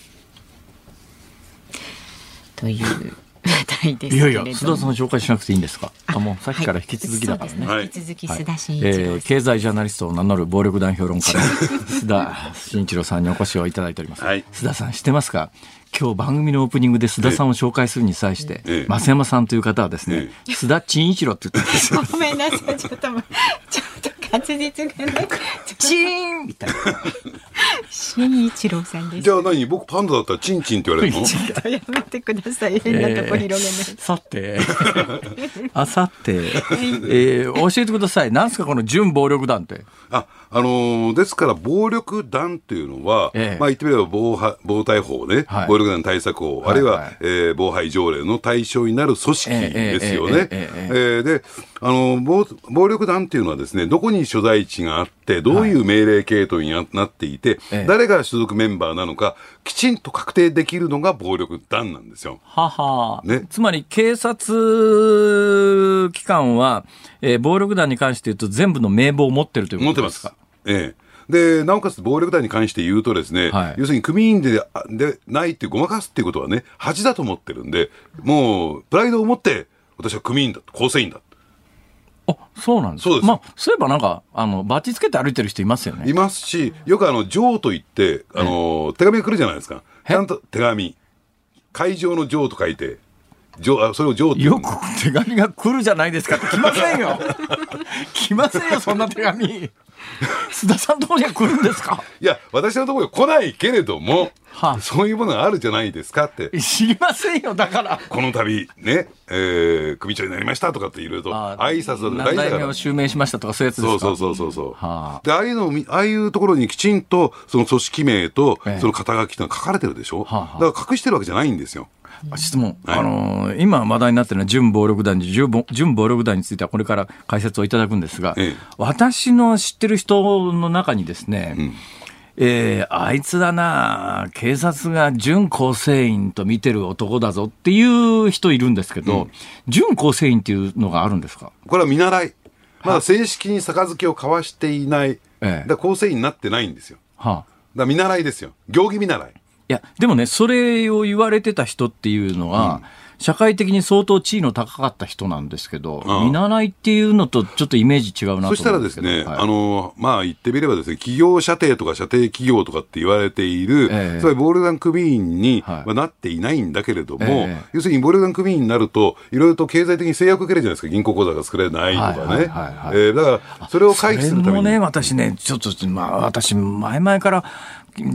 という話題ですいやいや、須田さん紹介しなくていいんですか？あ、もうさっきから引き続きだからね。はいね。引き続き須田慎一郎えさん、ー経済ジャーナリストを名乗る暴力団評論家の須田慎一郎さんにお越しをいただいております。はい。須田さん知ってますか？今日番組のオープニングで須田さんを紹介するに際して、ええ増山さんという方はですね、須田陳一郎って言ってるんですよ。ごめんなさい、ちょっとちょっと滑舌がね。チーンみたいな。新一郎さんです。じゃあ何僕パンダだったらチンチンって言われるの？[LAUGHS] ちょっとやめてください。変なとこ広げない。さて、あさって、えー教えてください。なんすかこの準暴力団って？あ、あのーですから、暴力団っていうのは、ええまあ言ってみれば防破、防対法ね、はい暴力団対策法、あるいは、はいはいえー防廃条例の対象になる組織ですよね。で、あのー暴、暴力団っていうのはですね、どこに所在地があって、どういう命令系統にななっていて、ええ誰が所属メンバーなのか、きちんと確定できるのが暴力団なんですよ。はは、ねつまり警察機関は、えー暴力団に関して言うと全部の名簿を持ってるという持ってますことですか。。ええ。で、なおかつ暴力団に関して言うとですね、はい要するに組員であでないってごまかすっていうことはね、恥だと思ってるんで、もう、プライドを持って、私は組員だ、構成員だ。あ、そうなんですかそうですまあ、そういえばなんか、あの、バッチつけて歩いてる人いますよね。いますし、よくあの、上と言って、あの、手紙が来るじゃないですか。え？ちゃんと手紙。会場の上と書いて、それを上よく手紙が来るじゃないですかって来ませんよ。[LAUGHS] 来ませんよ、そんな手紙。須田さんのところには来るんですか？いや、私のところに来ないけれども、はあそういうものがあるじゃないですかって。知りませんよ、だから。この度、ね、えー、組長になりましたとかっていろいろと、挨拶だと大事だを。襲名しましたとかそういうやつですか？そうそうそうそうそう。はあで、ああいうのああいうところにきちんと、その組織名とええ、その肩書きが書かれてるでしょ、はあはあだから隠してるわけじゃないんですよ。質問、はいあのー今話題になっているのは準暴力団に準暴力団についてはこれから解説をいただくんですが、ええ私の知ってる人の中にですね、んえーあいつだな警察が準構成員と見てる男だぞっていう人いるんですけど、準構成員っていうのがあるんですか？これは見習い。まだ正式に杯を交わしていない。ええだ構成員になってないんですよ。はあだから見習いですよ。行儀見習い。いや、でもね、それを言われてた人っていうのは、社会的に相当地位の高かった人なんですけど、見習いっていうのとちょっとイメージ違うなとそしたらですね、はい。あの、まあ言ってみればですね、企業射程とか射程企業とかって言われている、ええ。つまり暴力団組員に、はなっていないんだけれども、ええ。要するに暴力団組員になると、いろいろと経済的に制約を受けるじゃないですか、銀行口座が作れないとかね。だから、それを回避するために。それもね、私ね、ちょっと、まあ、私、前々から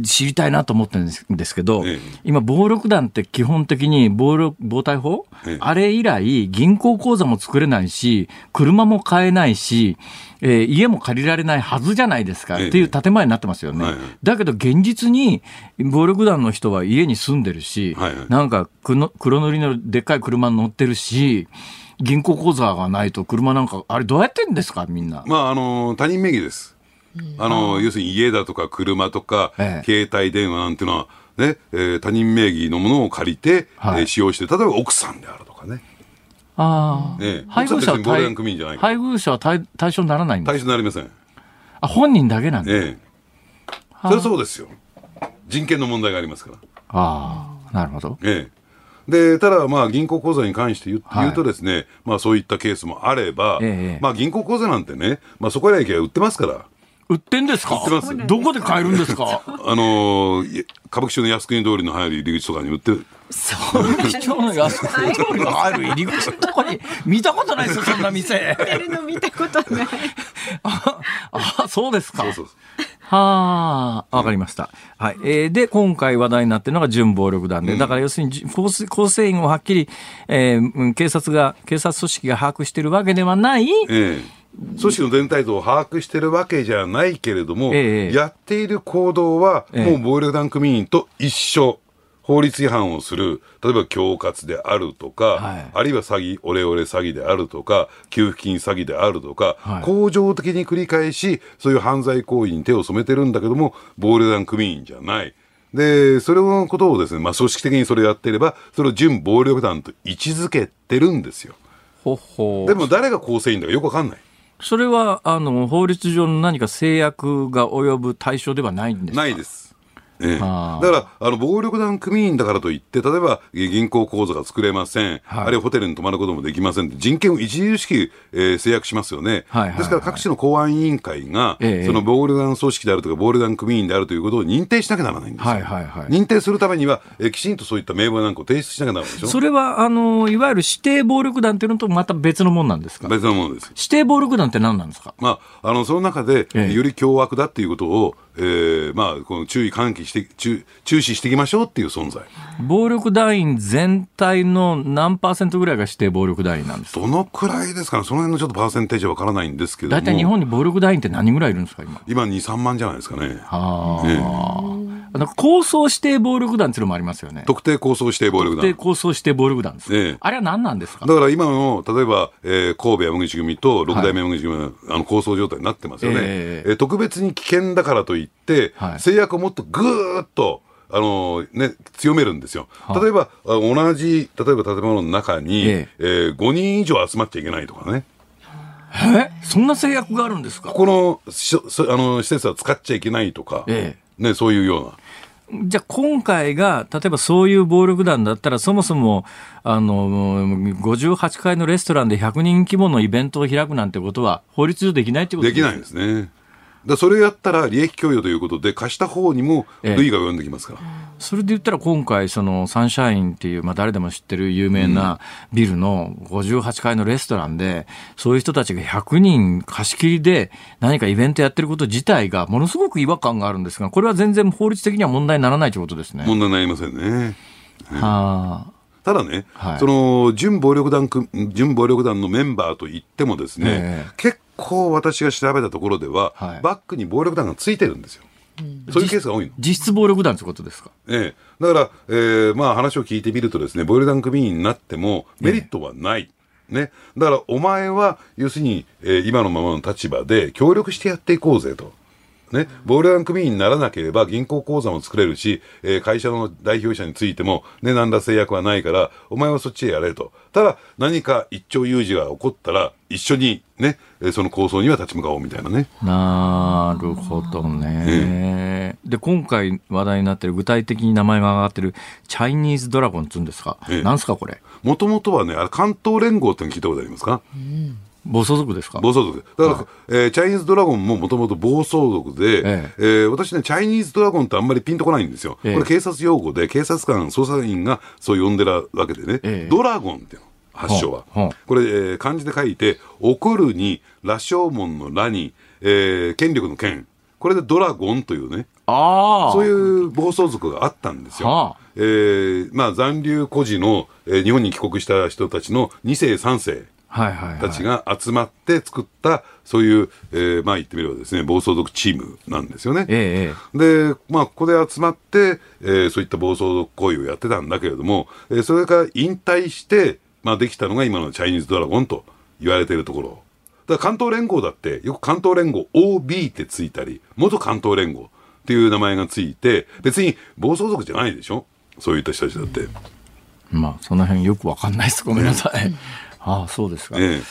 知りたいなと思ってるんですけど、ええ今、暴力団って基本的に暴力、暴対法、ええあれ以来、銀行口座も作れないし、車も買えないし、えー家も借りられないはずじゃないですか、ええっていう建前になってますよね。はいはいだけど、現実に、暴力団の人は家に住んでるし、はいはいなんか黒、黒塗りのでっかい車に乗ってるし、銀行口座がないと車なんか、あれどうやってんですか、みんな？まあ、あの、他人名義です。あの、要するに家だとか車とか、ええ。携帯電話なんていうのは、ね、えー他人名義のものを借りて、はい。えー使用して、例えば奥さんであるとかね。ああ、ええ。配偶者は配偶者は対対象にならないんです対象になりません。あ本人だけなんだ、ええ。それはそうですよ。人権の問題がありますから。ああなるほど。ええ。で、ただ、まあ、銀行口座に関して言う,、とですね、まあ、そういったケースもあれば、ええ。まあ、銀行口座なんてね、まあ、そこらへ行けば売ってますから、売ってんですか？売ってますどこで買えるんですか？[LAUGHS] あのーい歌舞伎町の靖国通りの入る入り口とかに売ってる。貴重な安く通りが入る入り口のと [LAUGHS] こに見たことないですよそんな店やるの見たことない。[LAUGHS] ああそうですかそうそうはあ、わかりました。はい。えーで、今回話題になっているのが準暴力団で、だから要するに、じ構成構成員をはっきり、えーうん警察が、警察組織が把握しているわけではない、ええ。組織の全体像を把握してるわけじゃないけれども、ええやっている行動は、ええもう暴力団組員と一緒。法律違反をする、例えば恐喝であるとか、はいあるいは詐欺、オレオレ詐欺であるとか、給付金詐欺であるとか、はい恒常的に繰り返し、そういう犯罪行為に手を染めてるんだけども、暴力団組員じゃない。で、それのことをですね、まあ組織的にそれをやっていれば、それを準暴力団と位置づけてるんですよ。ほほでも誰が構成員だかよくわかんない。それは、あの、法律上の何か制約が及ぶ対象ではないんですか？ないです。ええ、だから、あの、暴力団組員だからといって、例えば、え銀行口座が作れません、はい。あるいはホテルに泊まることもできません。人権を著しく、えー制約しますよね。はいはいはい。ですから、各地の公安委員会が、ええ。その暴力団組織であるとか、暴力団組員であるということを認定しなきゃならないんですよ。はいはいはい。認定するためには、えーきちんとそういった名簿なんかを提出しなきゃならないでしょ。それは、あの、いわゆる指定暴力団っていうのとまた別のもんなんですか？別のものです。指定暴力団って何なんですか？まあ、あの、その中で、ええ。より凶悪だっていうことを、えーまあ、この注意喚起して、注注視していきましょうっていう存在。暴力団員全体の何パーセントぐらいが指定暴力団員なんですかどのくらいですかね、その辺のちょっとパーセンテージはわからないんですけれども。大体日本に暴力団員って何人ぐらいいるんですか、今？今、2、3万じゃないですかね。あえあ。なんか構想指定暴力団っていうのもありますよね。特定抗争指定暴力特定団。構想指定暴力団です。ええあれは何なんですか？だから今の、例えば、えー神戸山口組と六代目山口組は、あの、構想状態になってますよね。えええー特別に危険だからといって、はい制約をもっとぐーっと、あのね、強めるんですよ。はあ例えば、あ同じ、例えば建物の中に、ええー5人以上集まっちゃいけないとかね。え？そんな制約があるんですか？ここのあの施設は使っちゃいけないとか、えね、そういうような。じゃあ今回が、例えばそういう暴力団だったら、そもそも、あの、58階のレストランで100人規模のイベントを開くなんてことは、法律上できないってことできないですね。だそれやったら利益供与ということで貸した方にもええ類が及んできますから。それで言ったら今回、そのサンシャインっていう、まあ誰でも知ってる有名なビルの58階のレストランで、そういう人たちが100人貸し切りで何かイベントやってること自体がものすごく違和感があるんですが、これは全然法律的には問題にならないということですね。問題になりませんね。はあ。ただね、はいその準暴力団く準暴力団のメンバーといってもですね、ええ結構私が調べたところでは、はいバックに暴力団がついてるんですよ。そういうケースが多いの。実質暴力団ということですか？ええ、だから、えーまあ話を聞いてみるとですね、暴力団組員になってもメリットはない。ね。だから、お前は、要するに、えー今のままの立場で協力してやっていこうぜと。ね。暴力団組員にならなければ銀行口座も作れるし、えー会社の代表者についても、ね、何ら制約はないから、お前はそっちへやれと。ただ、何か一朝有事が起こったら、一緒にね、えーその構想には立ち向かおうみたいなね。なるほどね。で、今回話題になってる、具体的に名前が上がってる、チャイニーズドラゴンって言うんですか。ええなんすか、これ。もともとはね、あれ関東連合っての聞いたことありますか？暴走族ですか？暴走族で。だから、えーチャイニーズドラゴンももともと暴走族で、ええー私ね、チャイニーズドラゴンってあんまりピンとこないんですよ。ええこれ警察用語で、警察官、捜査員がそう呼んでるわけでね、ええドラゴンっていうの、発祥は。これ、えー漢字で書いて、怒るに、羅生門の羅に、えー権力の権。これでドラゴンというね、ああ。そういう暴走族があったんですよ。はあえーまあ、残留孤児の、えー日本に帰国した人たちの2世、3世。はいはい、はい。たちが集まって作った、そういう、えーまあ言ってみればですね、暴走族チームなんですよね。ええで、まあ、ここで集まって、えーそういった暴走族行為をやってたんだけれども、えーそれから引退して、まあ、できたのが今のチャイニーズドラゴンと言われているところ。だから関東連合だって、よく関東連合 OB ってついたり、元関東連合っていう名前がついて、別に暴走族じゃないでしょ？そういった人たちだって。えまあ、その辺よくわかんないです。ごめんなさい。ああ、そうですか。え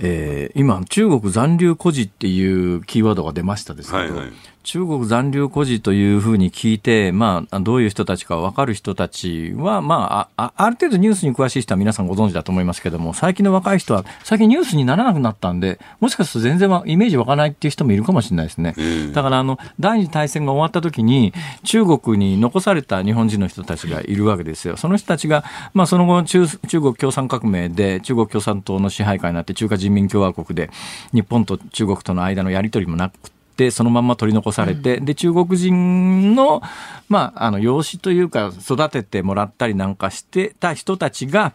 えー今、中国残留孤児っていうキーワードが出ましたですけど、はいはい中国残留孤児というふうに聞いて、まあ、どういう人たちか分かる人たちは、まあ、あある程度ニュースに詳しい人は皆さんご存知だと思いますけども、最近の若い人は、最近ニュースにならなくなったんで、もしかすると全然わイメージ湧かないっていう人もいるかもしれないですね。うんだから、あの、第二次大戦が終わった時に、中国に残された日本人の人たちがいるわけですよ。その人たちが、まあ、その後中、中国共産革命で、中国共産党の支配下になって、中華人民共和国で、日本と中国との間のやり取りもなくて、そのまんま取り残されて、で、中国人の、まあ、あの、養子というか、育ててもらったりなんかしてた人たちが、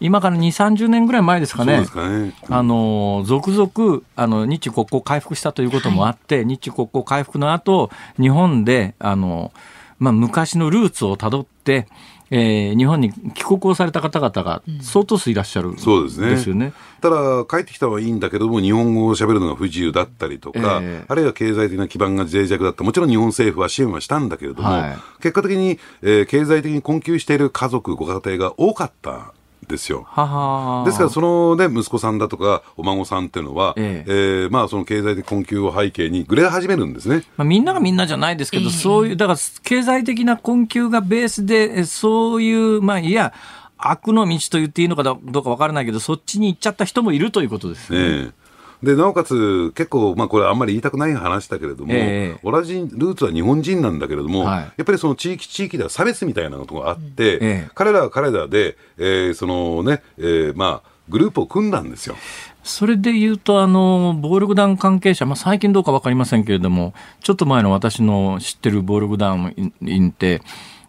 今から2、30年ぐらい前ですかね。かね。あの続々あの日中国交回復したということもあって、日中国交回復の後日本であの、まあ、昔のルーツをたどって、えー日本に帰国をされた方々が相当数いらっしゃる、そうですね。ですよね。ただ、帰ってきたはいいんだけども、日本語を喋るのが不自由だったりとか、ええあるいは経済的な基盤が脆弱だった。もちろん日本政府は支援はしたんだけれども、はい結果的に、えー経済的に困窮している家族、ご家庭が多かった。っですよ。ははですから、そのね、息子さんだとか、お孫さんっていうのは、ええーまあ、その経済的困窮を背景に、ぐれ始めるんですね。まあ、みんながみんなじゃないですけど、そういう、だから経済的な困窮がベースで、えそういう、まあ、いや、悪の道と言っていいのかどうかわからないけど、そっちに行っちゃった人もいるということですね。ええで、なおかつ、結構、まあ、これあんまり言いたくない話だけれども、ええ同じルーツは日本人なんだけれども、はい。やっぱりその地域地域では差別みたいなことがあって、ええ。彼らは彼らで、えーそのね、えーまあ、グループを組んだんですよ。それで言うと、あの、暴力団関係者、まあ、最近どうかわかりませんけれども、ちょっと前の私の知ってる暴力団員って、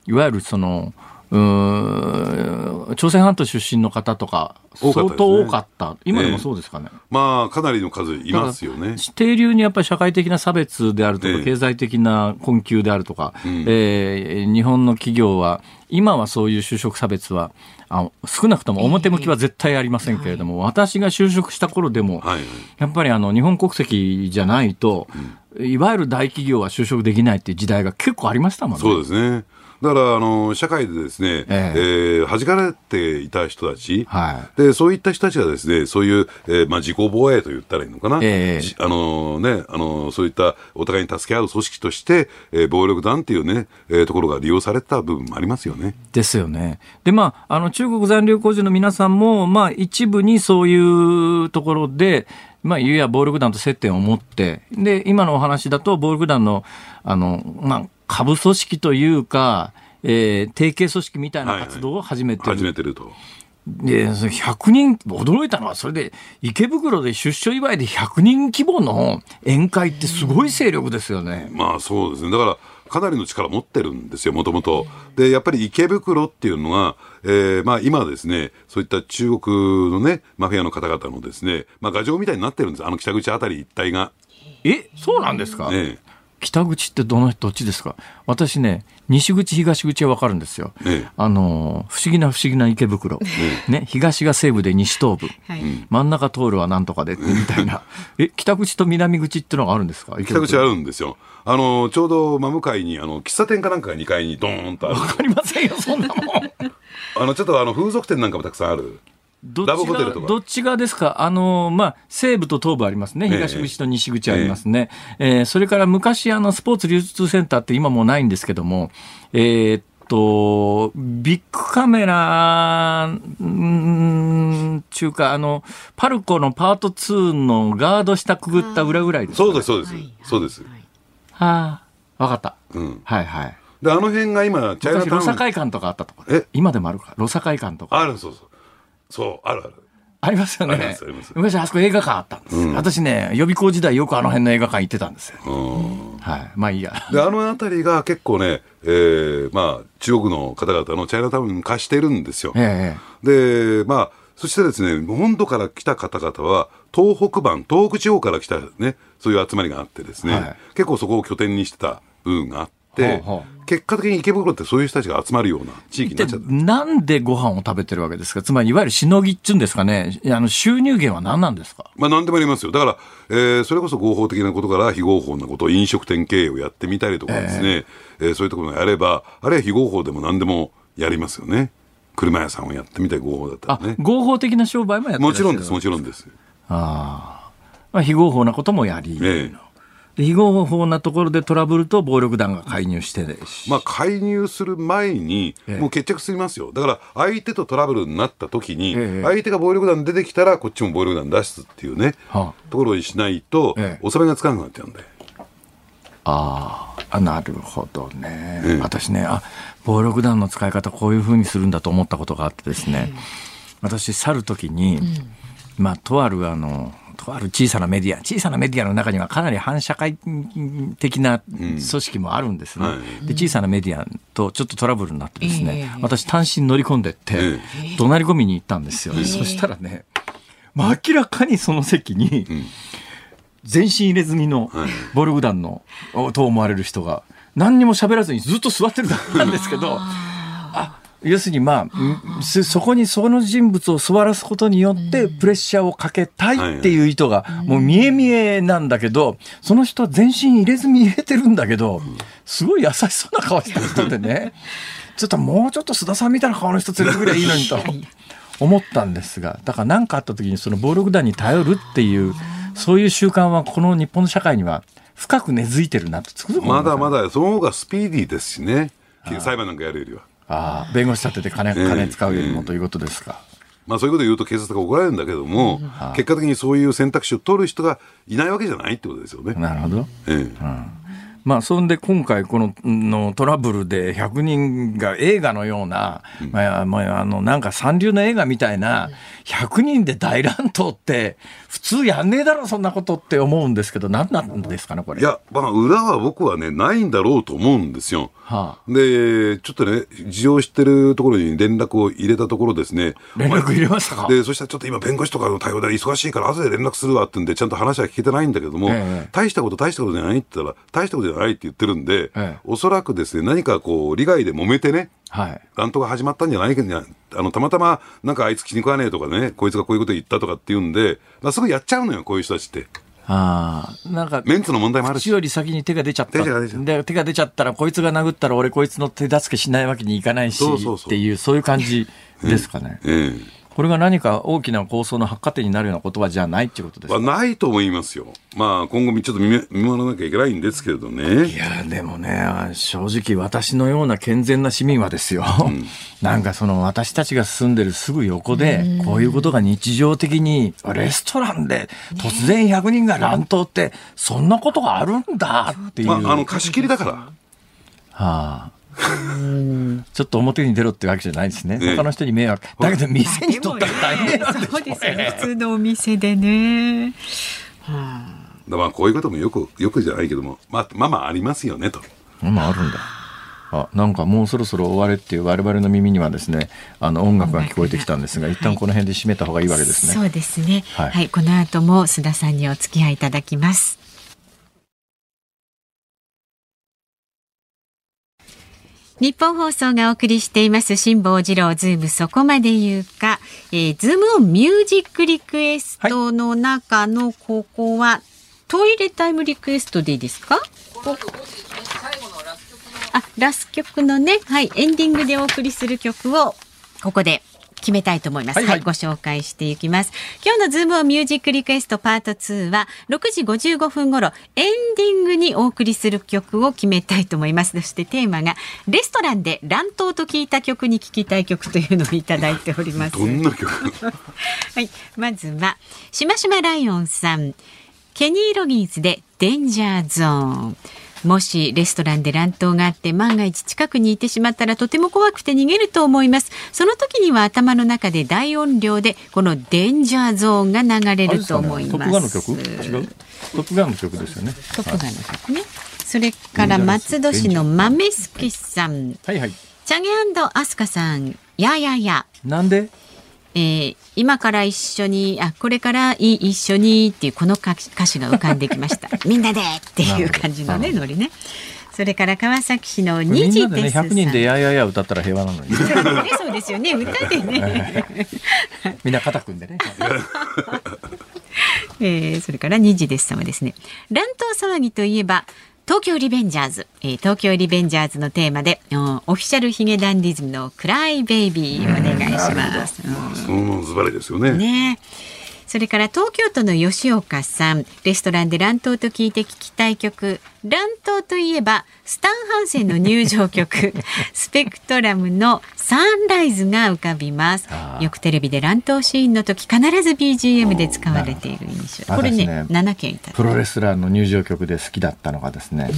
いわゆるその、うーん朝鮮半島出身の方とか、相当多かった。今でもそうですかね。まあ、かなりの数いますよね。定流にやっぱり社会的な差別であるとか、ええ経済的な困窮であるとか、んえー日本の企業は、今はそういう就職差別は、あ少なくとも表向きは絶対ありませんけれども、私が就職した頃でも、はいはい。やっぱりあの日本国籍じゃないと、いわゆる大企業は就職できないっていう時代が結構ありましたもんね。そうですね。だから、あの、社会でですね、ええー弾かれていた人たち、はで、そういった人たちがですね、そういう、えーまあ、自己防衛と言ったらいいのかな？ええじあのね、あのそういったお互いに助け合う組織として、えー暴力団っていうね、えーところが利用されてた部分もありますよね。ですよね。で、まあ、あの、中国残留工事の皆さんも、まあ、一部にそういうところで、まあ、いや暴力団と接点を持って、で、今のお話だと、暴力団の、あの、まあ、下部組織というか、えー提携組織みたいな活動を始めてる。始めてると。で、それ100人、驚いたのは、それで、池袋で出所祝いで100人規模の宴会ってすごい勢力ですよね。まあそうですね。だから、かなりの力持ってるんですよ、もともと。で、やっぱり池袋っていうのは、えーまあ今ですね、そういった中国のね、マフィアの方々のですね、まあ牙城みたいになってるんです。あの北口あたり一帯が。え、そうなんですか、ね北口ってどのどっちですか？私ね西口東口は分かるんですよ、ええ。あの不思議な不思議な池袋、ね、東が西部で西東部、はい。真ん中通るはなんとかでみたいな。[LAUGHS] え北口と南口ってのがあるんですか？北口あるんですよ。あの、ちょうど真向かいに、あの、喫茶店かなんかが2階にドーンとある。分かりませんよそんなもん。[LAUGHS] あの、ちょっとあの、風俗店なんかもたくさんある。どっちがどっち側ですか？あの、まあ、西部と東部ありますね。ええ東口と西口ありますね。えーそれから昔、あの、スポーツ流通センターって今もうないんですけども、えーっと、ビッグカメラ、うーん、中か、あの、パルコのパート2のガード下くぐった裏ぐらいですか？ね、そうです、そうです。そうです。はあ、わかった。うん。はいはい。で、あの辺が今、チャイナ昔、ロサタウン。会館とかあったとこえ？今でもあるか。ロサ会館とか。ある、そうそう。そう、あるある。ありますよね。ああ昔あそこ映画館あったんです、うん私ね、予備校時代よくあの辺の映画館行ってたんですよ。うん。はい。まあいいや。で、あの辺りが結構ね、えー、まあ、中国の方々のチャイナタウンに貸してるんですよ。えで、まあ、そしてですね、本土から来た方々は、東北版、東北地方から来たね、そういう集まりがあってですね、はい結構そこを拠点にしてた部分があって、ほうほ結果的に池袋ってそういう人たちが集まるような地域になっちゃった。なんでご飯を食べてるわけですか？つまり、いわゆるしのぎっちゅうんですかね？あの、収入源は何なんですか？まあ何でもありますよ。だから、えーそれこそ合法的なことから非合法なこと、飲食店経営をやってみたりとかですね、えーそういうところをやれば、あるいは非合法でも何でもやりますよね。車屋さんをやってみたい合法だったあらね、。合法的な商売もやってもちろんです、もちろんです。ああ。まあ、非合法なこともやり。ええで非合法なところでトラブルと暴力団が介入してねまあ、介入する前にええ、もう決着すりますよ。だから、相手とトラブルになった時に、ええ。相手が暴力団出てきたら、こっちも暴力団出すっていうね、はところにしないとええ、収めがつかなくなっちゃうんで。あああ、なるほどね。ええ。私ね、あ、暴力団の使い方こういうふうにするんだと思ったことがあってですね、私、去るときに、まあ、とあるあの、とある小さなメディア、小さなメディアの中にはかなり反社会的な組織もあるんですね。はい。で、小さなメディアとちょっとトラブルになってですね、ええ。私単身乗り込んでって、え怒鳴り込みに行ったんですよ。そしたらね、まあ、明らかにその席に、全身入れ墨のはい。暴力団のおと思われる人が何にも喋らずにずっと座ってるだけなんですけどあ要するにまあん。そそこにその人物を座らすことによってプレッシャーをかけたいっていう意図がもう見え見えなんだけどその人は全身入れ墨入れてるんだけどすごい優しそうな顔した人でね。[LAUGHS] ちょっともうちょっと須田さんみたいな顔の人連れてくりゃいいのにと [LAUGHS] 思ったんですがだから何かあった時にその暴力団に頼るっていうそういう習慣はこの日本の社会には深く根付いてるなとつくづく思いす。まだまだその方がスピーディーですしね。裁判なんかやるよりは。ああ弁護士立てて金ええ金使うよりもということですか。まあそういうことを言うと警察が怒られるんだけども、結果的にそういう選択肢を取る人がいないわけじゃないってことですよね。なるほど。ええまあ、そんで今回こののトラブルで100人が映画のような、まあ、まあ、あの、なんか三流の映画みたいな、100人で大乱闘って、普通やんねえだろ、そんなことって思うんですけど、何なんですかね、これ。いや、まあ裏は僕はね、ないんだろうと思うんですよ。はあ、で、ちょっとね、事情を知ってるところに連絡を入れたところですね。連絡入れましたか？で、そしたらちょっと今弁護士とかの対応で忙しいから後で連絡するわってんで、ちゃんと話は聞けてないんだけども、ええ大したこと大したことじゃないって言ったら、大したことじゃないって言ってるんで、ええおそらくですね、何かこう、利害で揉めてね、はい。乱闘が始まったんじゃないかなあの、たまたま、なんかあいつ気に食わねえとかね、こいつがこういうこと言ったとかって言うんで、まあ、すぐやっちゃうのよ、こういう人たちって。ああ、なんか、メンツの問題もあるし。口より先に手が出ちゃった。手が出ちゃうで、手が出ちゃったら、こいつが殴ったら俺こいつの手助けしないわけにいかないし、そうそうそうっていう、そういう感じですかね。ええこれが何か大きな構想の発火点になるようなことはじゃないっていうことですか？はないと思いますよ。まあ、今後ちょっと見め見守らなきゃいけないんですけれどね。いやでもね正直私のような健全な市民はですよ、なんかその私たちが住んでるすぐ横でこういうことが日常的にレストランで突然100人が乱闘ってそんなことがあるんだっていう、まあ、あの、貸し切りだから。はあちょっと表に出ろってわけじゃないですね。ええ他の人に迷惑。だけど店にとったら大変なんでしょそうですよね。普通のお店でね。だまあ、こういうこともよく、よくじゃないけども、まあ、まあまあありますよね、と。まああるんだ。あなんかもうそろそろ終われっていう我々の耳にはですねあの音楽が聞こえてきたんですが一旦この辺で締めた方がいいわけですね。そうですね。ははいい、この後も須田さんにお付き合いいただきます。ニッポン放送がお送りしています辛坊治郎ズームそこまで言うか、えー、ズームオンミュージックリクエストの中のここは、トイレタイムリクエストでいいですか？あ、ラス曲のね、はい、エンディングでお送りする曲をここで。決めたいと思います。は、はいいはいご紹介していきます。今日のズームオンミュージックリクエストパート2は6時55分頃エンディングにお送りする曲を決めたいと思います。そしてテーマがレストランで乱闘と聞いた曲に聞きたい曲というのをいただいております。どんな曲？[LAUGHS] はい、まずはしましまライオンさん、ケニー・ロギンスでデンジャーゾーン。もしレストランで乱闘があって万が一近くにいてしまったらとても怖くて逃げると思います。その時には頭の中で大音量でこのデンジャーゾーンが流れると思います。トップガンの曲違うトップガンの曲ですよね。トップガンの曲ね。それから松戸市の豆助さん、はいはい。チャゲアスカさん、ややや。なんで？えー今から一緒にあこれからいい一緒にっていうこの歌詞歌詞が浮かんできました。[LAUGHS] みんなでっていう感じのねノリね。それから川崎市のみ二時ですさん。100人でややや歌ったら平和なのに。ねそうですよね。歌でね、[LAUGHS] みんな肩組んでね。[LAUGHS] えーそれから二時ですさんはですね乱闘騒ぎといえば東京リベンジャーズ、えー東京リベンジャーズのテーマで、うんオフィシャルヒゲダンディズムのクライベイビーお願いします。うんまあ、そのズバリですよね。ねそれから東京都の吉岡さんレストランで乱闘と聞いて聞きたい曲。乱闘といえばスタン・ハンセンの入場曲 [LAUGHS] スペクトラムのサンライズが浮かびます。よくテレビで乱闘シーンの時必ず BGM で使われている印象。これね私7件いたプロレスラーの入場曲で好きだったのがですね、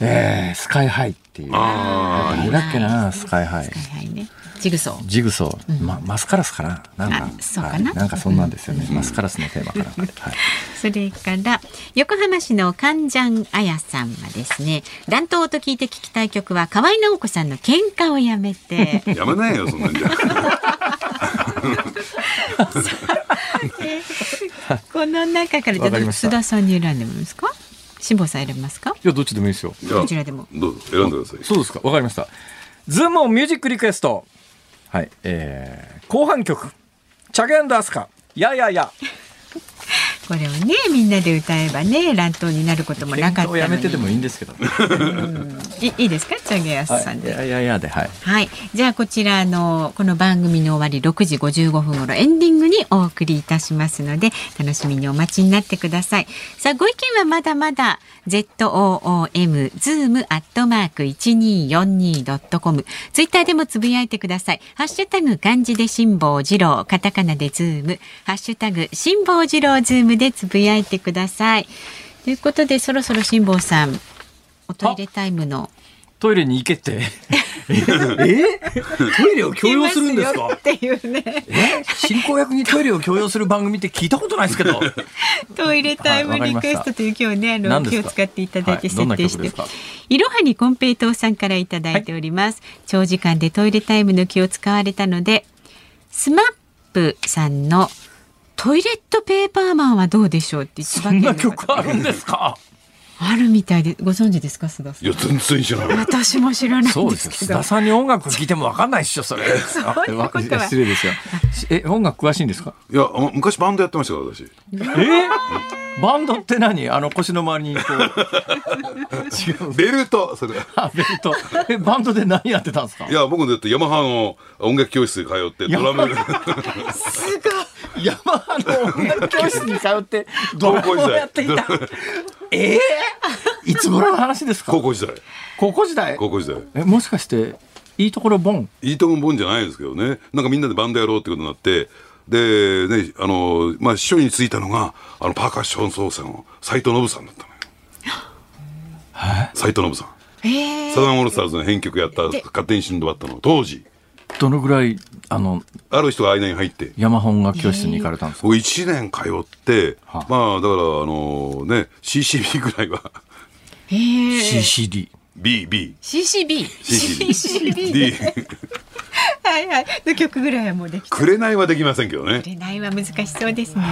えースカイハイっていう。あ誰だっけな、スカイハイ。はいはいねジグソー。ジグソー、ま、マスカラスかな。なんかあそうかな。はい。なんかそんなんですよね、マスカラスのテーマかな、[LAUGHS] はい、それから横浜市のカンジャンアヤさんはですね乱闘と聞いて聞きたい曲は河合直子さんの喧嘩をやめて。[LAUGHS] やめないよ、そんなんじゃ。[LAUGHS] この中からじゃあわかりました。須田さんに選んでもらえますか？辛坊さん選びますか？いやどっちでもいいですよ。じゃあこちらでも。どうぞ、選んでください。そうですか。わかりました。ズームオンミュージックリクエストはいえー、後半曲。チャゲンダースカ。ややや。これをねみんなで歌えばね乱闘になることもなかったやめてでもいいんですけどね。い [LAUGHS] いいですかチャゲヤスさんで、いやいやいやではい。はい。じゃあこちらあのこの番組の終わり6時55分頃エンディングにお送りいたしますので楽しみにお待ちになってください。さあご意見はまだまだ z o o m zoom アットマーク一二四二ドットコムツイッターでもつぶやいてください。ハッシュタグ漢字で辛坊治郎カタカナでズームハッシュタグ辛坊治郎ズームでつぶやいてください。ということでそろそろ辛坊さんおトイレタイムのトイレに行けって。[LAUGHS] え？トイレを強要するんですか？っていうね。え？進行役にトイレを強要する番組って聞いたことないですけど。[LAUGHS] トイレタイムリクエストという今日ね、あの気を使っていただいて設定して。いろはにコンペイトーさんからいただいております。長時間でトイレタイムの気を使われたので、 SMAP さんのトイレットペーパーマンはどうでしょうって一そんな曲あるんですか？あるみたいでご存知ですか須田さん？いや、全然知らない。私も知らないんそうです須田さんに音楽聴いてもわかんないっしょそれ。そういうことは。あ失礼ですよ。え音楽詳しいんですか？いや、昔バンドやってましたから、私。え？バンドって何？あの腰の周りにこう。違 [LAUGHS] うベルト、それ。あベルト。えバンドで何やってたんですか？いや、僕だってヤマハの音楽教室に通って、ドラム、ヤマハの音楽教室に通って [LAUGHS] ドラムをやっていた。[LAUGHS] ええ [LAUGHS] いつ頃の話ですか？高校時代。高校時代？高校時代。えもしかしていいところボン？いいとこボンじゃないですけどね。なんかみんなでバンドやろうってことになって、で、ね、あの、まあ、師匠についたのが、あの、パーカッション奏者の斎藤信さんだったのよ。斎藤信さん。えーサザンオールスターズの編曲やった勝手にシンドバッドの当時、どのぐらいあのある人が間に入って、ヤマハ音楽教室に行かれたんですか？僕1年通って、はまあだからあのね CCB ぐらいは。えー。CCD BB CCB CCB はいはい。の曲ぐらいはもうできた。紅はできませんけどね。恋愛は難しそうですね。へ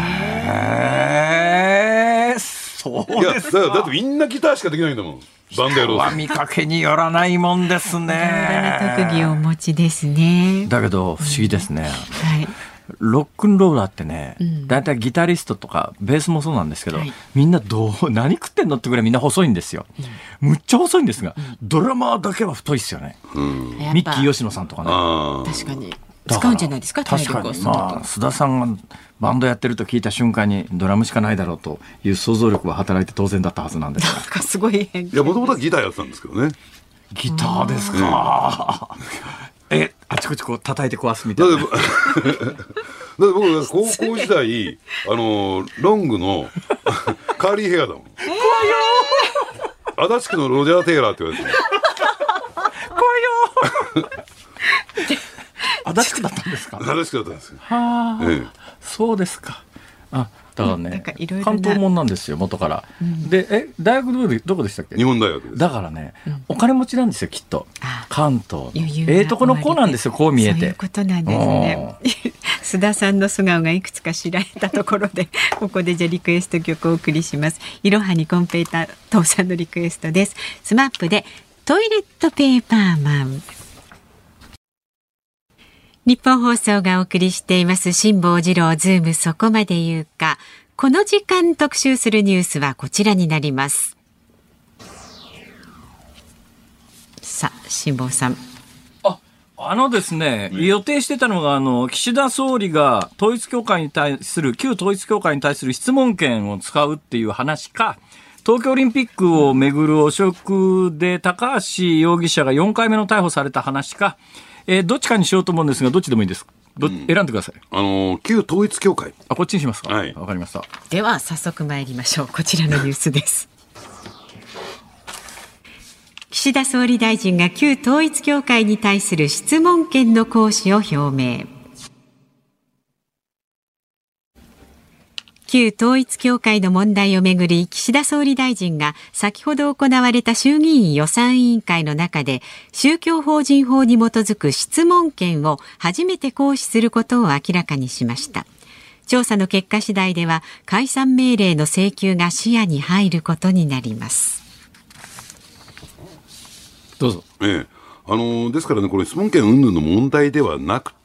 えそういやだですからだってみんなギターしかできないんだもん。バンドやろうは見かけによらないもんですね。特技をお持ちですね。だけど不思議ですね、はい。ロックンローラーってね、ん。だいたいギタリストとかベースもそうなんですけど、はい。みんなどう何食ってんのってぐらいみんな細いんですよ、むっちゃ細いんですが、ドラマーだけは太いですよね。やっぱ。ミッキー吉野さんとかね。確かに。使うんじゃないですか体確かに。力をすると、まあ須田さんがバンドやってると聞いた瞬間にドラムしかないだろうという想像力は働いて当然だったはずなんです。がなんかすごい変いやもともとはギターやってたんですけどね。ギターですか、[LAUGHS] えあちこちこう叩いて壊すみたいな。だって僕が高校時代 [LAUGHS] あのロングの [LAUGHS] カーリーヘアだもん。足立区のロジャー・テイラーって言われてる怖いよ足立区だったんですか？足立区だったんですよ、はあ、ええそうですか。あだからね、なんかいろいろな関東もんなんですよ元から、でえ大学どこでどこでしたっけ？日本大学です。だからね、お金持ちなんですよきっと。あ関東の。余裕がええとこの子なんですよこう見えて。そういうことなんですね。[LAUGHS] 須田さんの素顔がいくつか知られたところで [LAUGHS] ここでじゃあリクエスト曲をお送りします。いろはにコンペーター父さんのリクエストです。スマップでトイレットペーパーマン日本放送がお送りしています辛坊治郎ズームそこまで言うか。この時間特集するニュースはこちらになります。さあ辛坊さん。ああのですね、予定してたのが、あの、岸田総理が統一教会に対する、旧統一教会に対する質問権を使うっていう話か、東京オリンピックをめぐる汚職で高橋容疑者が4回目の逮捕された話か、えーどっちかにしようと思うんですが、どっちでもいいです。ど選んでください。あの旧統一教会あ、こっちにしますか？はいわかりました。では早速参りましょうこちらのニュースです [LAUGHS] 岸田総理大臣が旧統一教会に対する質問権の行使を表明旧統一教会の問題をめぐり岸田総理大臣が先ほど行われた衆議院予算委員会の中で宗教法人法に基づく質問権を初めて行使することを明らかにしました。調査の結果次第では解散命令の請求が視野に入ることになります。どうぞ。ええ、あのですからね、これ、質問権云々の問題ではなくて、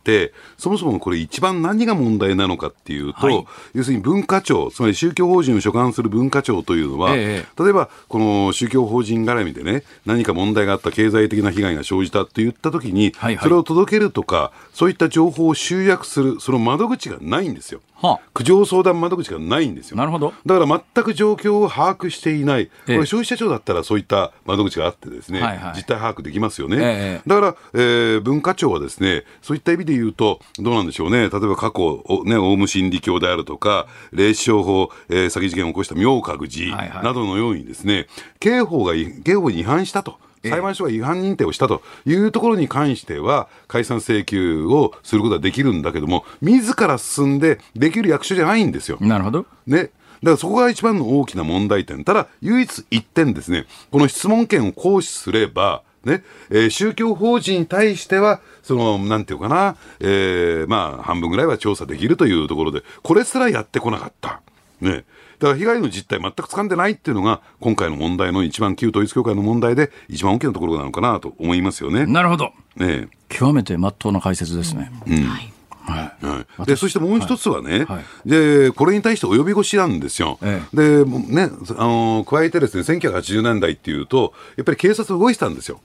そもそもこれ、一番何が問題なのかっていうと、はい。要するに文化庁、つまり宗教法人を所管する文化庁というのは、え例えばこの宗教法人絡みでね、何か問題があった、経済的な被害が生じたって言ったときに、はいはい。それを届けるとか、そういった情報を集約する、その窓口がないんですよ。は苦情相談窓口がないんですよ。なるほど。だから全く状況を把握していない、こえ。えれ、消費者庁だったらそういった窓口があって、ですね、はいはい。実態把握できますよね。ええ。だから、えー文化庁はですね、そういった意味で言うと、どうなんでしょうね、例えば過去、おね、オウム真理教であるとか、霊視商法、えー詐欺事件を起こした明覚寺はいはいなどのようにですね、刑法がい、刑法に違反したと。裁判所が違反認定をしたというところに関しては、解散請求をすることはできるんだけども、自ら進んでできる役所じゃないんですよ。なるほど。ね。だからそこが一番の大きな問題点。ただ、唯一一点ですね、この質問権を行使すれば、ね、えー宗教法人に対しては、その、なんていうかな、えーまあ、半分ぐらいは調査できるというところで、これすらやってこなかった。ね。だから被害の実態全く掴んでないっていうのが、今回の問題の一番旧統一教会の問題で、一番大きなところなのかなと思いますよね。なるほど。ね極めて真っ当な解説ですね。はい。はい、でそしてもう一つはね、はいでこれに対して及び腰なんですよ。えでもうねあの加えてですね1980年代っていうとやっぱり警察動いてたんですよ。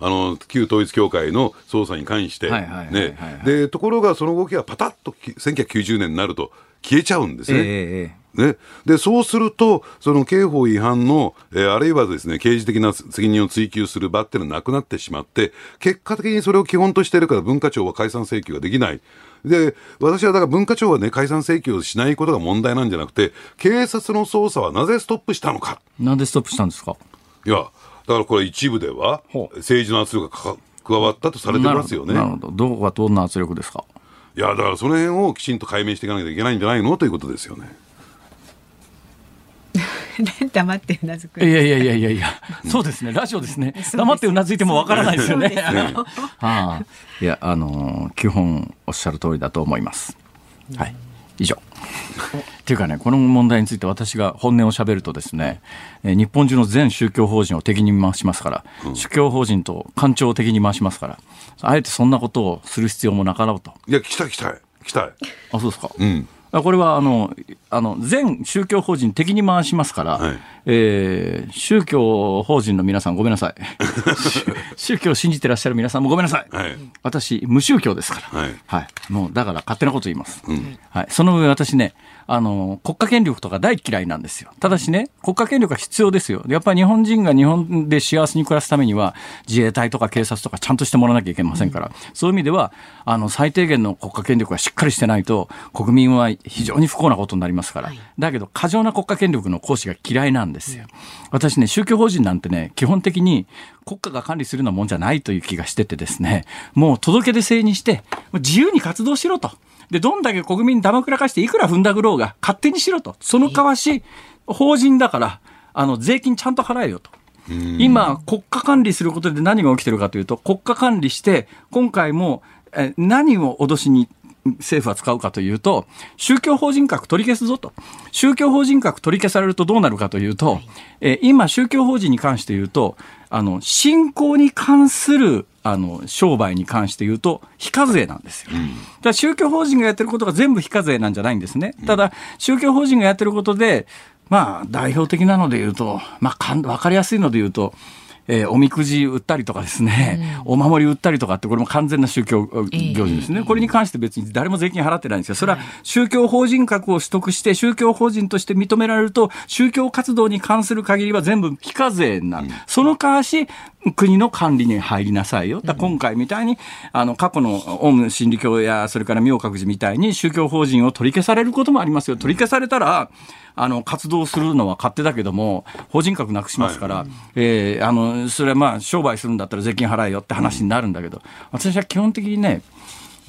あの旧統一教会の捜査に関して、ねはいでところがその動きがパタッとき1990年になると消えちゃうんですね。ええええね、でそうすると、その刑法違反の、えーあるいはですね刑事的な責任を追及する場っていうのはなくなってしまって、結果的にそれを基本としているから、文化庁は解散請求ができない。で私はだから文化庁はね、解散請求をしないことが問題なんじゃなくて、警察の捜査はなぜストップしたのか。なんでストップしたんですか？いや、だからこれ、一部では政治の圧力がか加わったとされてますよね。なるほど。どこがどんな圧力ですか？いや、だからその辺をきちんと解明していかなきゃいけないんじゃないのということですよね。[LAUGHS] 黙ってうなずくいやいやいやいやいや、そうですね、ラジオですね。黙ってうなずいてもわからないですよね。そうですよああいや、あのー基本おっしゃる通りだと思います。はい。以上。っていうかね、この問題について私が本音をしゃべるとですね、えー日本中の全宗教法人を敵に回しますから、宗教法人と官庁を敵に回しますから、あえてそんなことをする必要もなかろうと。いや、来たい来たい。来たい。あ、そうですか。うん。あこれはあのあの全宗教法人敵に回しますから、はい。えー宗教法人の皆さんごめんなさい。[LAUGHS] 宗教を信じてらっしゃる皆さんもごめんなさい、はい。私無宗教ですから、はい。もうだから勝手なこと言います、はい、その上私ねあの国家権力とか大嫌いなんですよ。ただしね国家権力は必要ですよ。やっぱり日本人が日本で幸せに暮らすためには自衛隊とか警察とかちゃんとしてもらわなきゃいけませんから、そういう意味ではあの最低限の国家権力がしっかりしてないと国民は非常に不幸なことになりますから、だけど過剰な国家権力の行使が嫌いなんですよ。私ね宗教法人なんてね基本的に国家が管理するようなもんじゃないという気がしててですねもう届け出制にして自由に活動しろと。で、どんだけ国民にだまくらかしていくら踏んだくろうが勝手にしろと。その代わし、法人だから、あの、税金ちゃんと払えよと。今、国家管理することで何が起きてるかというと、国家管理して、今回もえ何を脅しに政府は使うかというと、宗教法人格取り消すぞと。宗教法人格取り消されるとどうなるかというと、えー今、宗教法人に関して言うと、あの、信仰に関する、あの、商売に関して言うと、非課税なんですよ。だ宗教法人がやってることが全部非課税なんじゃないんですね。ただ、宗教法人がやってることで、まあ、代表的なので言うと、まあかん、わかりやすいので言うと、えーおみくじ売ったりとかですね、お守り売ったりとかって、これも完全な宗教行事ですね。これに関して別に誰も税金払ってないんですよ。それは宗教法人格を取得して、宗教法人として認められると、宗教活動に関する限りは全部非課税になる。その代わし、国の管理に入りなさいよ。だ今回みたいに、あの、過去のオウム真理教や、それから明覚寺みたいに宗教法人を取り消されることもありますよ。取り消されたら、あの、活動するのは勝手だけども、法人格なくしますから、えーあの、それはまあ、商売するんだったら税金払えよって話になるんだけど、私は基本的にね、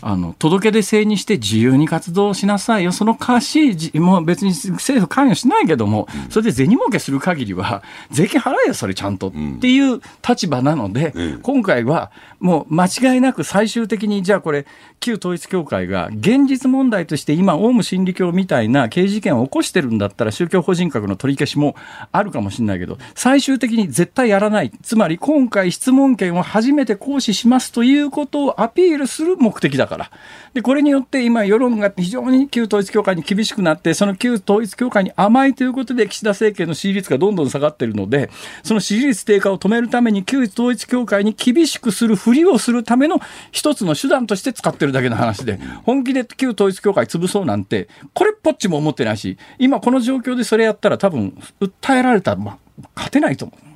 あの届け出制にして自由に活動しなさいよ、そのかし、じもう別に政府関与しないけども、それで銭儲けする限りは、税金払えよ、それちゃんと、っていう立場なので、うん。今回はもう間違いなく最終的に、じゃあこれ、旧統一教会が現実問題として今、オウム真理教みたいな刑事事件を起こしてるんだったら、宗教法人格の取り消しもあるかもしれないけど、最終的に絶対やらない、つまり今回、質問権を初めて行使しますということをアピールする目的だから。で、これによって今、世論が非常に旧統一教会に厳しくなって、その旧統一教会に甘いということで、岸田政権の支持率がどんどん下がってるので、その支持率低下を止めるために、旧統一教会に厳しくするふりをするための一つの手段として使ってるだけの話で、本気で旧統一教会潰そうなんて、これっぽっちも思ってないし、今この状況でそれやったら多分、訴えられたら、まあ、勝てないと思う。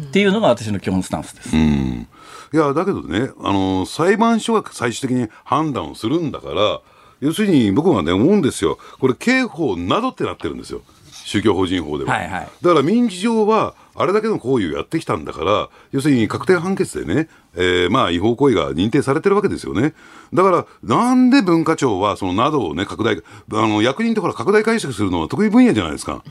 っていうのが私の基本スタンスです。うんいや、だけどね、あの、裁判所が最終的に判断をするんだから、要するに僕はね、思うんですよ。これ、刑法などってなってるんですよ。宗教法人法では。はいはいだから民事上は、あれだけの行為をやってきたんだから、要するに確定判決でね、えーまあ違法行為が認定されてるわけですよね。だから、なんで文化庁はそのなどをね、拡大、あの、役人とから拡大解釈するのは得意分野じゃないですか。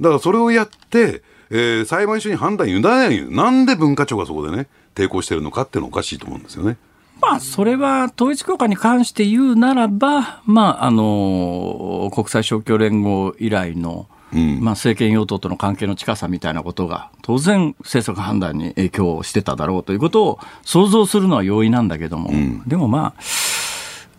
だからそれをやって、えー裁判所に判断委ねないなんで文化庁がそこでね、抵抗してるのかっていうのはおかしいと思うんですよね。まあ、それは統一教会に関して言うならば、まあ、あの、国際勝共連合以来の、ん。まあ、政権与党との関係の近さみたいなことが、当然、政策判断に影響をしてただろうということを想像するのは容易なんだけども、でもまあ、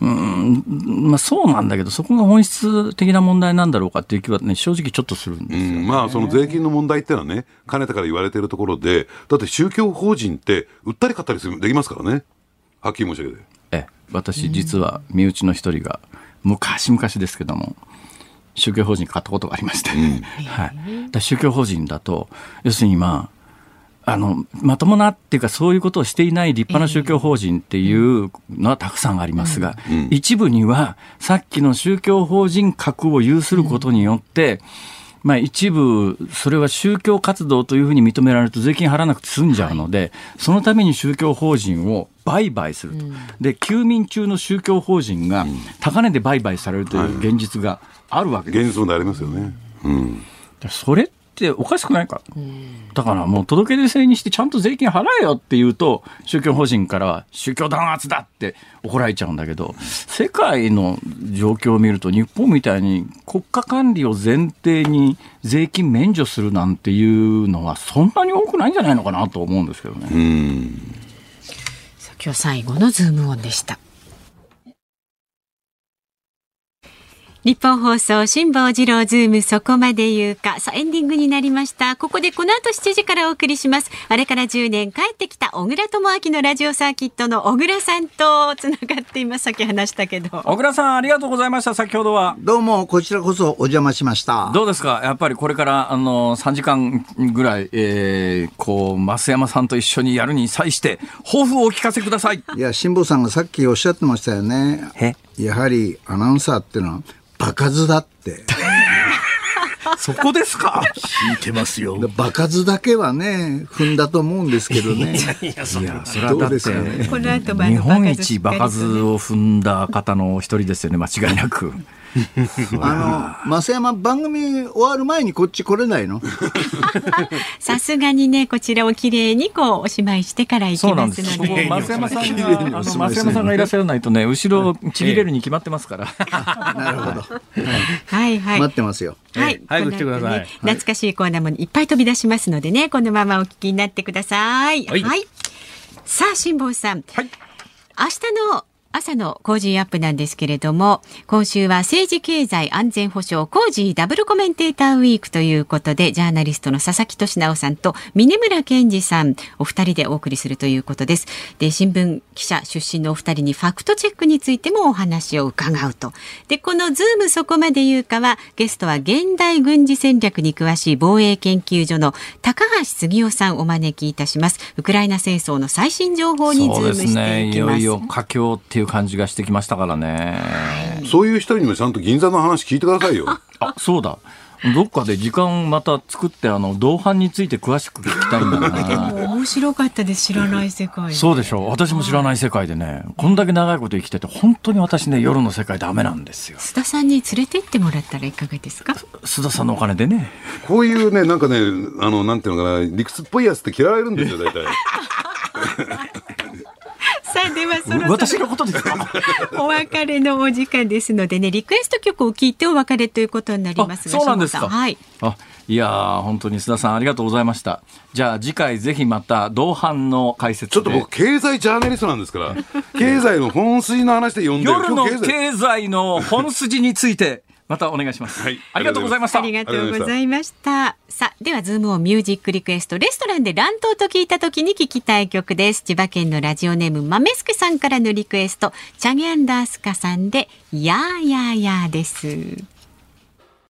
うん、まあそうなんだけど、そこが本質的な問題なんだろうかっていう気はね、正直ちょっとするんですよ、うん、まあ、その税金の問題ってのはね、かねてから言われてるところで、だって宗教法人って、売ったり買ったりするできますからね。はっきり申し上げて。ええ、私実は身内の一人が昔々ですけども宗教法人買ったことがありまして、はい、だから宗教法人だと要するにまああのまともなっていうかそういうことをしていない立派な宗教法人っていうのはたくさんありますが、一部にはさっきの宗教法人格を有することによって、まあ、一部、それは宗教活動というふうに認められると税金払わなくて済んじゃうので、そのために宗教法人を売買すると、で休眠中の宗教法人が高値で売買されるという現実があるわけです。りますよね。うん。それっておかしくないか、だからもう届け出制にしてちゃんと税金払えよって言うと宗教法人からは宗教弾圧だって怒られちゃうんだけど世界の状況を見ると日本みたいに国家管理を前提に税金免除するなんていうのはそんなに多くないんじゃないのかなと思うんですけどね。うん。今日最後のズームオンでした。日本放送辛坊治郎ズームそこまで言うか。さあ、エンディングになりました。ここでこの後7時からお送りします。あれから10年帰ってきた小倉智昭のラジオサーキットの小倉さんとつながっています。さっき話したけど。小倉さんありがとうございました先ほどは。どうも、こちらこそお邪魔しました。どうですか？やっぱりこれからあの3時間ぐらい、えー、こう増山さんと一緒にやるに際して抱負をお聞かせください。いや、辛坊さんがさっきおっしゃってましたよね。え？やはりアナウンサーっていうのは、場数だって。[LAUGHS] そこですか？聞いてますよで場数だけはね、踏んだと思うんですけどね。いや、それはだどうって、ですかね日本一場数を踏んだ方の一人ですよね、間違いなく。[LAUGHS] あの、増山番組終わる前にこっち来れないの？[LAUGHS] さすがにね、こちらをきれいにこうおしまいしてから行きそうなますんです。ので。ここ増山さんが、あの増山さんがいらっしゃらないとね、後ろちぎれるに決まってますから。なるほど。はいはい。待ってますよ。はい、早く来てください懐かしいコーナーもいっぱい飛び出しますのでね、このままお聞きになってください。は。はいいさあ、辛坊さん。はい明日の朝のコージーアップなんですけれども、今週は政治経済安全保障コージーダブルコメンテーターウィークということで、ジャーナリストの佐々木俊尚さんと峯村健司さん、お二人でお送りするということです。で、新聞記者出身のお二人にファクトチェックについてもお話を伺うと。で、このズームそこまで言うかは、ゲストは現代軍事戦略に詳しい防衛研究所の高橋杉雄さんお招きいたします。ウクライナ戦争の最新情報にズームしてですね。いきます。よいよ佳境いう感じがしてきましたからね。そういう人にもちゃんと銀座の話聞いてくださいよ。[LAUGHS] あ、そうだ。どっかで時間また作ってあの同伴について詳しく聞きたいんだでな。も面白かったです知らない世界そうでしょう。私も知らない世界でね、こんだけ長いこと生きてて、本当に私ね、夜の世界ダメなんですよ。須田さんに連れてってもらったらいかがですか？須田さんのお金でね。こういうね、なんかね、あの、なんていうのかな、理屈っぽいやつって嫌われるんですよ、大体。[LAUGHS] [LAUGHS] さあではそろそろ私のことですか？[LAUGHS] お別れのお時間ですのでねリクエスト曲を聞いてお別れということになりますそうなんですか。はい。あいやー本当に須田さんありがとうございました。じゃあ次回ぜひまた同伴の解説で。ちょっと僕、経済ジャーナリストなんですから、[LAUGHS] 経済の本筋の話で読んでる。夜の経済の本筋についてまたお願いします、はいありがとうございましたありがとうございました。さあ、では、ズームをミュージックリクエスト、レストランで乱闘と聞いた時に聞きたい曲です。千葉県のラジオネーム、豆助さんからのリクエスト、チャゲアンダースカさんで、やーやーやーです。